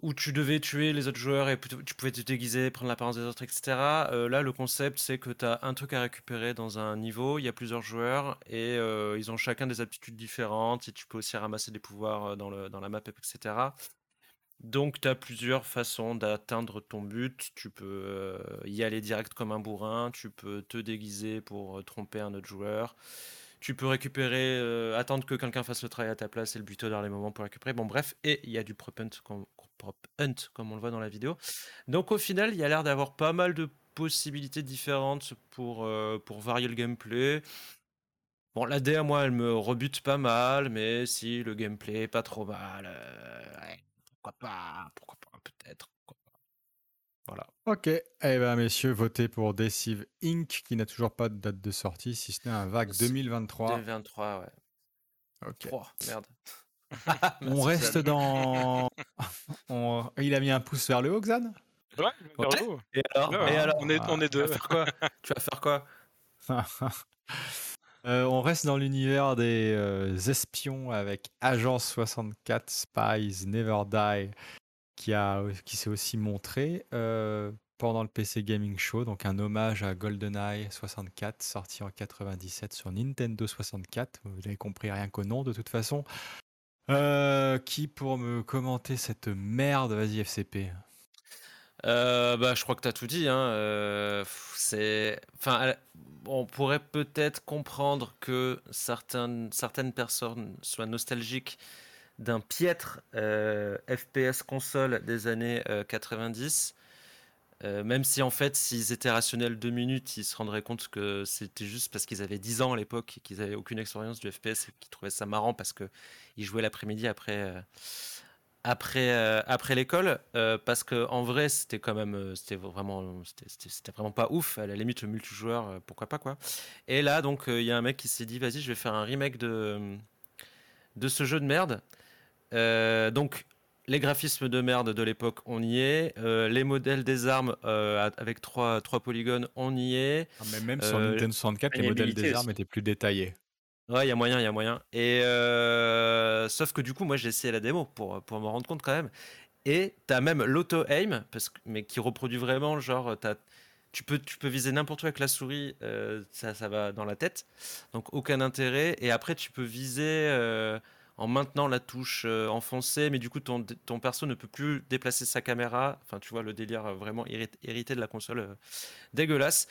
S3: où tu devais tuer les autres joueurs et tu pouvais te déguiser, prendre l'apparence des autres, etc. Euh, là, le concept, c'est que tu as un truc à récupérer dans un niveau, il y a plusieurs joueurs et euh, ils ont chacun des aptitudes différentes et tu peux aussi ramasser des pouvoirs euh, dans, le, dans la map, etc. Donc, tu as plusieurs façons d'atteindre ton but. Tu peux y aller direct comme un bourrin, tu peux te déguiser pour tromper un autre joueur. Tu peux récupérer, attendre que quelqu'un fasse le travail à ta place et le buter dans les moments pour récupérer. Bon, bref, et il y a du prop hunt comme on le voit dans la vidéo. Donc au final, il y a l'air d'avoir pas mal de possibilités différentes pour, euh, varier le gameplay. Bon, la DA, moi, elle me rebute pas mal, mais si le gameplay est pas trop mal, euh, pourquoi pas, pourquoi pas, peut-être. Voilà.
S1: Ok, eh ben messieurs, votez pour Deceive Inc. qui n'a toujours pas de date de sortie, si ce n'est un vague 2023.
S3: 2023, ouais.
S1: Ok.
S3: merde.
S1: on reste dans. Il a mis un pouce vers le haut, Xan?
S5: Ouais, vers le haut.
S3: Et alors, Et alors
S5: on, est, on est deux.
S3: Tu vas faire quoi? Tu vas faire quoi?
S1: Euh, On reste dans l'univers des euh, espions avec Agent 64 Spies Never Die qui, qui s'est aussi montré euh, pendant le PC Gaming Show, donc un hommage à GoldenEye 64 sorti en 97 sur Nintendo 64. Vous avez compris rien qu'au nom de toute façon. Euh, qui pour me commenter cette merde? Vas-y, FCP.
S3: Euh, bah, je crois que tu as tout dit. Hein. C'est, enfin, on pourrait peut-être comprendre que certaines, certaines personnes soient nostalgiques d'un piètre FPS console des années 90. même si en fait, s'ils étaient rationnels deux minutes, ils se rendraient compte que c'était juste parce qu'ils avaient 10 ans à l'époque et qu'ils n'avaient aucune expérience du FPS et qu'ils trouvaient ça marrant parce qu'ils jouaient l'après-midi après, après, après l'école. parce que en vrai, c'était quand même, c'était vraiment, c'était vraiment pas ouf. À la limite, le multijoueur, pourquoi pas quoi. Et là, donc, il y a un mec qui s'est dit, vas-y, je vais faire un remake de, de ce jeu de merde. Donc, les graphismes de merde de l'époque, on y est. Euh, les modèles des armes euh, avec trois, trois polygones, on y est.
S1: Ah, mais même sur euh, Nintendo 64, les modèles des armes étaient plus détaillés.
S3: Ouais, il y a moyen, il y a moyen. Et sauf que du coup, moi, j'ai essayé la démo pour, pour me rendre compte quand même. Et tu as même l'auto-aim, mais qui reproduit vraiment, genre, tu peux, tu peux viser n'importe où avec la souris, ça, ça va dans la tête. Donc, aucun intérêt. Et après, tu peux viser en maintenant la touche euh, enfoncée, mais du coup ton, ton perso ne peut plus déplacer sa caméra. Enfin, tu vois le délire euh, vraiment hérité de la console euh, dégueulasse.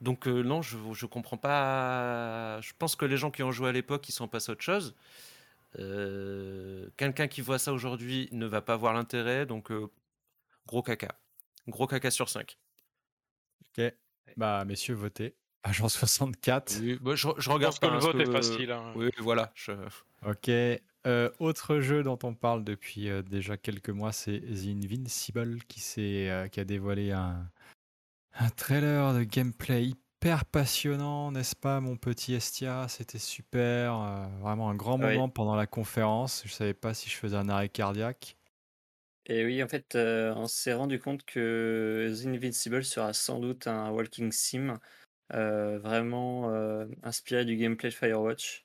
S3: Donc non, je je comprends pas. Je pense que les gens qui ont joué à l'époque, ils sont passés à autre chose. Quelqu'un qui voit ça aujourd'hui ne va pas voir l'intérêt, donc gros caca, gros caca sur 5.
S1: Ok, bah messieurs, votez. Agent 64.
S3: Oui, bah, je, regarde
S5: que le vote est facile. Hein.
S3: Oui, voilà. Je...
S1: Ok. Euh, autre jeu dont on parle depuis euh, déjà quelques mois, c'est The Invincible qui, euh, qui a dévoilé un, un, trailer de gameplay hyper passionnant, n'est-ce pas, mon petit Estia? C'était super, vraiment un grand moment pendant la conférence. Je savais pas si je faisais un arrêt cardiaque.
S4: Et oui, en fait, on s'est rendu compte que The Invincible sera sans doute un walking sim, vraiment inspiré du gameplay de Firewatch.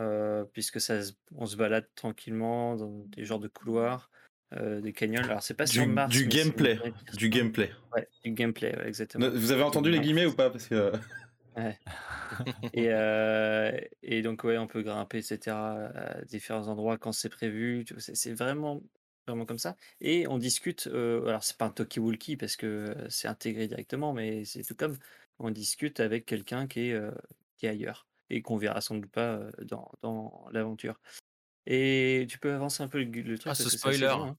S4: Euh, puisque ça, on se balade tranquillement dans des genres de couloirs, euh, des canyons. Alors c'est pas sur Mars.
S2: Du gameplay, du gameplay.
S4: Ouais, du gameplay, exactement.
S2: Vous avez entendu les guillemets ou pas? Parce que.
S4: Ouais. et, euh, et donc ouais, on peut grimper, etc. à différents endroits quand c'est prévu. C'est vraiment vraiment comme ça. Et on discute. alors c'est pas un talkie-walkie parce que c'est intégré directement, mais c'est tout comme on discute avec quelqu'un qui est qui est ailleurs et qu'on verra sans doute pas dans, dans l'aventure. Et tu peux avancer un peu le, truc.
S3: Ah, ce spoiler? Hein.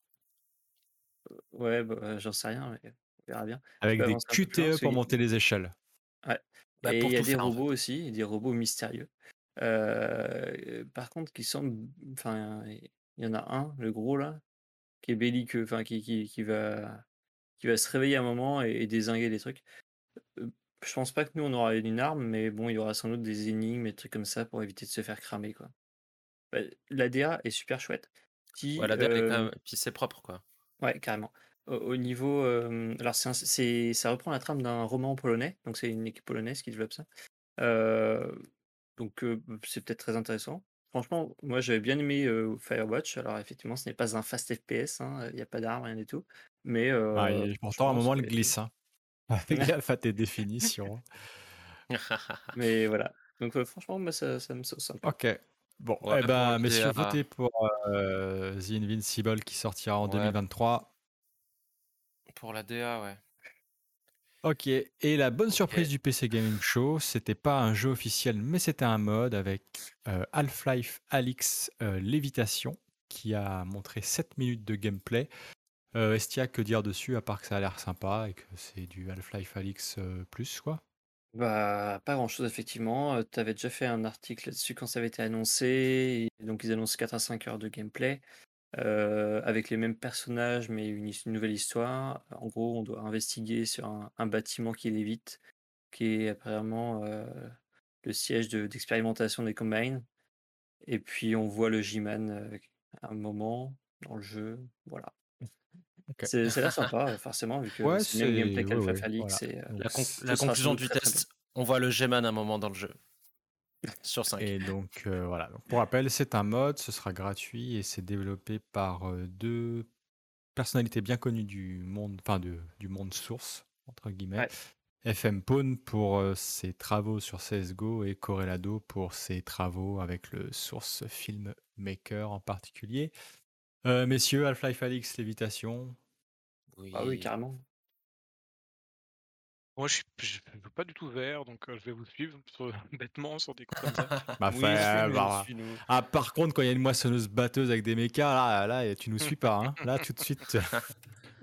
S4: Ouais, bah, j'en sais rien, mais on verra bien.
S1: Avec des QTE pour monter les échelles.
S4: Ouais. Bah, et il y a des robots aussi, des robots mystérieux. par contre, qui semblent. Enfin, il y en a un, le gros là, qui est belliqueux, enfin, qui, qui, qui, va, qui va se réveiller un moment et, et désinguer des trucs. Je pense pas que nous on aura une arme, mais bon, il y aura sans doute des énigmes et des trucs comme ça pour éviter de se faire cramer, quoi. Bah, la DA est super chouette.
S3: Qui, ouais, la DA est quand même... Puis c'est propre, quoi.
S4: Ouais, carrément. Au, niveau, alors c'est, ça reprend la trame d'un roman polonais, donc c'est une équipe polonaise qui développe ça. donc c'est peut-être très intéressant. Franchement, moi j'avais bien aimé Firewatch. Alors effectivement, ce n'est pas un fast FPS, hein, il n'y a pas d'armes, rien du tout. Mais
S1: ah, pourtant, à un moment, elle glisse. Hein. Fais gaffe à tes définitions.
S4: Mais voilà. Donc franchement, moi, ça, ça me sauce un peu.
S1: Ok. Bon, eh ben, messieurs, votez pour euh, The Invincible qui sortira en 2023.
S3: Pour la DA, ouais.
S1: Ok, et la bonne surprise du PC Gaming Show, c'était pas un jeu officiel, mais c'était un mode avec euh, Half-Life Alix euh, Lévitation qui a montré 7 minutes de gameplay. Euh, Estia, que dire dessus à part que ça a l'air sympa et que c'est du Half-Life Alix euh, plus quoi?
S4: Bah, pas grand-chose effectivement. Tu avais déjà fait un article là-dessus quand ça avait été annoncé. donc ils annoncent 4 à 5 heures de gameplay euh, avec les mêmes personnages mais une, nouvelle histoire. En gros, on doit investiguer sur un, bâtiment qui lévite, qui est apparemment le siège d'expérimentation des Combines. Et puis on voit le G-Man à un moment dans le jeu. Voilà. C'est ça l'air sympa, forcément, vu que c'est le même gameplay qu'Alpha Falix. Euh,
S3: la, conclusion du test, on voit le G-Man à un moment dans le jeu. Sur 5.
S1: Et donc, euh, voilà. pour rappel, c'est un mode, ce sera gratuit et c'est développé par euh, deux personnalités bien connues du monde, enfin du monde source, entre guillemets. FM Pawn pour ses travaux sur CSGO et Corelado pour ses travaux avec le Source Filmmaker en particulier. Euh, messieurs, Half-Life Alix, Lévitation.
S4: Oui. Ah oui, carrément.
S5: Moi, je suis pas du tout vert, donc euh, je vais vous suivre bêtement sur des coups comme ça.
S1: bah, oui, bah, ah, par contre, quand il y a une moissonneuse batteuse avec des mechas, là, là, tu nous suis pas. Hein. Là, tout de suite.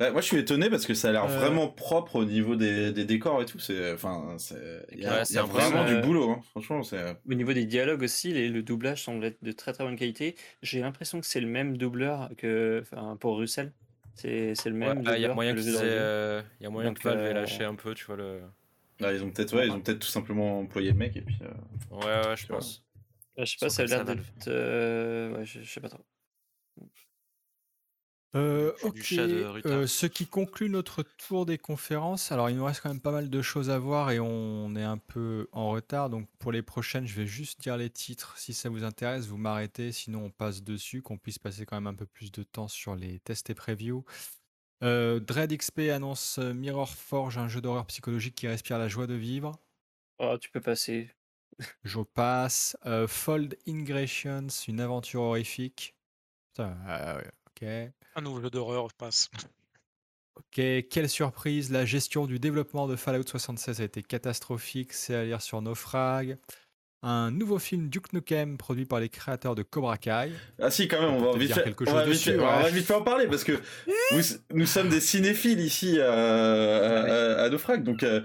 S2: Bah, moi, je suis étonné parce que ça a l'air vraiment propre au niveau des, des décors et tout. C'est, enfin, il y a, vraiment du boulot. Hein. Franchement, c'est.
S4: Au niveau des dialogues aussi, les, le doublage semble être de très très bonne qualité. J'ai l'impression que c'est le même doubleur que, pour Russell. C'est, le même.
S3: Il y a moyen que, euh, y a moyen que Valve ait lâché un peu, tu vois le.
S2: Ah, ils ont peut-être, ouais, ils ont peut-être tout simplement employé le mec et puis.
S3: Euh, ouais, ouais, je pense.
S4: Je sais pas, ça a l'air d'être. Euh, ouais, je, je sais pas trop.
S1: Euh, ok, euh, ce qui conclut notre tour des conférences. Alors, il nous reste quand même pas mal de choses à voir et on est un peu en retard. Donc, pour les prochaines, je vais juste dire les titres. Si ça vous intéresse, vous m'arrêtez. Sinon, on passe dessus, qu'on puisse passer quand même un peu plus de temps sur les tests et previews. Euh, Dread XP annonce Mirror Forge, un jeu d'horreur psychologique qui respire la joie de vivre.
S4: Oh, tu peux passer.
S1: Je passe. Fold Ingratians, une aventure horrifique. Putain, ok.
S5: Un nouveau jeu d'horreur passe.
S1: Ok, quelle surprise, la gestion du développement de Fallout 76 a été catastrophique, c'est à lire sur Naufrag un nouveau film Duke Nukem produit par les créateurs de Cobra Kai.
S2: Ah si quand même, on va vite, quelque chose dessus, on va vite en parler parce que nous sommes des cinéphiles ici euh, à, à, donc. Euh,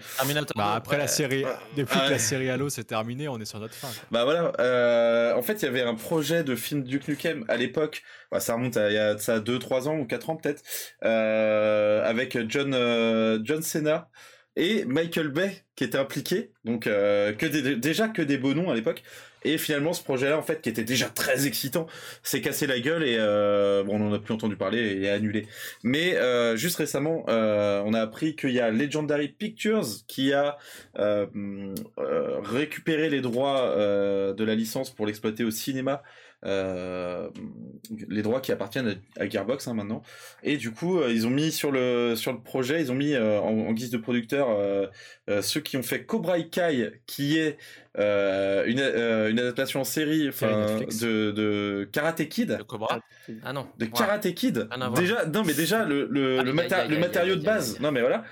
S1: bah, après la série, depuis que la série Halo s'est terminée, on est sur notre fin.
S2: Bah voilà, euh, en fait il y avait un projet de film Duke Nukem à l'époque, bah, ça remonte à il y a ça 2-3 ans ou 4 ans peut-être, avec John John Cena et Michael Bay qui était impliqué, donc euh, déjà que des beaux noms à l'époque. Et finalement, ce projet-là, en fait, qui était déjà très excitant, s'est cassé la gueule et euh, on en a plus entendu parler et annulé. Mais euh, juste récemment, on a appris qu'il y a Legendary Pictures qui a récupéré les droits de la licence pour l'exploiter au cinéma les droits qui appartiennent à, Gearbox hein, maintenant. Et du coup, euh, ils ont mis sur le sur le projet, ils ont mis euh, en, guise de producteur ceux qui ont fait Cobra Kai, qui est une, une adaptation en série, de, de Karate Kid.
S3: De Cobra. Ah non.
S2: De Karate Kid. Déjà, non mais déjà le le, le, le matériau de base. Non mais voilà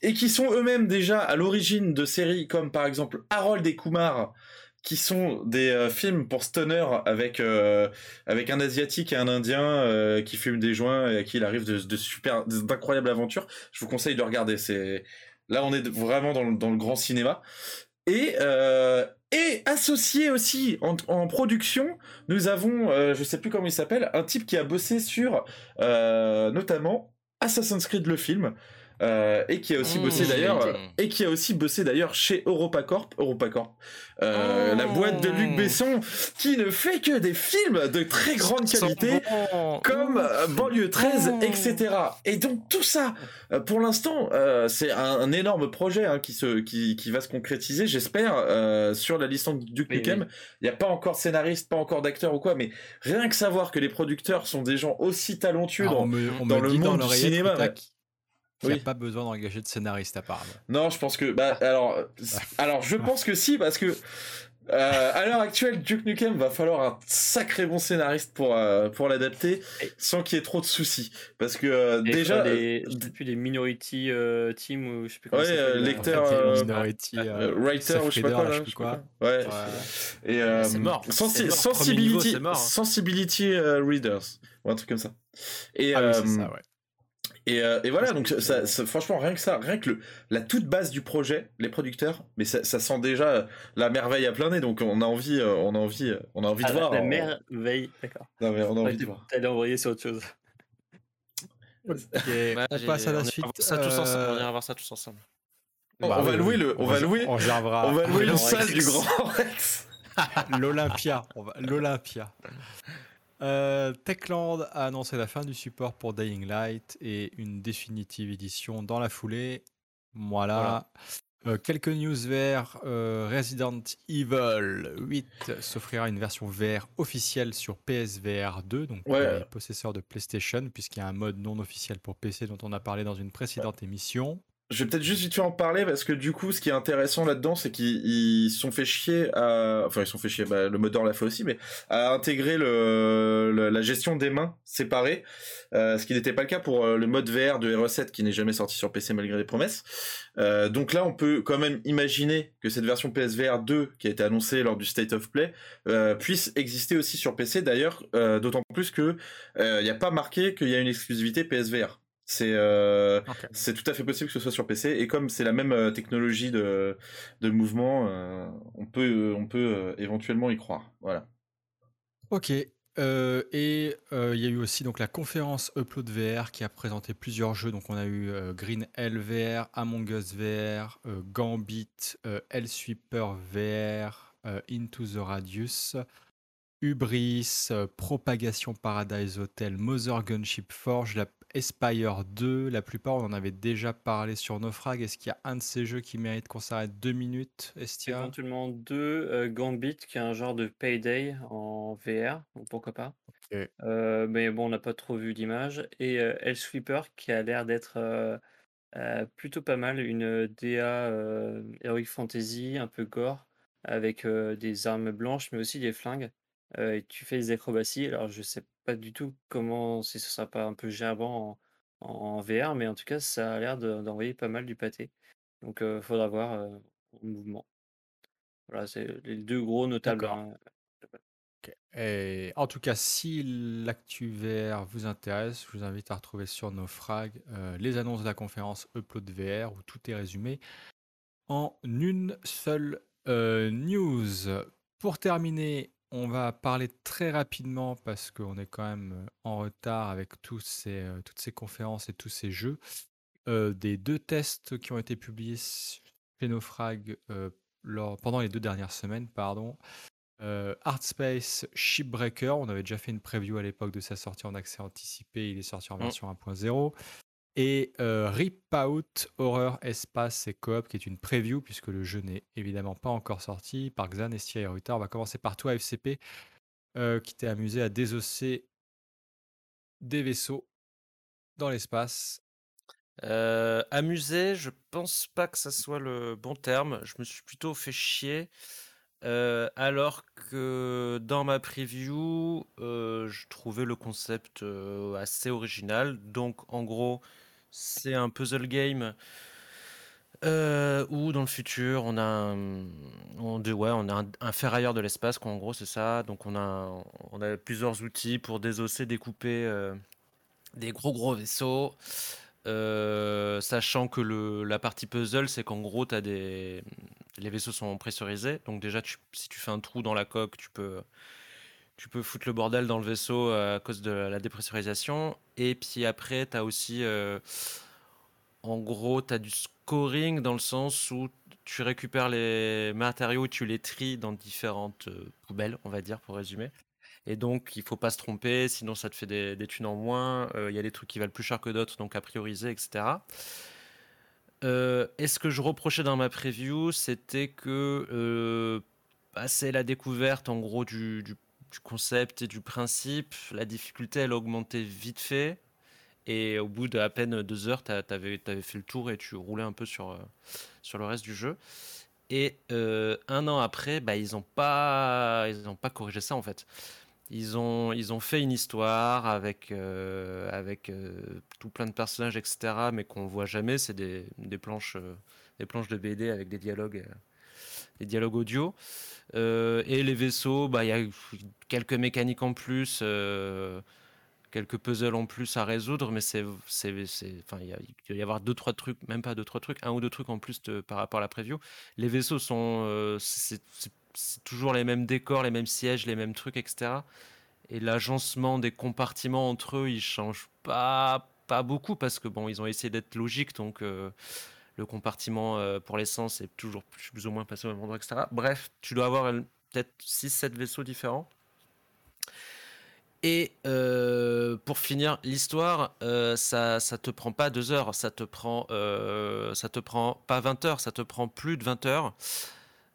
S2: et qui sont eux-mêmes déjà à l'origine de séries comme par exemple Harold et Kumar qui sont des euh, films pour stoner avec euh, avec un asiatique et un indien euh, qui fument des joints et à qui il arrive de, super d'incroyables aventures. Je vous conseille de regarder. C'est là on est vraiment dans le, dans le grand cinéma et et associé aussi en, en, production, nous avons, je sais plus comment il s'appelle, un type qui a bossé sur notamment Assassin's Creed le film. Euh, et qui a aussi bossé mmh. d'ailleurs et qui a aussi bossé d'ailleurs chez EuropaCorp, EuropaCorp, euh, la boîte de Luc. Besson qui ne fait que des films de très grande qualité comme euh, Banlieue 13, etc. Et donc tout ça, pour l'instant, euh, c'est un, énorme projet hein, qui se qui, qui va se concrétiser, j'espère, sur la licence Duke Nukem. Il n'y a pas encore de scénariste, pas encore d'acteur ou quoi, mais rien que savoir que les producteurs sont des gens aussi talentueux ah, dans, dans le monde du cinéma.
S1: Il n'y a pas besoin d'engager de scénariste apparemment.
S2: Non, je pense que bah alors alors je pense que si parce que euh, à l'heure actuelle, Duke Nukem va falloir un sacré bon scénariste pour euh, pour l'adapter sans qu'il y ait trop de soucis parce que euh, déjà
S4: les, depuis les Minority Team ou je sais plus comment
S2: ouais, lecteur Minority writer ou je sais pas quoi, là, je sais quoi. Ouais. Et c'est mort. sensibility sensibility readers ou un truc comme ça. Et ah, ça, ouais. Et, euh, et, voilà, donc ça, franchement, rien que ça, rien que le, la toute base du projet, les producteurs, mais ça, ça sent déjà la merveille à plein nez, donc on a envie, euh, on a envie, euh, on a envie de ah, voir.
S4: La merveille, d'accord.
S2: Non mais on a envie de voir.
S4: T'allais envoyer sur autre chose.
S1: Ok, on passe à la suite.
S3: Ça tous ensemble, on ira voir ça tous ensemble.
S2: Bah on, va louer le, on, va louer, on, on va louer le salle du Grand Rex.
S1: L'Olympia, l'Olympia. Euh, Techland a annoncé la fin du support pour Dying Light et une définitive édition dans la foulée. Voilà. Euh, quelques news vers euh, Resident Evil 8 s'offrira une version VR officielle sur PSVR 2, donc pour les possesseurs de PlayStation, puisqu'il y a un mode non officiel pour PC dont on a parlé dans une précédente émission.
S2: Je vais peut-être juste vite fait en parler parce que du coup, ce qui est intéressant là-dedans, c'est qu'ils sont fait chier à, enfin ils sont fait chier, bah, le moteur l'a fait aussi, mais à intégrer la gestion des mains séparées, euh, ce qui n'était pas le cas pour euh, le mode VR de R7 qui n'est jamais sorti sur PC malgré les promesses. Euh, donc là, on peut quand même imaginer que cette version PSVR 2 qui a été annoncée lors du State of Play puisse exister aussi sur PC. D'ailleurs, d'autant plus que il n'y a pas marqué qu'il y a une exclusivité PSVR C'est c'est tout à fait possible que ce soit sur PC et comme c'est la même technologie de, de mouvement, on peut on peut éventuellement y croire. Voilà.
S1: Ok, euh, et euh, il y a eu aussi donc la conférence Upload VR qui a présenté plusieurs jeux. Donc on a eu euh, Green Hell VR, Among Us VR, Gambit, Hellsweeper VR, Into the Radius, Hubris, Propagation Paradise Hotel, Mother Gunship Forge, la Espire 2, la plupart on en avait déjà parlé sur Naufrag. Est-ce qu'il y a un de ces jeux qui mérite qu'on s'arrête deux minutes, Estia?
S4: Éventuellement deux, euh, Gambit qui est un genre de Payday en VR, pourquoi pas. Euh, mais bon, on n'a pas trop vu d'image. Et euh, Hellsweeper qui a l'air d'être plutôt pas mal, une DA Heroic Fantasy, un peu gore, avec des armes blanches mais aussi des flingues. Et tu fais des acrobaties. Alors je sais pas du tout comment, si ce sera pas un peu gerbant en, en VR, mais en tout cas, ça a l'air d'envoyer pas mal du pâté. Donc, il faudra voir euh, en mouvement. Voilà, c'est les deux gros notables. Hein,
S1: Et en tout cas, si l'actu VR vous intéresse, je vous invite à retrouver sur nos frags les annonces de la conférence Upload VR où tout est résumé en une seule news. Pour terminer, on va parler très rapidement parce qu'on est quand même en retard avec tous ces, toutes ces conférences et tous ces jeux. des deux tests qui ont été publiés chez Nofrag pendant les deux dernières semaines. Pardon. Artspace Shipbreaker, on avait déjà fait une preview à l'époque de sa sortie en accès anticipé, il est sorti en mmh. version 1.0. Et Rip Out Horror Espace et Coop, qui est une preview, puisque le jeu n'est évidemment pas encore sorti, par Xan, et Ruta. On va commencer par toi, FCP, qui t'est amusé à désosser des vaisseaux dans l'espace.
S3: amusé, je pense pas que ça soit le bon terme. Je me suis plutôt fait chier. alors que dans ma preview, je trouvais le concept assez original. Donc en gros, c'est un puzzle game euh, où dans le futur on a un, on, ouais, on a un, ferrailleur de l'espace, en gros c'est ça. Donc on a, on a plusieurs outils pour désosser, découper euh, des gros gros vaisseaux. Euh, sachant que la partie puzzle, c'est qu'en gros, des... les vaisseaux sont pressurisés. Donc déjà, si tu fais un trou dans la coque, tu peux, tu peux foutre le bordel dans le vaisseau euh, à cause de la dépressurisation. Et puis après, tu as aussi, euh, en gros, tu as du scoring dans le sens où tu récupères les matériaux, tu les tries dans différentes euh, poubelles, on va dire, pour résumer. Et donc, il faut pas se tromper, sinon ça te fait des, des thunes en moins. Il y a des trucs qui valent plus cher que d'autres, donc à prioriser, etc. et ce que je reprochais dans ma preview, c'était que bah, c'est la découverte en gros du du concept et du principe, la difficulté, elle a augmenté vite fait. Et au bout d'à peine deux heures, tu avais, fait le tour et tu roulais un peu sur, euh, sur le reste du jeu. Et euh, un an après, bah, ils n'ont pas, ils pas corrigé ça en fait. Ils ont, ils ont fait une histoire avec, euh, avec tout plein de personnages, etc., mais qu'on voit jamais. C'est des, des, planches, des planches de BD avec des dialogues, des dialogues audio. Euh, et les vaisseaux, bah, il y a quelques mécaniques en plus, euh, quelques puzzles en plus à résoudre, mais c'est, enfin, il, il y avoir deux trois trucs, même pas deux trois trucs, un ou deux trucs en plus par rapport à la preview. Les vaisseaux sont, euh, c'est, toujours les mêmes décors, les mêmes sièges, les mêmes trucs, etc. Et l'agencement des compartiments entre eux, ils changent pas pas beaucoup parce que bon, ils ont essayé d'être logiques, donc le compartiment euh, pour l'essence est toujours plus, ou moins passé au même endroit, etc. Bref, tu dois avoir peut-être 6-7 vaisseaux différents. Et euh, pour finir l'histoire, euh, ça ça te prend pas deux heures, ça te prend ça te prend pas 20 heures, ça te prend plus de 20 heures.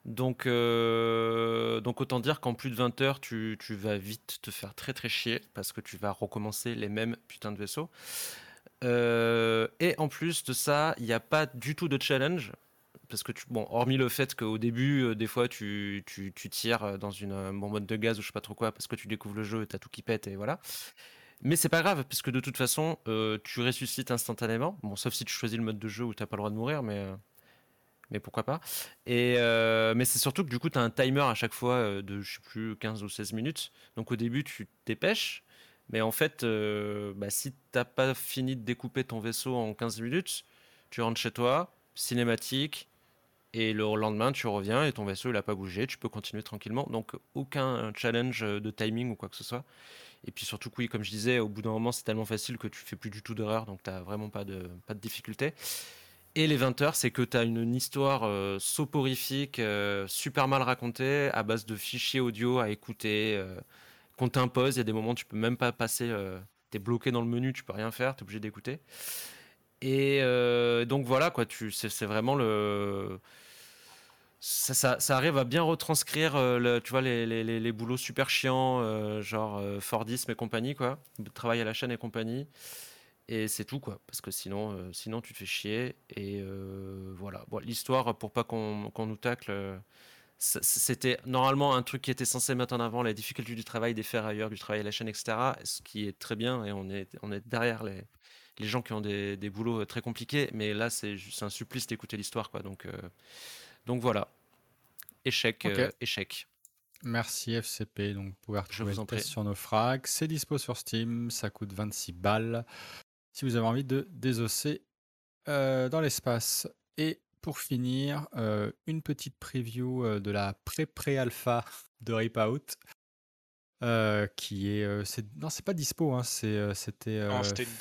S3: Donc donc autant dire qu'en plus de 20 heures, tu, tu, vas vite te faire très très chier parce que tu vas recommencer les mêmes putains de vaisseaux. Euh, et en plus de ça, il n'y a pas du tout de challenge. Parce que, tu, bon, hormis le fait qu'au début, euh, des fois, tu, tu, tires dans une bonbonne de gaz ou je sais pas trop quoi, parce que tu découvres le jeu et as tout qui pète et voilà. Mais c'est pas grave, parce que de toute façon, euh, tu ressuscites instantanément. Bon, sauf si tu choisis le mode de jeu où t'as pas le droit de mourir, mais, mais pourquoi pas. Et, mais c'est surtout que du coup, tu as un timer à chaque fois de, je sais plus, 15 ou 16 minutes. Donc au début, tu te dépêches. Mais en fait, euh, bah, si t'as pas fini de découper ton vaisseau en 15 minutes, tu rentres chez toi, cinématique, et le lendemain, tu reviens et ton vaisseau, il n'a pas bougé, tu peux continuer tranquillement. Donc, aucun challenge de timing ou quoi que ce soit. Et puis surtout, oui, comme je disais, au bout d'un moment, c'est tellement facile que tu fais plus du tout d'erreur, donc tu n'as vraiment pas de, pas de difficulté. Et les 20 heures, c'est que tu as une, histoire euh, soporifique, euh, super mal racontée, à base de fichiers audio à écouter, euh, qu'on t'impose. Il y a des moments où tu peux même pas passer, tu es bloqué dans le menu, tu peux rien faire, tu es obligé d'écouter. Et donc voilà, quoi, c'est vraiment le ça, arrive à bien retranscrire le, tu vois, les, les, les, boulots super chiants, genre Fordisme et compagnie, quoi. Travail à la chaîne et compagnie. Et c'est tout, quoi. Parce que sinon, sinon tu te fais chier. Et voilà. L'histoire, pour pas qu'on nous tacle, c'était normalement un truc qui était censé mettre en avant la difficulté du travail, des ferrailleurs, du travail à la chaîne, etc. Ce qui est très bien. Et on est, on est derrière les, les gens qui ont des, des boulots très compliqués. Mais là, c'est un supplice d'écouter l'histoire, quoi. Donc. Donc voilà. Échec, euh, échec.
S1: Merci FCP. Donc, vous pouvez retrouver test sur nos frags. C'est dispo sur Steam. Ça coûte 26 balles. Si vous avez envie de désosser euh, dans l'espace. Et pour finir, euh, une petite preview de la pré-pré-alpha de Rip Out. qui est, non c'est pas dispo hein, c'était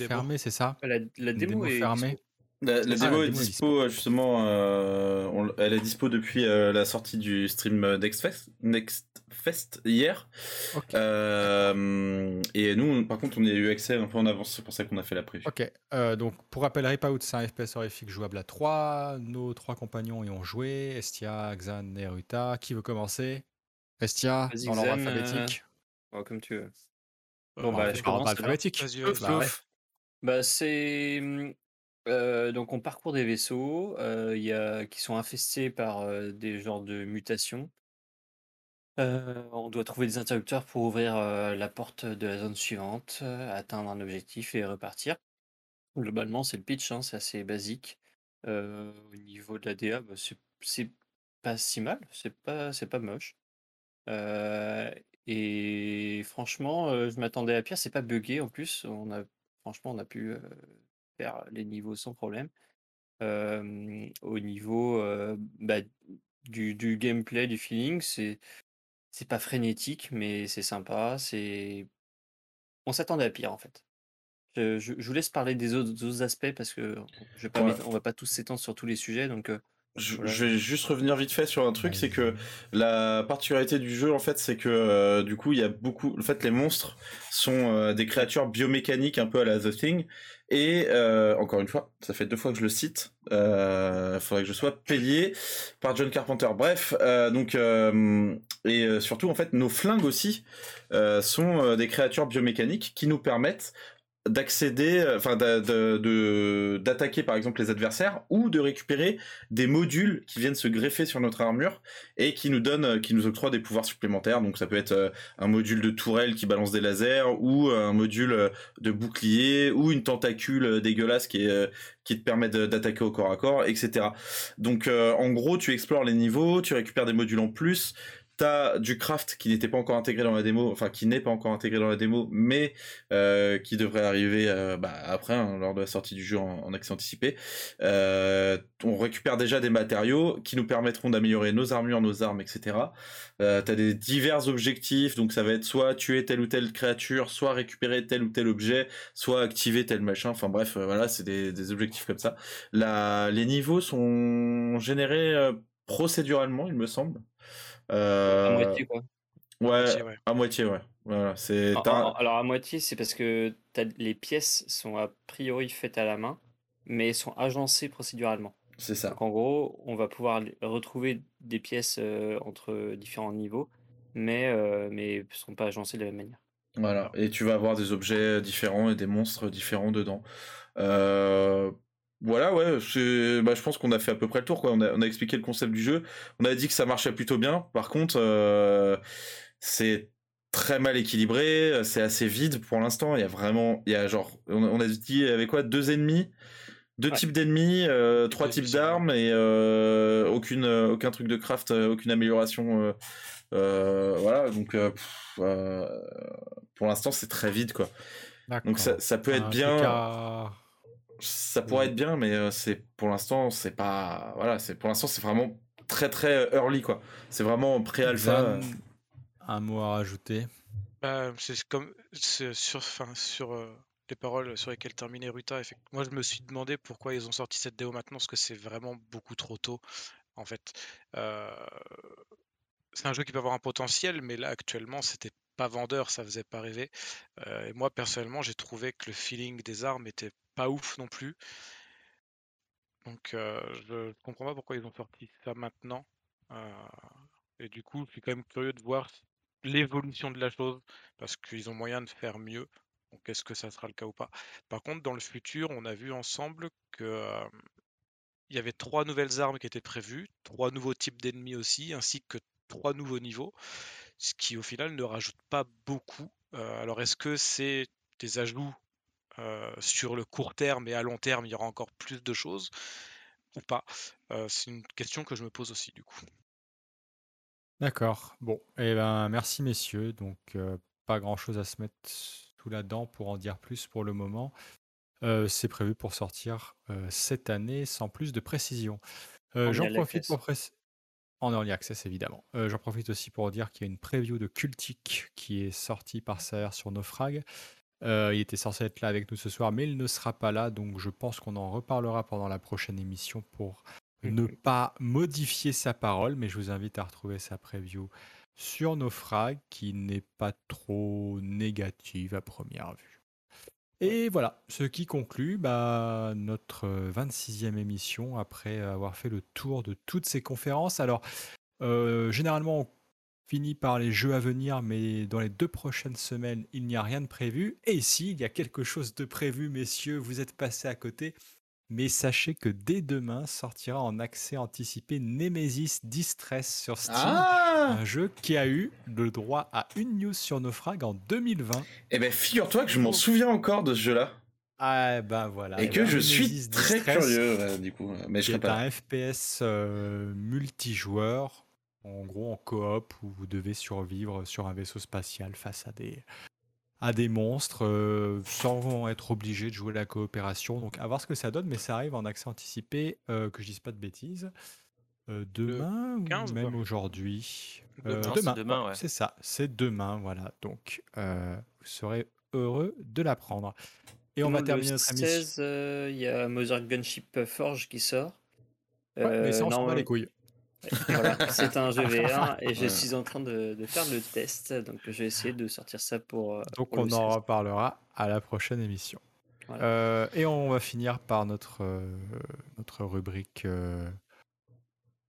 S1: fermé c'est ça?
S4: La, démo, est fermée
S2: la, ah, démo est dispo, justement, euh, elle est dispo depuis euh, la sortie du stream Next Fest, Next Fest hier. Euh, et nous, par contre, on a eu accès un peu en avance, c'est pour ça qu'on a fait la preview.
S1: Ok, donc pour rappel, Rip Out, c'est un FPS horrifique jouable à 3. Nos trois compagnons y ont joué Estia, Xan et Ruta. Qui veut commencer? Estia, dans l'ordre alphabétique.
S4: Oh, comme tu veux.
S1: Bon, bah, je commence. alphabétique.
S4: Bah, bah, c'est donc on parcourt des vaisseaux, qui sont infestés par, des genres de mutations. on doit trouver des interrupteurs pour ouvrir, la porte de la zone suivante, atteindre un objectif et repartir. Globalement, c'est le pitch, hein, c'est assez basique. au niveau de la DA, bah, c'est pas si mal, c'est pas moche. et franchement, je m'attendais à pire, c'est pas buggé en plus, on a franchement, on a pu, faire les niveaux sans problème. au niveau bah, du, du, gameplay, du feeling, c'est c'est pas frénétique, mais c'est sympa. C'est on s'attendait à pire en fait. Je, je, vous laisse parler des autres, aspects parce que je vais on va pas tous s'étendre sur tous les sujets, donc.
S2: Je, vais juste revenir vite fait sur un truc, c'est que la particularité du jeu, en fait, c'est que du coup, il y a beaucoup. En fait, les monstres sont des créatures biomécaniques un peu à la The Thing, et euh, encore une fois, ça fait deux fois que je le cite. Il euh, faudrait que je sois payé par John Carpenter. Bref, euh, donc et surtout en fait, nos flingues aussi sont des créatures biomécaniques qui nous permettent d'accéder, euh, enfin d'attaquer par exemple les adversaires ou de récupérer des modules qui viennent se greffer sur notre armure et qui nous donnent, euh, qui nous octroient des pouvoirs supplémentaires. Donc ça peut être euh, un module de tourelle qui balance des lasers ou un module de bouclier ou une tentacule dégueulasse qui qui te permet d'attaquer au corps à corps, etc. Donc en gros, tu explores les niveaux, tu récupères des modules en plus, T'as du craft qui n'était pas encore intégré dans la démo, enfin qui n'est pas encore intégré dans la démo, mais euh, qui devrait arriver euh, bah, après, hein, lors de la sortie du jeu en, accès anticipé. Euh, on récupère déjà des matériaux qui nous permettront d'améliorer nos armures, nos armes, etc. T'as des divers objectifs, donc ça va être soit tuer telle ou telle créature, soit récupérer tel ou tel objet, soit activer tel machin. Enfin bref, voilà, c'est des, des, objectifs comme ça. Les niveaux sont générés procéduralement, il me semble.
S4: À moitié, quoi.
S2: Ouais, à moitié, ouais. Voilà, c'est.
S4: Alors à moitié, c'est parce que les pièces sont a priori faites à la main, mais sont agencées procéduralement.
S2: C'est ça.
S4: Donc en gros, on va pouvoir retrouver des pièces entre différents niveaux, mais mais ne sont pas agencées de la même manière.
S2: Voilà, et tu vas avoir des objets différents et des monstres différents dedans. Euh, voilà, ouais, bah, je pense qu'on a fait à peu près le tour, quoi. On a, expliqué le concept du jeu. On a dit que ça marchait plutôt bien. Par contre, euh, c'est très mal équilibré, c'est assez vide pour l'instant. Il y a vraiment, il y a genre, on, a dit, avait quoi, deux ennemis, deux types d'ennemis, euh, trois types d'armes et euh, aucune, aucun truc de craft, aucune amélioration. voilà, donc pour l'instant, c'est très vide, quoi. Donc ça, ça peut être bien. Ça pourrait être bien, mais c'est pour l'instant, c'est pas. Voilà, c'est pour l'instant, c'est vraiment très très early, quoi. C'est vraiment pré-alpha.
S1: Un mot à rajouter?
S5: Bah, c'est comme sur, fin, sur les paroles sur lesquelles terminait Ruta. Moi, je me suis demandé pourquoi ils ont sorti cette démo maintenant, parce que c'est vraiment beaucoup trop tôt, en fait. c'est un jeu qui peut avoir un potentiel, mais là, actuellement, c'était pas vendeur, ça faisait pas rêver. et moi, personnellement, j'ai trouvé que le feeling des armes était pas ouf non plus. Donc, je comprends pas pourquoi ils ont sorti ça maintenant. et du coup, je suis quand même curieux de voir l'évolution de la chose, parce qu'ils ont moyen de faire mieux. Donc est-ce que ça sera le cas ou pas? Par contre, dans le futur, on a vu ensemble que il y avait trois nouvelles armes qui étaient prévues, trois nouveaux types d'ennemis aussi, ainsi que trois nouveaux niveaux, ce qui au final ne rajoute pas beaucoup. alors est-ce que c'est des ajouts sur le court terme et à long terme, il y aura encore plus de choses ou pas? C'est une question que je me pose aussi du coup.
S1: D'accord. Bon, et eh ben merci messieurs. Donc pas grand chose à se mettre sous la dent pour en dire plus pour le moment. c'est prévu pour sortir cette année sans plus de précision. J'en profite pour préciser. En early access évidemment. J'en profite aussi pour dire qu'il y a une preview de Cultic qui est sortie par Saer sur Naufrag. il était censé être là avec nous ce soir, mais il ne sera pas là, donc je pense qu'on en reparlera pendant la prochaine émission pour ne pas modifier sa parole, mais je vous invite à retrouver sa preview sur Naufrag, qui n'est pas trop négative à première vue. Et voilà, ce qui conclut bah, notre 26e émission après avoir fait le tour de toutes ces conférences. Alors, euh, généralement, on finit par les jeux à venir, mais dans les deux prochaines semaines, il n'y a rien de prévu. Et s'il il y a quelque chose de prévu, messieurs, vous êtes passés à côté. Mais sachez que dès demain sortira en accès anticipé Nemesis Distress sur Steam, ah un jeu qui a eu le droit à une news sur Naufrag en 2020.
S2: Eh ben figure-toi que je m'en souviens encore de ce jeu-là.
S1: Ah ben voilà.
S2: Et eh que ben, je suis très curieux du coup, mais je pas.
S1: un FPS euh, multijoueur, en gros en coop où vous devez survivre sur un vaisseau spatial face à des à des monstres euh, sans être obligé de jouer la coopération. Donc à voir ce que ça donne, mais ça arrive en accès anticipé, euh, que je dise pas de bêtises. Euh, demain ou même aujourd'hui
S3: Demain,
S1: c'est ça, c'est demain, voilà. Donc vous serez heureux de l'apprendre.
S4: Et on va terminer notre émission. Il y a Mother Gunship Forge qui sort.
S1: mais ça, on s'en bat les couilles
S4: c'est un jeu VR et je suis en train de, faire le test. Donc, je vais essayer de sortir ça pour. Euh,
S1: donc, on en reparlera à la prochaine émission. Euh, et on va finir par notre, euh, notre rubrique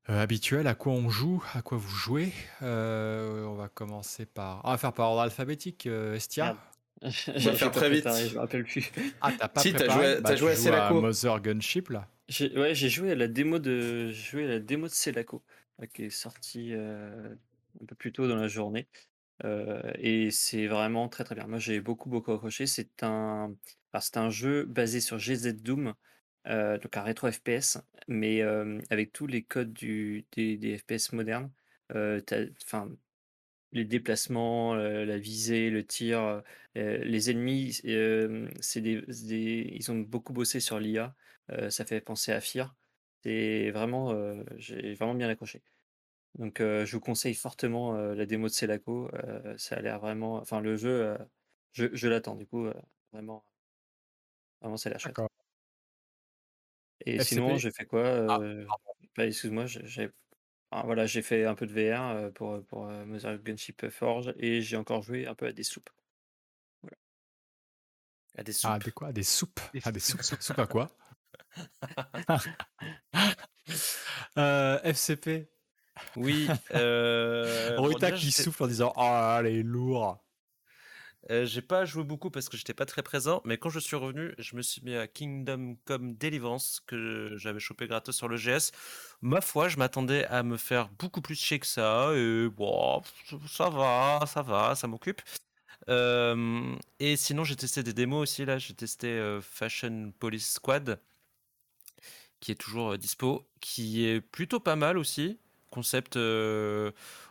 S1: habituelle. À quoi on joue À quoi vous jouez On va commencer par. On va faire par ordre alphabétique, Estia.
S2: On va faire très vite.
S4: je me rappelle plus.
S1: Ah, t'as pas si, préparé
S2: t'as joué, bah, as joué à
S1: Mother Gunship là
S4: j'ai, ouais, j'ai joué à la démo de, joué à la démo de Celaco, qui est sortie euh, un peu plus tôt dans la journée. Euh, et c'est vraiment très très bien. Moi, j'ai beaucoup beaucoup accroché. C'est un, c'est un jeu basé sur GZ Doom, euh, donc un rétro FPS, mais avec tous les codes du, des, des FPS modernes. Enfin, les déplacements, la visée, le tir, les ennemis, c'est des, des, ils ont beaucoup bossé sur l'IA ça fait penser à Fear. C'est vraiment, j'ai vraiment bien accroché. Donc je vous conseille fortement la démo de Celaco. ça a l'air vraiment, enfin le jeu, je, je l'attends du coup vraiment, vraiment c'est la chouette. Et sinon j'ai fait quoi ah, bah, Excuse-moi, j'ai voilà, j'ai fait un peu de VR pour, pour Mother Gunship Forge et j'ai encore joué un peu à des soupes. Voilà.
S3: À des soupes. Ah,
S1: des quoi? Des soupes? Ah, des soupes. soupes à quoi? Euh, FCP.
S3: Oui. Euh,
S1: Rita qui souffle en disant Ah, elle est lourde.
S3: Euh, j'ai pas joué beaucoup parce que j'étais pas très présent, mais quand je suis revenu, je me suis mis à Kingdom Come Deliverance que j'avais chopé gratos sur le GS. Ma foi, je m'attendais à me faire beaucoup plus chier que ça, et bon, ça va, ça va, ça m'occupe. et sinon, j'ai testé des démos aussi là. J'ai testé Fashion Police Squad qui est toujours dispo, qui est plutôt pas mal aussi. Concept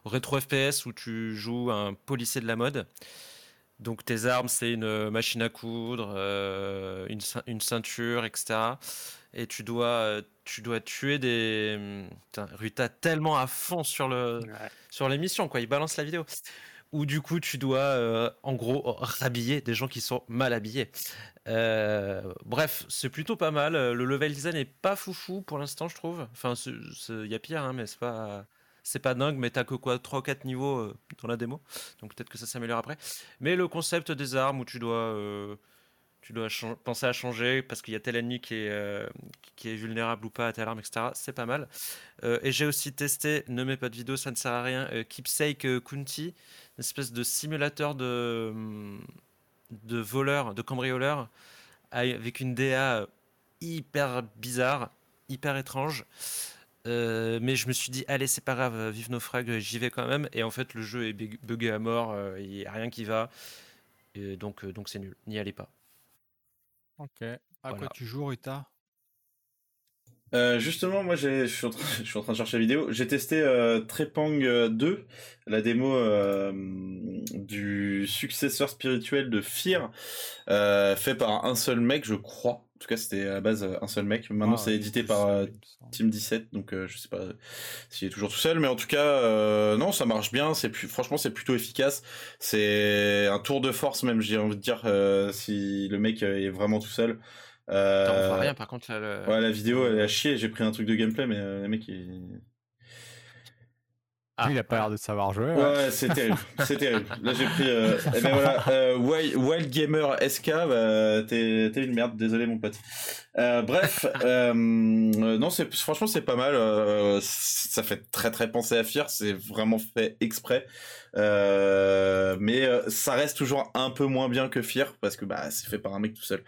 S3: rétro FPS où tu joues un policier de la mode. Donc tes armes, c'est une machine à coudre, une, une, ceinture, etc. Et tu dois, tu dois tuer des. Putain, Ruta tellement à fond sur le sur l'émission, quoi. Il balance la vidéo. Ou du coup, tu dois, en gros, rhabiller des gens qui sont mal habillés. bref, c'est plutôt pas mal. Le level design est pas foufou pour l'instant, je trouve. Enfin, il y a pire, hein, mais c'est pas c'est pas dingue, mais t'as que quoi 3 ou 4 niveaux euh, dans la démo. Donc peut-être que ça s'améliore après. Mais le concept des armes où tu dois, euh, tu dois penser à changer parce qu'il y a tel ennemi qui est, euh, qui est vulnérable ou pas à telle arme, etc. C'est pas mal. et j'ai aussi testé, ne mets pas de vidéo, ça ne sert à rien, Keepsake Kunti, une espèce de simulateur de, de voleur, de cambrioleur, avec une DA hyper bizarre, hyper étrange. Euh, mais je me suis dit, allez, c'est pas grave, euh, vive naufrag, j'y vais quand même. Et en fait, le jeu est buggé à mort, euh, il n'y a rien qui va. Et donc, donc c'est nul, n'y allez pas.
S1: Ok. À quoi tu joues, Rita?
S2: Justement, moi je suis, en train, de chercher la vidéo. J'ai testé Trepang 2, la démo du successeur spirituel de Fear, fait par un seul mec, je crois. En tout cas, c'était à la base euh, un seul mec. Maintenant, ah, c'est édité par euh, Team 17, donc euh, je sais pas s'il est toujours tout seul, mais en tout cas, non, ça marche bien. C'est plus, franchement, c'est plutôt efficace. C'est un tour de force, même, j'ai envie de dire, si le mec est vraiment tout seul.
S3: Euh, on rien, par contre.
S2: Ouais, la vidéo, elle a chié. J'ai pris un truc de gameplay, mais le mec, il
S1: ah, il a pas l'air de savoir jouer.
S2: Ouais, c'est terrible, c'est terrible. Là j'ai pris. Euh, eh ben voilà, euh, Wild, Gamer SK, bah, t'es une merde, désolé mon pote. Euh, bref, euh, non, c'est franchement c'est pas mal. Euh, ça fait très très penser à Fear, c'est vraiment fait exprès. mais ça reste toujours un peu moins bien que Fear parce que bah c'est fait par un mec tout seul.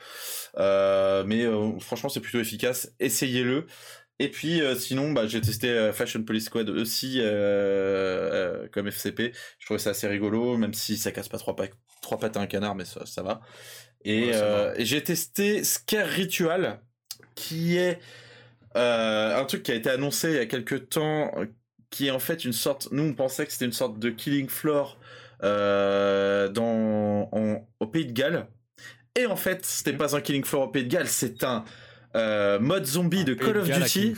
S2: mais franchement c'est plutôt efficace. Essayez-le. Et puis euh, sinon, bah, j'ai testé euh, Fashion Police Squad aussi euh, comme FCP. Je trouvais ça assez rigolo, même si ça casse pas trois, trois pattes à un canard, mais ça, ça va. Et, j'ai testé Scare Ritual, qui est un truc qui a été annoncé il y a quelques temps, qui est en fait une sorte. Nous, on pensait que c'était une sorte de Killing Floor dans au Pays de Galles. Et en fait, c'était pas un Killing Floor au Pays de Galles, c'est un euh, mode zombie de Call of Duty.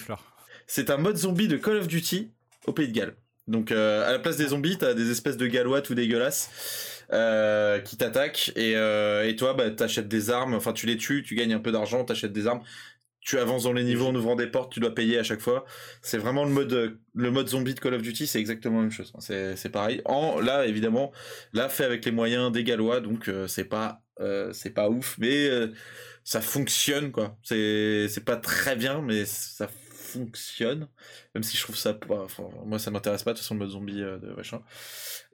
S2: C'est un mode zombie de Call of Duty au Pays de Galles. Donc euh, à la place des zombies, t'as des espèces de gallois tout dégueulasses euh, qui t'attaquent et, et, toi bah t'achètes des armes. Enfin tu les tues, tu gagnes un peu d'argent, t'achètes des armes. Tu avances dans les niveaux en ouvrant des portes, tu dois payer à chaque fois. C'est vraiment le mode le mode zombie de Call of Duty, c'est exactement la même chose. C'est pareil. En là évidemment, là fait avec les moyens des gallois, donc c'est pas c'est pas ouf, mais ça fonctionne quoi. C'est c'est pas très bien mais ça fonctionne même si je trouve ça pas enfin, moi ça m'intéresse pas de toute façon le mode zombie euh, de machin.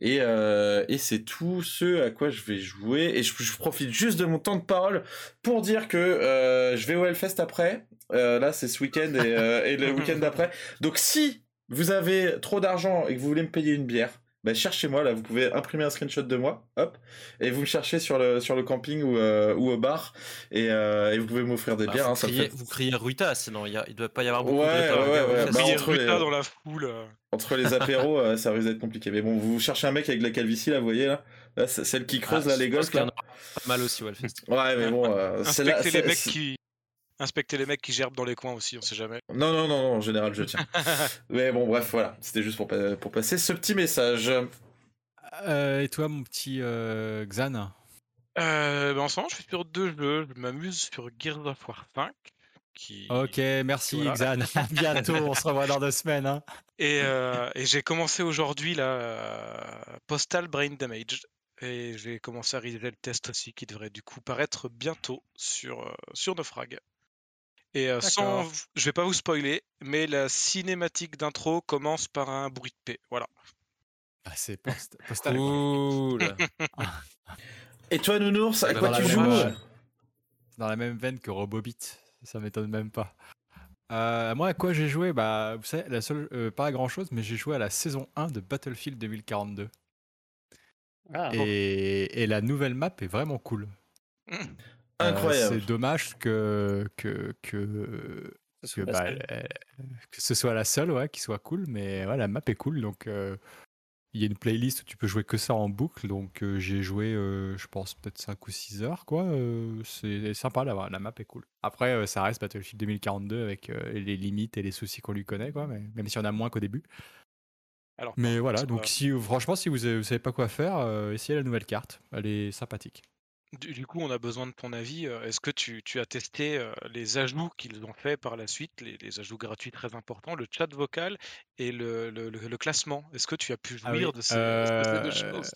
S2: Et euh, et c'est tout ce à quoi je vais jouer et je, profite juste de mon temps de parole pour dire que euh, je vais au Hellfest après. là c'est ce week-end et, et le week-end d'après. Donc si vous avez trop d'argent et que vous voulez me payer une bière, bah, cherchez-moi là, vous pouvez imprimer un screenshot de moi, hop, et vous me cherchez sur le sur le camping ou, euh, ou au bar, et, euh, et vous pouvez m'offrir des bah, bières.
S3: Hein, ça
S2: fait...
S3: Vous criez Ruta, sinon il y a, il doit pas y avoir beaucoup
S2: ouais,
S3: de
S2: Ouais, ouais,
S5: bah, entre Ruta les... dans la foule. Euh.
S2: Entre les apéros, ça risque d'être compliqué. Mais bon, vous cherchez un mec avec la calvitie là, vous voyez là, là celle qui creuse ah, là les gosses là.
S3: Pas mal aussi, ouais,
S2: ouais, mais bon, c'est
S5: là. les mecs qui Inspecter les mecs qui gerbent dans les coins aussi, on sait jamais.
S2: Non, non, non, non en général, je tiens. Mais bon, bref, voilà. C'était juste pour, pour passer ce petit message.
S1: Euh, et toi, mon petit euh, Xan?
S5: Euh, ben, En ce moment, je fais sur deux jeux. Je m'amuse sur Gears of War 5. Qui...
S1: Ok, merci Xan. bientôt, on se revoit dans deux semaines. Hein.
S5: Et, et j'ai commencé aujourd'hui la Postal Brain Damage. Et j'ai commencé à réaliser le test aussi, qui devrait du coup paraître bientôt sur, sur Naufrag. Et sans, je vais pas vous spoiler, mais la cinématique d'intro commence par un bruit de paix. Voilà.
S1: Ah, c'est postal.
S3: Cool.
S2: Et toi, Nounours, à quoi tu joues
S1: Dans la même veine que Robobit. Ça m'étonne même pas. Euh, moi, à quoi j'ai joué? Bah, vous savez, la seule, euh, pas grand chose, mais j'ai joué à la saison 1 de Battlefield 2042. Ah, et, et, la nouvelle map est vraiment cool.
S2: Mmh. Incroyable.
S1: c'est dommage que, que, que, que, bah, que, ce soit la seule, ouais, qui soit cool, mais ouais, la map est cool, donc il y a une playlist où tu peux jouer que ça en boucle, donc j'ai joué, je pense, peut-être 5 ou 6 heures, quoi. c'est sympa, la, la map est cool. Après, ça reste Battlefield 2042 avec les limites et les soucis qu'on lui connaît, quoi, mais, même si on a moins qu'au début. Alors, mais voilà, donc si, franchement, si vous, ne savez pas quoi faire, essayez la nouvelle carte, elle est sympathique.
S5: Du, coup, on a besoin de ton avis. Est-ce que tu, as testé les ajouts qu'ils ont fait par la suite, les, ajouts gratuits très importants, le chat vocal et le, classement? Est-ce que tu as pu ah jouir de ces, deux choses?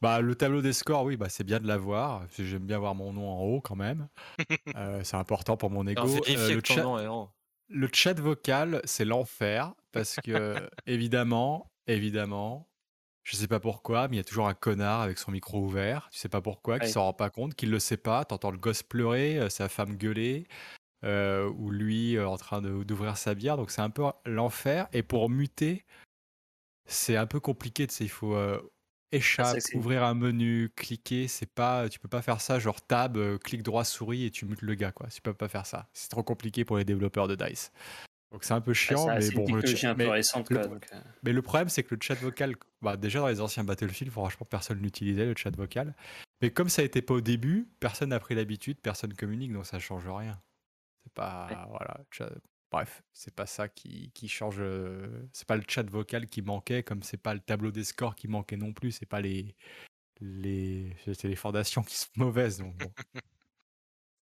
S1: bah, Le tableau des scores, oui, bah, c'est bien de l'avoir. J'aime bien voir mon nom en haut quand même. c'est important pour mon ego.
S3: le, chat,
S1: le chat vocal, c'est l'enfer parce que, évidemment, évidemment, je sais pas pourquoi, mais il y a toujours un connard avec son micro ouvert. Tu sais pas pourquoi, qui s'en rend pas compte, qui le sait pas. T'entends le gosse pleurer, euh, sa femme gueuler, euh, ou lui euh, en train d'ouvrir sa bière. Donc c'est un peu l'enfer. Et pour muter, c'est un peu compliqué. Tu sais, il faut échapper, ouvrir un menu, cliquer. C'est pas, tu peux pas faire ça genre tab, clic droit souris et tu mutes le gars quoi. Tu peux pas faire ça. C'est trop compliqué pour les développeurs de Dice. Donc c'est un peu chiant, mais bon.
S4: Le un peu mais, récente,
S1: le, euh. mais le problème, c'est que le chat vocal, bah, déjà dans les anciens Battlefield, franchement, personne n'utilisait le chat vocal. Mais comme ça n'était pas au début, personne n'a pris l'habitude, personne communique, donc ça change rien. C'est pas, voilà, bref, c'est pas ça qui, qui change. Euh, c'est pas le chat vocal qui manquait, comme c'est pas le tableau des scores qui manquait non plus. C'est pas les les, les fondations qui sont mauvaises. Donc bon.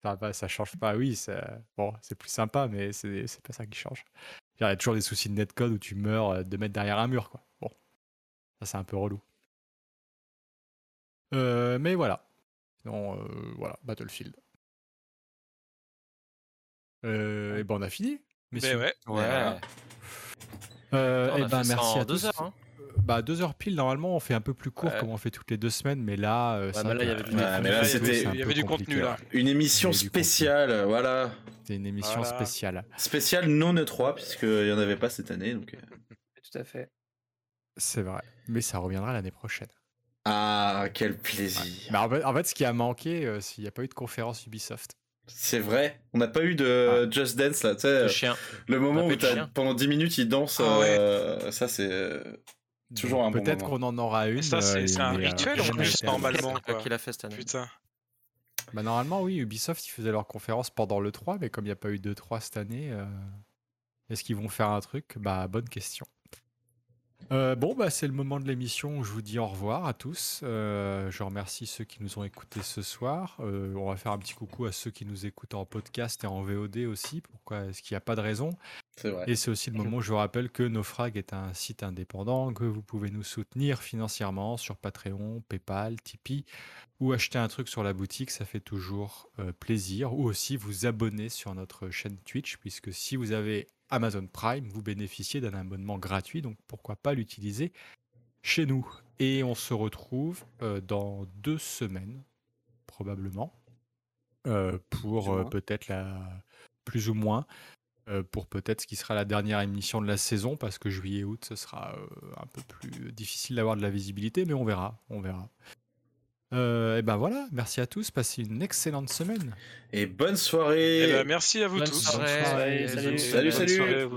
S1: Ça, ça change pas, oui, bon, c'est plus sympa, mais c'est pas ça qui change. Il y a toujours des soucis de netcode où tu meurs euh, de mettre derrière un mur, quoi. Bon, ça c'est un peu relou. Euh, mais voilà. Non, euh, voilà, Battlefield. et ben on a fini.
S5: Mais ben ouais.
S3: ouais.
S1: et ben merci à tous. Heures, hein. Bah, deux heures pile, normalement, on fait un peu plus court comme on fait toutes les deux semaines, mais là, euh,
S5: il y avait du, contenu là.
S2: Une émission spéciale, voilà.
S1: C'est une émission spéciale.
S2: Spéciale non E3, puisqu'il n'y en avait pas cette année. Donc... Euh.
S4: Tout à fait.
S1: C'est vrai, mais ça reviendra l'année prochaine.
S2: Ah, quel plaisir.
S1: Bah, en, fait, ce qui a manqué, euh, s'il n'y a pas eu de conférence Ubisoft.
S2: C'est vrai, on n'a pas eu de ah. Just Dance là, tu sais. Le
S3: chien.
S2: Le moment où pendant 10 minutes il danse, ah ça c'est Toujours un
S1: Peut-être qu'on en aura une.
S5: Ça, c'est un euh, rituel en plus, normalement. Quoi.
S3: Qu'il a fait cette année.
S5: Putain.
S1: Bah, normalement, oui, Ubisoft, ils faisaient leur conférence pendant le 3, mais comme il n'y a pas eu de 3 cette année, euh, est-ce qu'ils vont faire un truc? Bah, bonne question. Euh, bon, bah, c'est le moment de l'émission où je vous dis au revoir à tous. Euh, je remercie ceux qui nous ont écoutés ce soir. Euh, on va faire un petit coucou à ceux qui nous écoutent en podcast et en VOD aussi. Pourquoi est-ce qu'il n'y a pas de raison?
S2: Vrai.
S1: Et c'est aussi le moment où je vous rappelle que Nofrag est un site indépendant, que vous pouvez nous soutenir financièrement sur Patreon, PayPal, Tipeee ou acheter un truc sur la boutique, ça fait toujours plaisir. Ou aussi vous abonner sur notre chaîne Twitch, puisque si vous avez Amazon Prime, vous bénéficiez d'un abonnement gratuit, donc pourquoi pas l'utiliser chez nous. Et on se retrouve euh, dans deux semaines, probablement, euh, pour euh, peut-être la plus ou moins, pour peut-être ce qui sera la dernière émission de la saison, parce que juillet-août, ce sera un peu plus difficile d'avoir de la visibilité, mais on verra, on verra. Euh, et ben voilà, merci à tous, passez une excellente semaine.
S2: Et bonne soirée.
S5: Eh ben, merci à vous tous.
S4: Salut,
S2: salut. salut.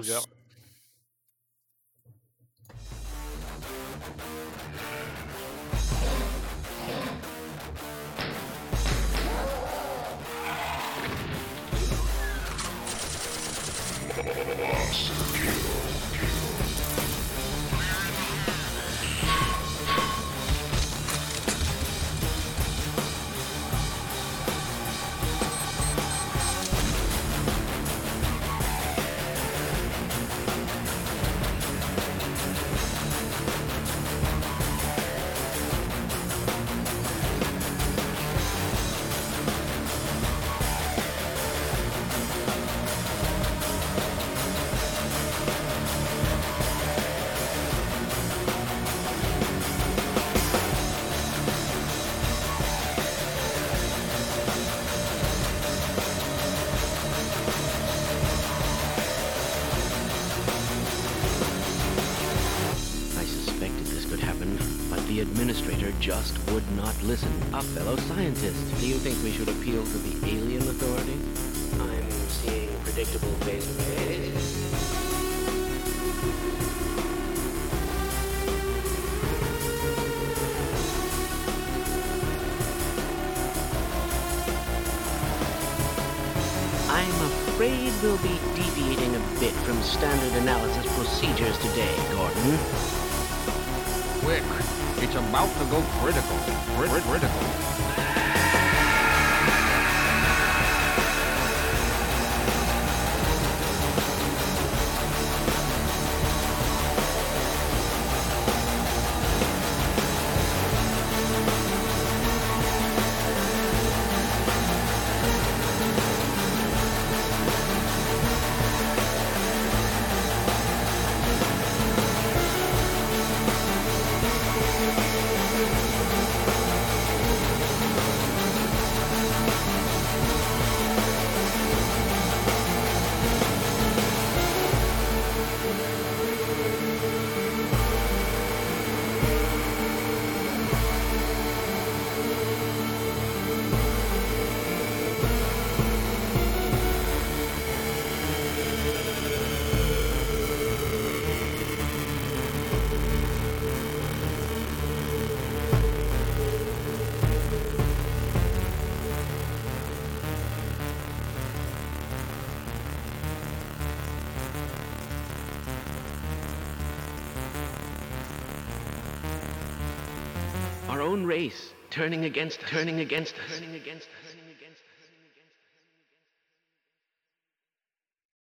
S6: Race turning against turning against